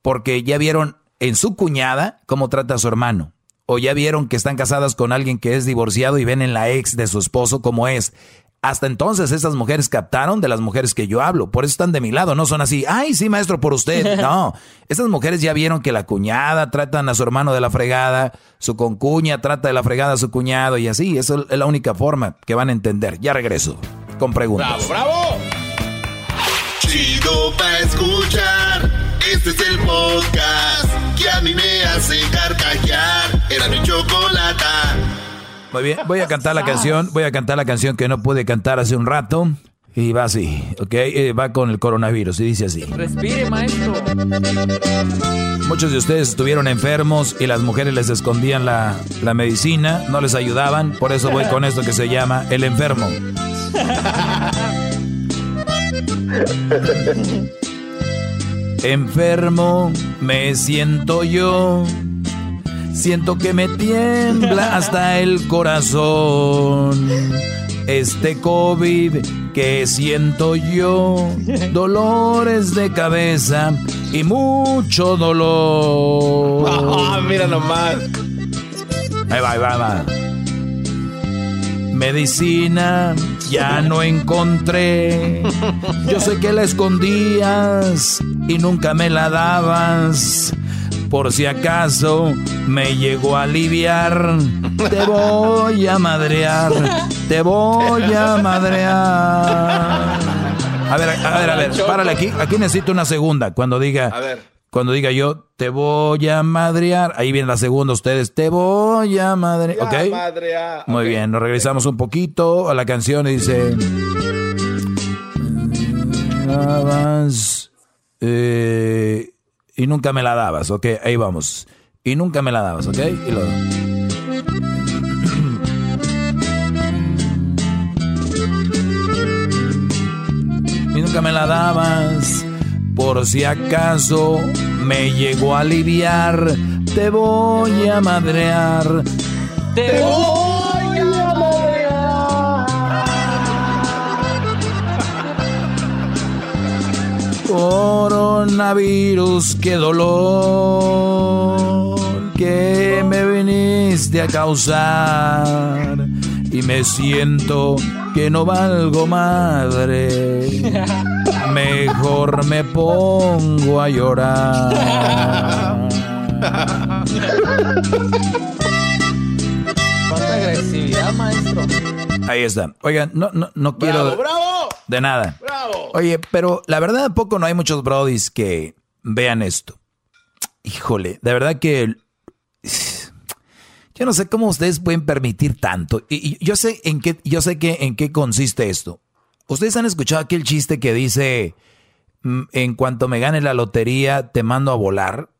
Porque ya vieron en su cuñada cómo trata a su hermano. O ya vieron que están casadas con alguien que es divorciado y ven en la ex de su esposo como es. Hasta entonces esas mujeres captaron de las mujeres que yo hablo. Por eso están de mi lado. No son así, ay, sí, maestro, por usted. [laughs] No, estas mujeres ya vieron que la cuñada tratan a su hermano de la fregada, su concuña trata de la fregada a su cuñado y así. Eso es la única forma que van a entender. Ya regreso con preguntas. ¡Bravo, bravo! Chido pa' escuchar. Este es el podcast que a mí me hace carcajear. Era mi chocolata. Muy bien, voy a cantar la canción, voy a cantar la canción que no pude cantar hace un rato. Y va así, ¿ok? Eh, va con el coronavirus y dice así. Respire, maestro. Muchos de ustedes estuvieron enfermos y las mujeres les escondían la, la medicina, no les ayudaban, por eso voy con esto que se llama El Enfermo. [laughs] Enfermo me siento yo Siento que me tiembla hasta el corazón. Este COVID que siento yo, dolores de cabeza y mucho dolor. Ah, mira nomás. Ahí va, ahí va, va. Medicina ya no encontré. Yo sé que la escondías y nunca me la dabas. Por si acaso me llegó a aliviar, te voy a madrear, te voy a madrear. A ver, a ver, a ver, párale aquí. Aquí necesito una segunda. Cuando diga, cuando diga yo, te voy a madrear. Ahí viene la segunda, ustedes, te voy a madrear. ¿Ok? Muy bien, nos regresamos un poquito a la canción y dice. Eh, y nunca me la dabas, ok, ahí vamos. Y nunca me la dabas, ok. Y, lo... [clears throat] y nunca me la dabas. Por si acaso me llegó a aliviar, te voy a madrear. Te voy Coronavirus, qué dolor que me viniste a causar. Y me siento que no valgo madre. Mejor me pongo a llorar. Cuánta agresividad, maestro. Ahí está. Oigan, no, no, no quiero. ¡Bravo, bravo! De nada. ¡Bravo! Oye, pero la verdad, ¿a poco no hay muchos brodis que vean esto? Híjole, de verdad que. Yo no sé cómo ustedes pueden permitir tanto. Y, y yo sé en qué, yo sé que en qué consiste esto. Ustedes han escuchado aquel chiste que dice: "Mm, En cuanto me gane la lotería, te mando a volar.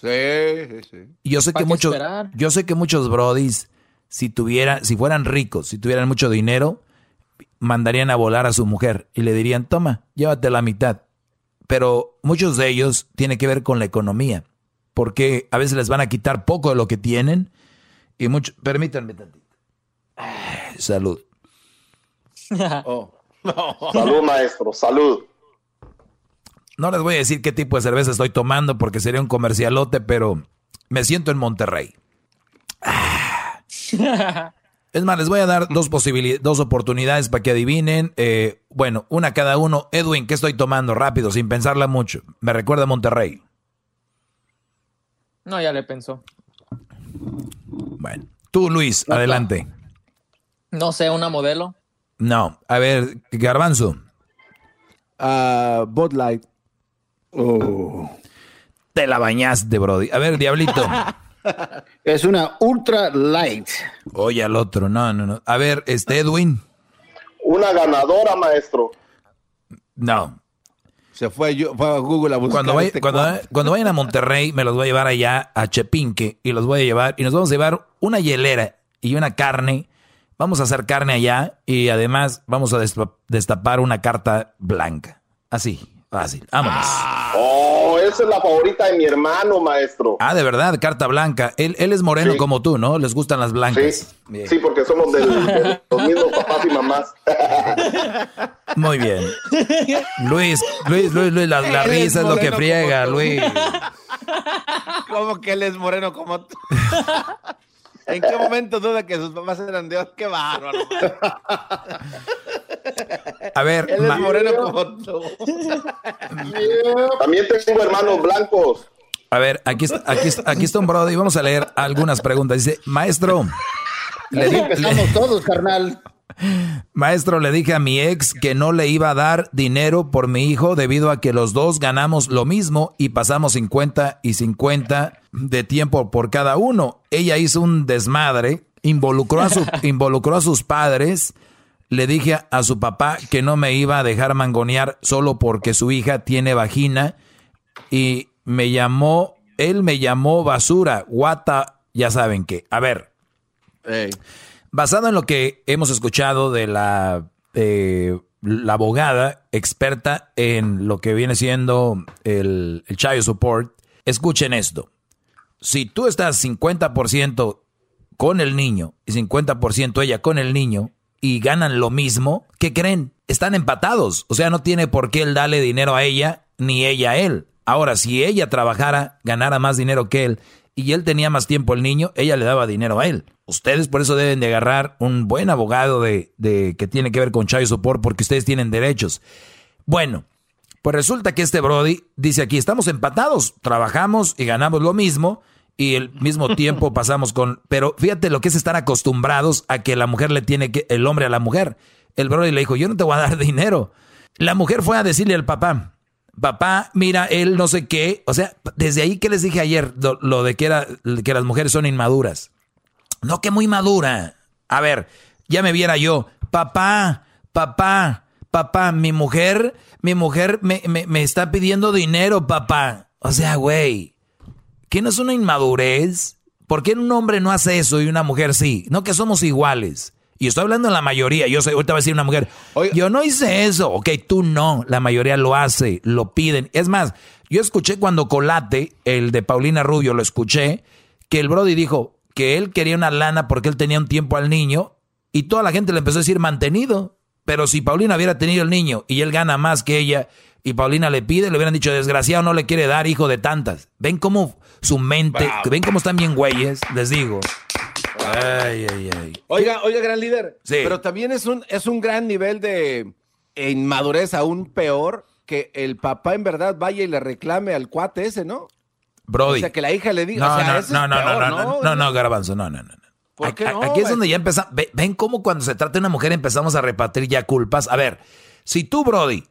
Sí, sí, sí. Y yo sé ¿Pa' que qué muchos, esperar? yo sé que muchos brodis, si tuvieran, si fueran ricos, si tuvieran mucho dinero, mandarían a volar a su mujer y le dirían, toma, llévate la mitad. Pero muchos de ellos tiene que ver con la economía, porque a veces les van a quitar poco de lo que tienen y mucho, permítanme tantito. Salud. [laughs] [laughs] Salud, maestro, salud. No les voy a decir qué tipo de cerveza estoy tomando porque sería un comercialote, pero me siento en Monterrey. [laughs] Es más, les voy a dar dos posibilidades, dos oportunidades para que adivinen. Eh, bueno, una cada uno. Edwin, ¿qué estoy tomando? Rápido, sin pensarla mucho. Me recuerda a Monterrey. No, ya le pensó. Bueno, tú, Luis, adelante. No sé, una modelo. No, a ver, Garbanzo. Ah, Bud Light. Te la bañaste, Brody. A ver, Diablito. [laughs] Es una ultra light. Oye, al otro. No, no, no. A ver, este Edwin. Una ganadora, maestro. No. Se fue, yo, fue a Google a buscar. Cuando, vaya- este cuando, cuate. cuando vayan a Monterrey, me los voy a llevar allá a Chepinque y los voy a llevar y nos vamos a llevar una hielera y una carne. Vamos a hacer carne allá y además vamos a despa- destapar una carta blanca. Así, fácil. Vámonos. Oh, esa es la favorita de mi hermano, maestro. Ah, de verdad, carta blanca. Él, él es moreno Sí. como tú, ¿no? Les gustan las blancas. Bien. Sí, porque somos del- de [laughs] los mismos papás y mamás. [laughs] Muy bien. Luis, Luis, Luis, Luis, la, la risa es lo que friega. Luis. [laughs] ¿Cómo que él es moreno como tú? ¿En qué momento duda que sus papás eran de ¡Qué bárbaro! A ver, Él es moreno como tú. También tengo hermanos blancos. a ver, aquí está, aquí, está- aquí está un brother y vamos a leer algunas preguntas. Dice, maestro, le di- empezamos todos, carnal. Maestro, le dije a mi ex que no le iba a dar dinero por mi hijo debido a que los dos ganamos lo mismo y pasamos 50 y 50 de tiempo por cada uno. Ella hizo un desmadre, involucró a, su, [laughs] involucró a sus padres. Le dije a su papá que no me iba a dejar mangonear solo porque su hija tiene vagina y me llamó, él me llamó basura, guata, ya saben qué. A ver, Basado en lo que hemos escuchado de la, eh, la abogada experta en lo que viene siendo el, el child support, escuchen esto. Si tú estás 50% con el niño y 50% ella con el niño y ganan lo mismo, ¿qué creen? Están empatados. O sea, no tiene por qué él darle dinero a ella ni ella a él. Ahora, si ella trabajara, ganara más dinero que él y él tenía más tiempo el niño, ella le daba dinero a él. Ustedes por eso deben de agarrar un buen abogado de, de que tiene que ver con child support porque ustedes tienen derechos. Bueno, pues resulta que este Brody dice aquí, estamos empatados, trabajamos y ganamos lo mismo y el mismo [laughs] tiempo pasamos con... Pero fíjate lo que es estar acostumbrados a que la mujer le tiene que... El hombre a la mujer. El Brody le dijo, yo no te voy a dar [laughs] dinero. La mujer fue a decirle al papá, papá, mira, él no sé qué. O sea, desde ahí que les dije ayer, lo, de que, era, que las mujeres son inmaduras. No que muy madura. A ver, ya me viera yo, papá, papá, papá, mi mujer, mi mujer me, me, me está pidiendo dinero, papá. O sea, güey, ¿qué no es una inmadurez? ¿Por qué un hombre no hace eso y una mujer sí? No que somos iguales. Y estoy hablando de la mayoría. Yo sé, ahorita va a decir una mujer, yo no hice eso. Ok, tú no. La mayoría lo hace, lo piden. Es más, yo escuché cuando Colate, el de Paulina Rubio, lo escuché, que el Brody dijo que él quería una lana porque él tenía un tiempo al niño y toda la gente le empezó a decir mantenido. Pero si Paulina hubiera tenido el niño y él gana más que ella y Paulina le pide, le hubieran dicho, desgraciado, no le quiere dar hijo de tantas. ¿Ven cómo su mente, ven cómo están bien güeyes? Les digo. Ay, ay, ay. Oiga, oiga, gran líder. Sí. Pero también es un, es un gran nivel de inmadurez, aún peor, que el papá en verdad vaya y le reclame al cuate ese, ¿no? Brody. O sea, que la hija le diga. No, o sea, no, eso es no, no, peor, no, no, no, no, no, Garbanzo, no, no, no. ¿Por qué no, Aquí es donde ya empezamos. Ven cómo cuando se trata de una mujer empezamos a repartir ya culpas. A ver, si tú, Brody,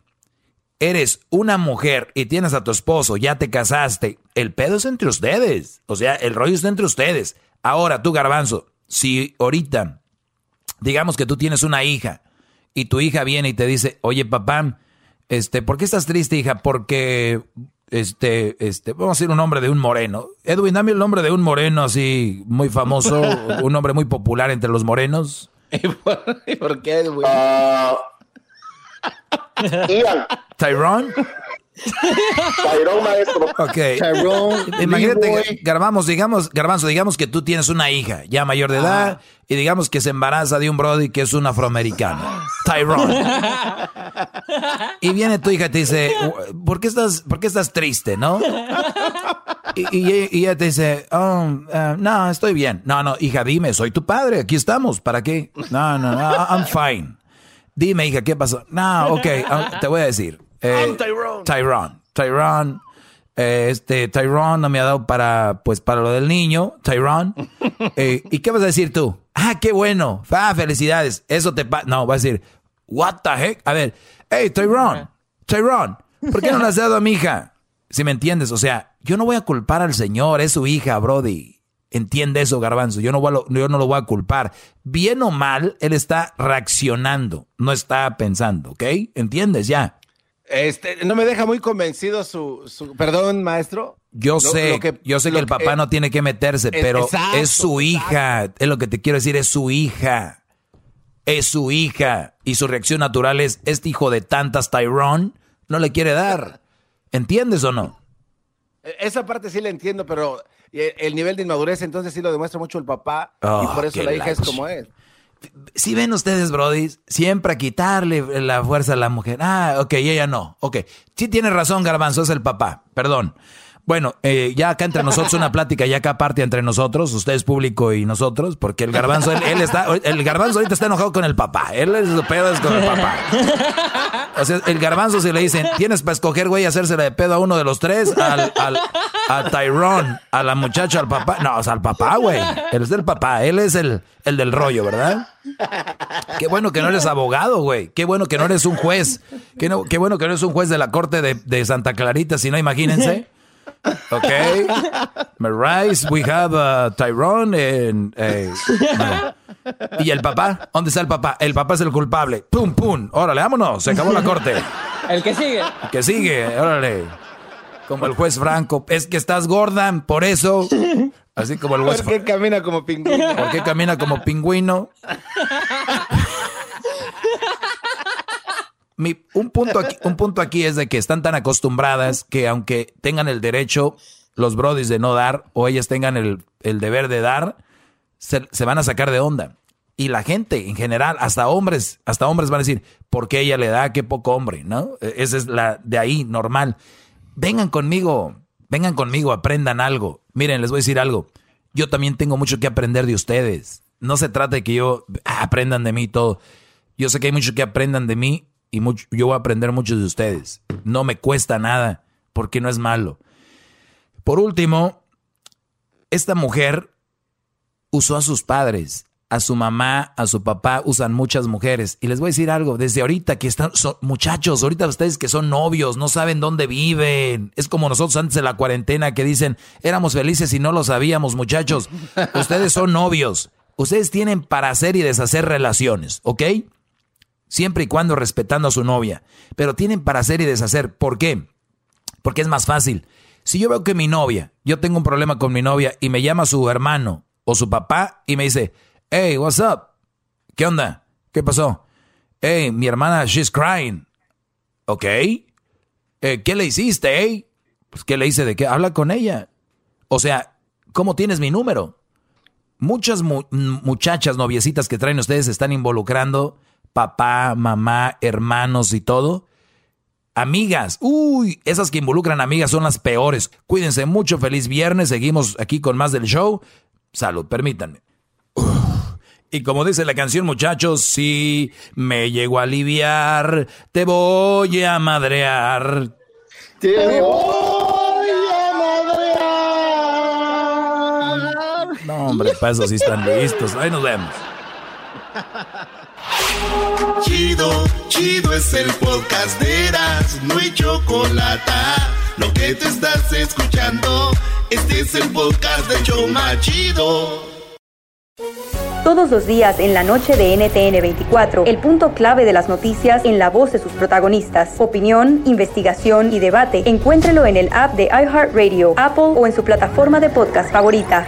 eres una mujer y tienes a tu esposo, ya te casaste, el pedo es entre ustedes. O sea, el rollo está entre ustedes. Ahora, tú, Garbanzo, si ahorita, digamos que tú tienes una hija y tu hija viene y te dice, oye, papá, este, ¿por qué estás triste, hija? Porque, este, este, vamos a decir un nombre de un moreno. Edwin, dame el nombre de un moreno así muy famoso, [laughs] un nombre muy popular entre los morenos. ¿Y por qué? Ah, Ian. [laughs] Tyrone. Tyrone, maestro. Ok. Imagínate, Garbanzo, digamos, Garbanzo, digamos que tú tienes una hija ya mayor de edad y digamos que se embaraza de un brody que es un afroamericano. Tyrone. Y viene tu hija y te dice, ¿por qué estás, por qué estás triste, no? Y, y- y ella te dice, oh, eh, no, estoy bien. No, no, hija, dime, soy tu padre, aquí estamos, ¿para qué? No, no, no, I'm fine. Dime, hija, ¿qué pasó? No, ok, ah, te voy a decir. Eh, I'm Tyrone. Tyrone. Tyrone. eh, este, Tyrone no me ha dado para, pues, para lo del niño, Tyrone. [laughs] Eh, ¿Y qué vas a decir tú? Ah, qué bueno. Ah, felicidades. Eso te pasa. No, vas a decir, what the heck? A ver, hey, Tyrone, Tyrone, ¿por qué no le has dado a mi hija? [laughs] Si me entiendes, o sea, yo no voy a culpar al señor, es su hija, Brody. Entiende eso, Garbanzo. Yo no, voy a lo- yo no lo voy a culpar. Bien o mal, él está reaccionando, no está pensando, ¿ok? ¿Entiendes ya? Este, no me deja muy convencido su, su- perdón, maestro. Yo Lo- sé, lo que- yo sé que el papá no tiene que meterse, Es- pero exacto, es su hija. Es lo que te quiero decir, es su hija. Es su hija. Y su reacción natural es, este hijo de tantas Tyrone no le quiere dar. ¿Entiendes o no? E, esa parte sí la entiendo, pero el nivel de inmadurez entonces sí lo demuestra mucho el papá y Oh, por eso la hija es como es. Si ven ustedes, Brody, siempre a quitarle la fuerza a la mujer. Ah, ok, ella no. Ok. Sí tiene razón, Garbanzo, es el papá. Perdón. Bueno, eh, ya acá entre nosotros una plática, ya acá aparte entre nosotros, ustedes público y nosotros, porque el garbanzo, él, está, el garbanzo ahorita está enojado con el papá. Él es su pedo es con el papá. O sea, el garbanzo si le dicen, tienes para escoger, güey, hacérsela de pedo a uno de los tres, al, al, a Tyrone, a la muchacha, al papá. No, o sea, al papá, güey. Él es el papá, él es el, el del rollo, ¿verdad? Qué bueno que no eres abogado, güey. Qué bueno que no eres un juez. Qué, no- qué bueno que no eres un juez de la corte de, de Santa Clarita, si no, imagínense. Ok. Marais, we have uh, Tyrone and, eh, no. ¿Y el papá? ¿Dónde está el papá? El papá es el culpable. Pum, pum. Órale, vámonos. Se acabó la corte. El que sigue. Que sigue, órale. Como el juez Franco. Es que estás gorda, por eso. Así como el juez ¿Por qué camina como pingüino? ¿Por qué camina como pingüino? Un, punto aquí, un punto aquí es de que están tan acostumbradas que aunque tengan el derecho, los brodis de no dar, o ellas tengan el, el deber de dar, se, se van a sacar de onda. Y la gente en general, hasta hombres, hasta hombres van a decir, ¿por qué ella le da? Qué poco hombre, ¿no? E- Esa es la de ahí, normal. Vengan conmigo, vengan conmigo, aprendan algo. Miren, les voy a decir algo. Yo también tengo mucho que aprender de ustedes. No se trata de que yo ah, aprendan de mí todo. Yo sé que hay mucho que aprendan de mí y yo voy a aprender mucho de ustedes. No me cuesta nada porque no es malo. Por último, esta mujer usó a sus padres, a su mamá, a su papá, usan muchas mujeres. Y les voy a decir algo, desde ahorita que están, son, muchachos, ahorita ustedes que son novios, no saben dónde viven. Es como nosotros antes de la cuarentena que dicen, éramos felices y no lo sabíamos, muchachos. Ustedes son novios. Ustedes tienen para hacer y deshacer relaciones, ¿ok? Siempre y cuando respetando a su novia. Pero tienen para hacer y deshacer. ¿Por qué? Porque es más fácil. Si yo veo que mi novia, yo tengo un problema con mi novia y me llama su hermano o su papá y me dice, hey, what's up? ¿Qué onda? ¿Qué pasó? Hey, mi hermana, she's crying. ¿Ok? Eh, ¿Qué le hiciste, eh? Pues, ¿qué le hice de qué? Habla con ella. O sea, ¿cómo tienes mi número? Muchas mu- muchachas noviecitas que traen ustedes están involucrando, papá, mamá, hermanos y todo. Amigas, uy, esas que involucran amigas son las peores. Cuídense mucho, feliz viernes, seguimos aquí con más del show. Salud, permítanme. Uf. Y como dice la canción, muchachos, si me llego a aliviar, te voy a madrear. Te voy a madrear. No, hombre, para eso sí están listos. Ahí nos vemos. [laughs] Chido, chido es el podcast de Eras, no hay chocolate. Lo que te estás escuchando, este es el podcast de Choma Chido. Todos los días en la noche de NTN 24, el punto clave de las noticias en la voz de sus protagonistas. Opinión, investigación y debate. Encuéntrelo en el app de iHeartRadio, Apple o en su plataforma de podcast favorita.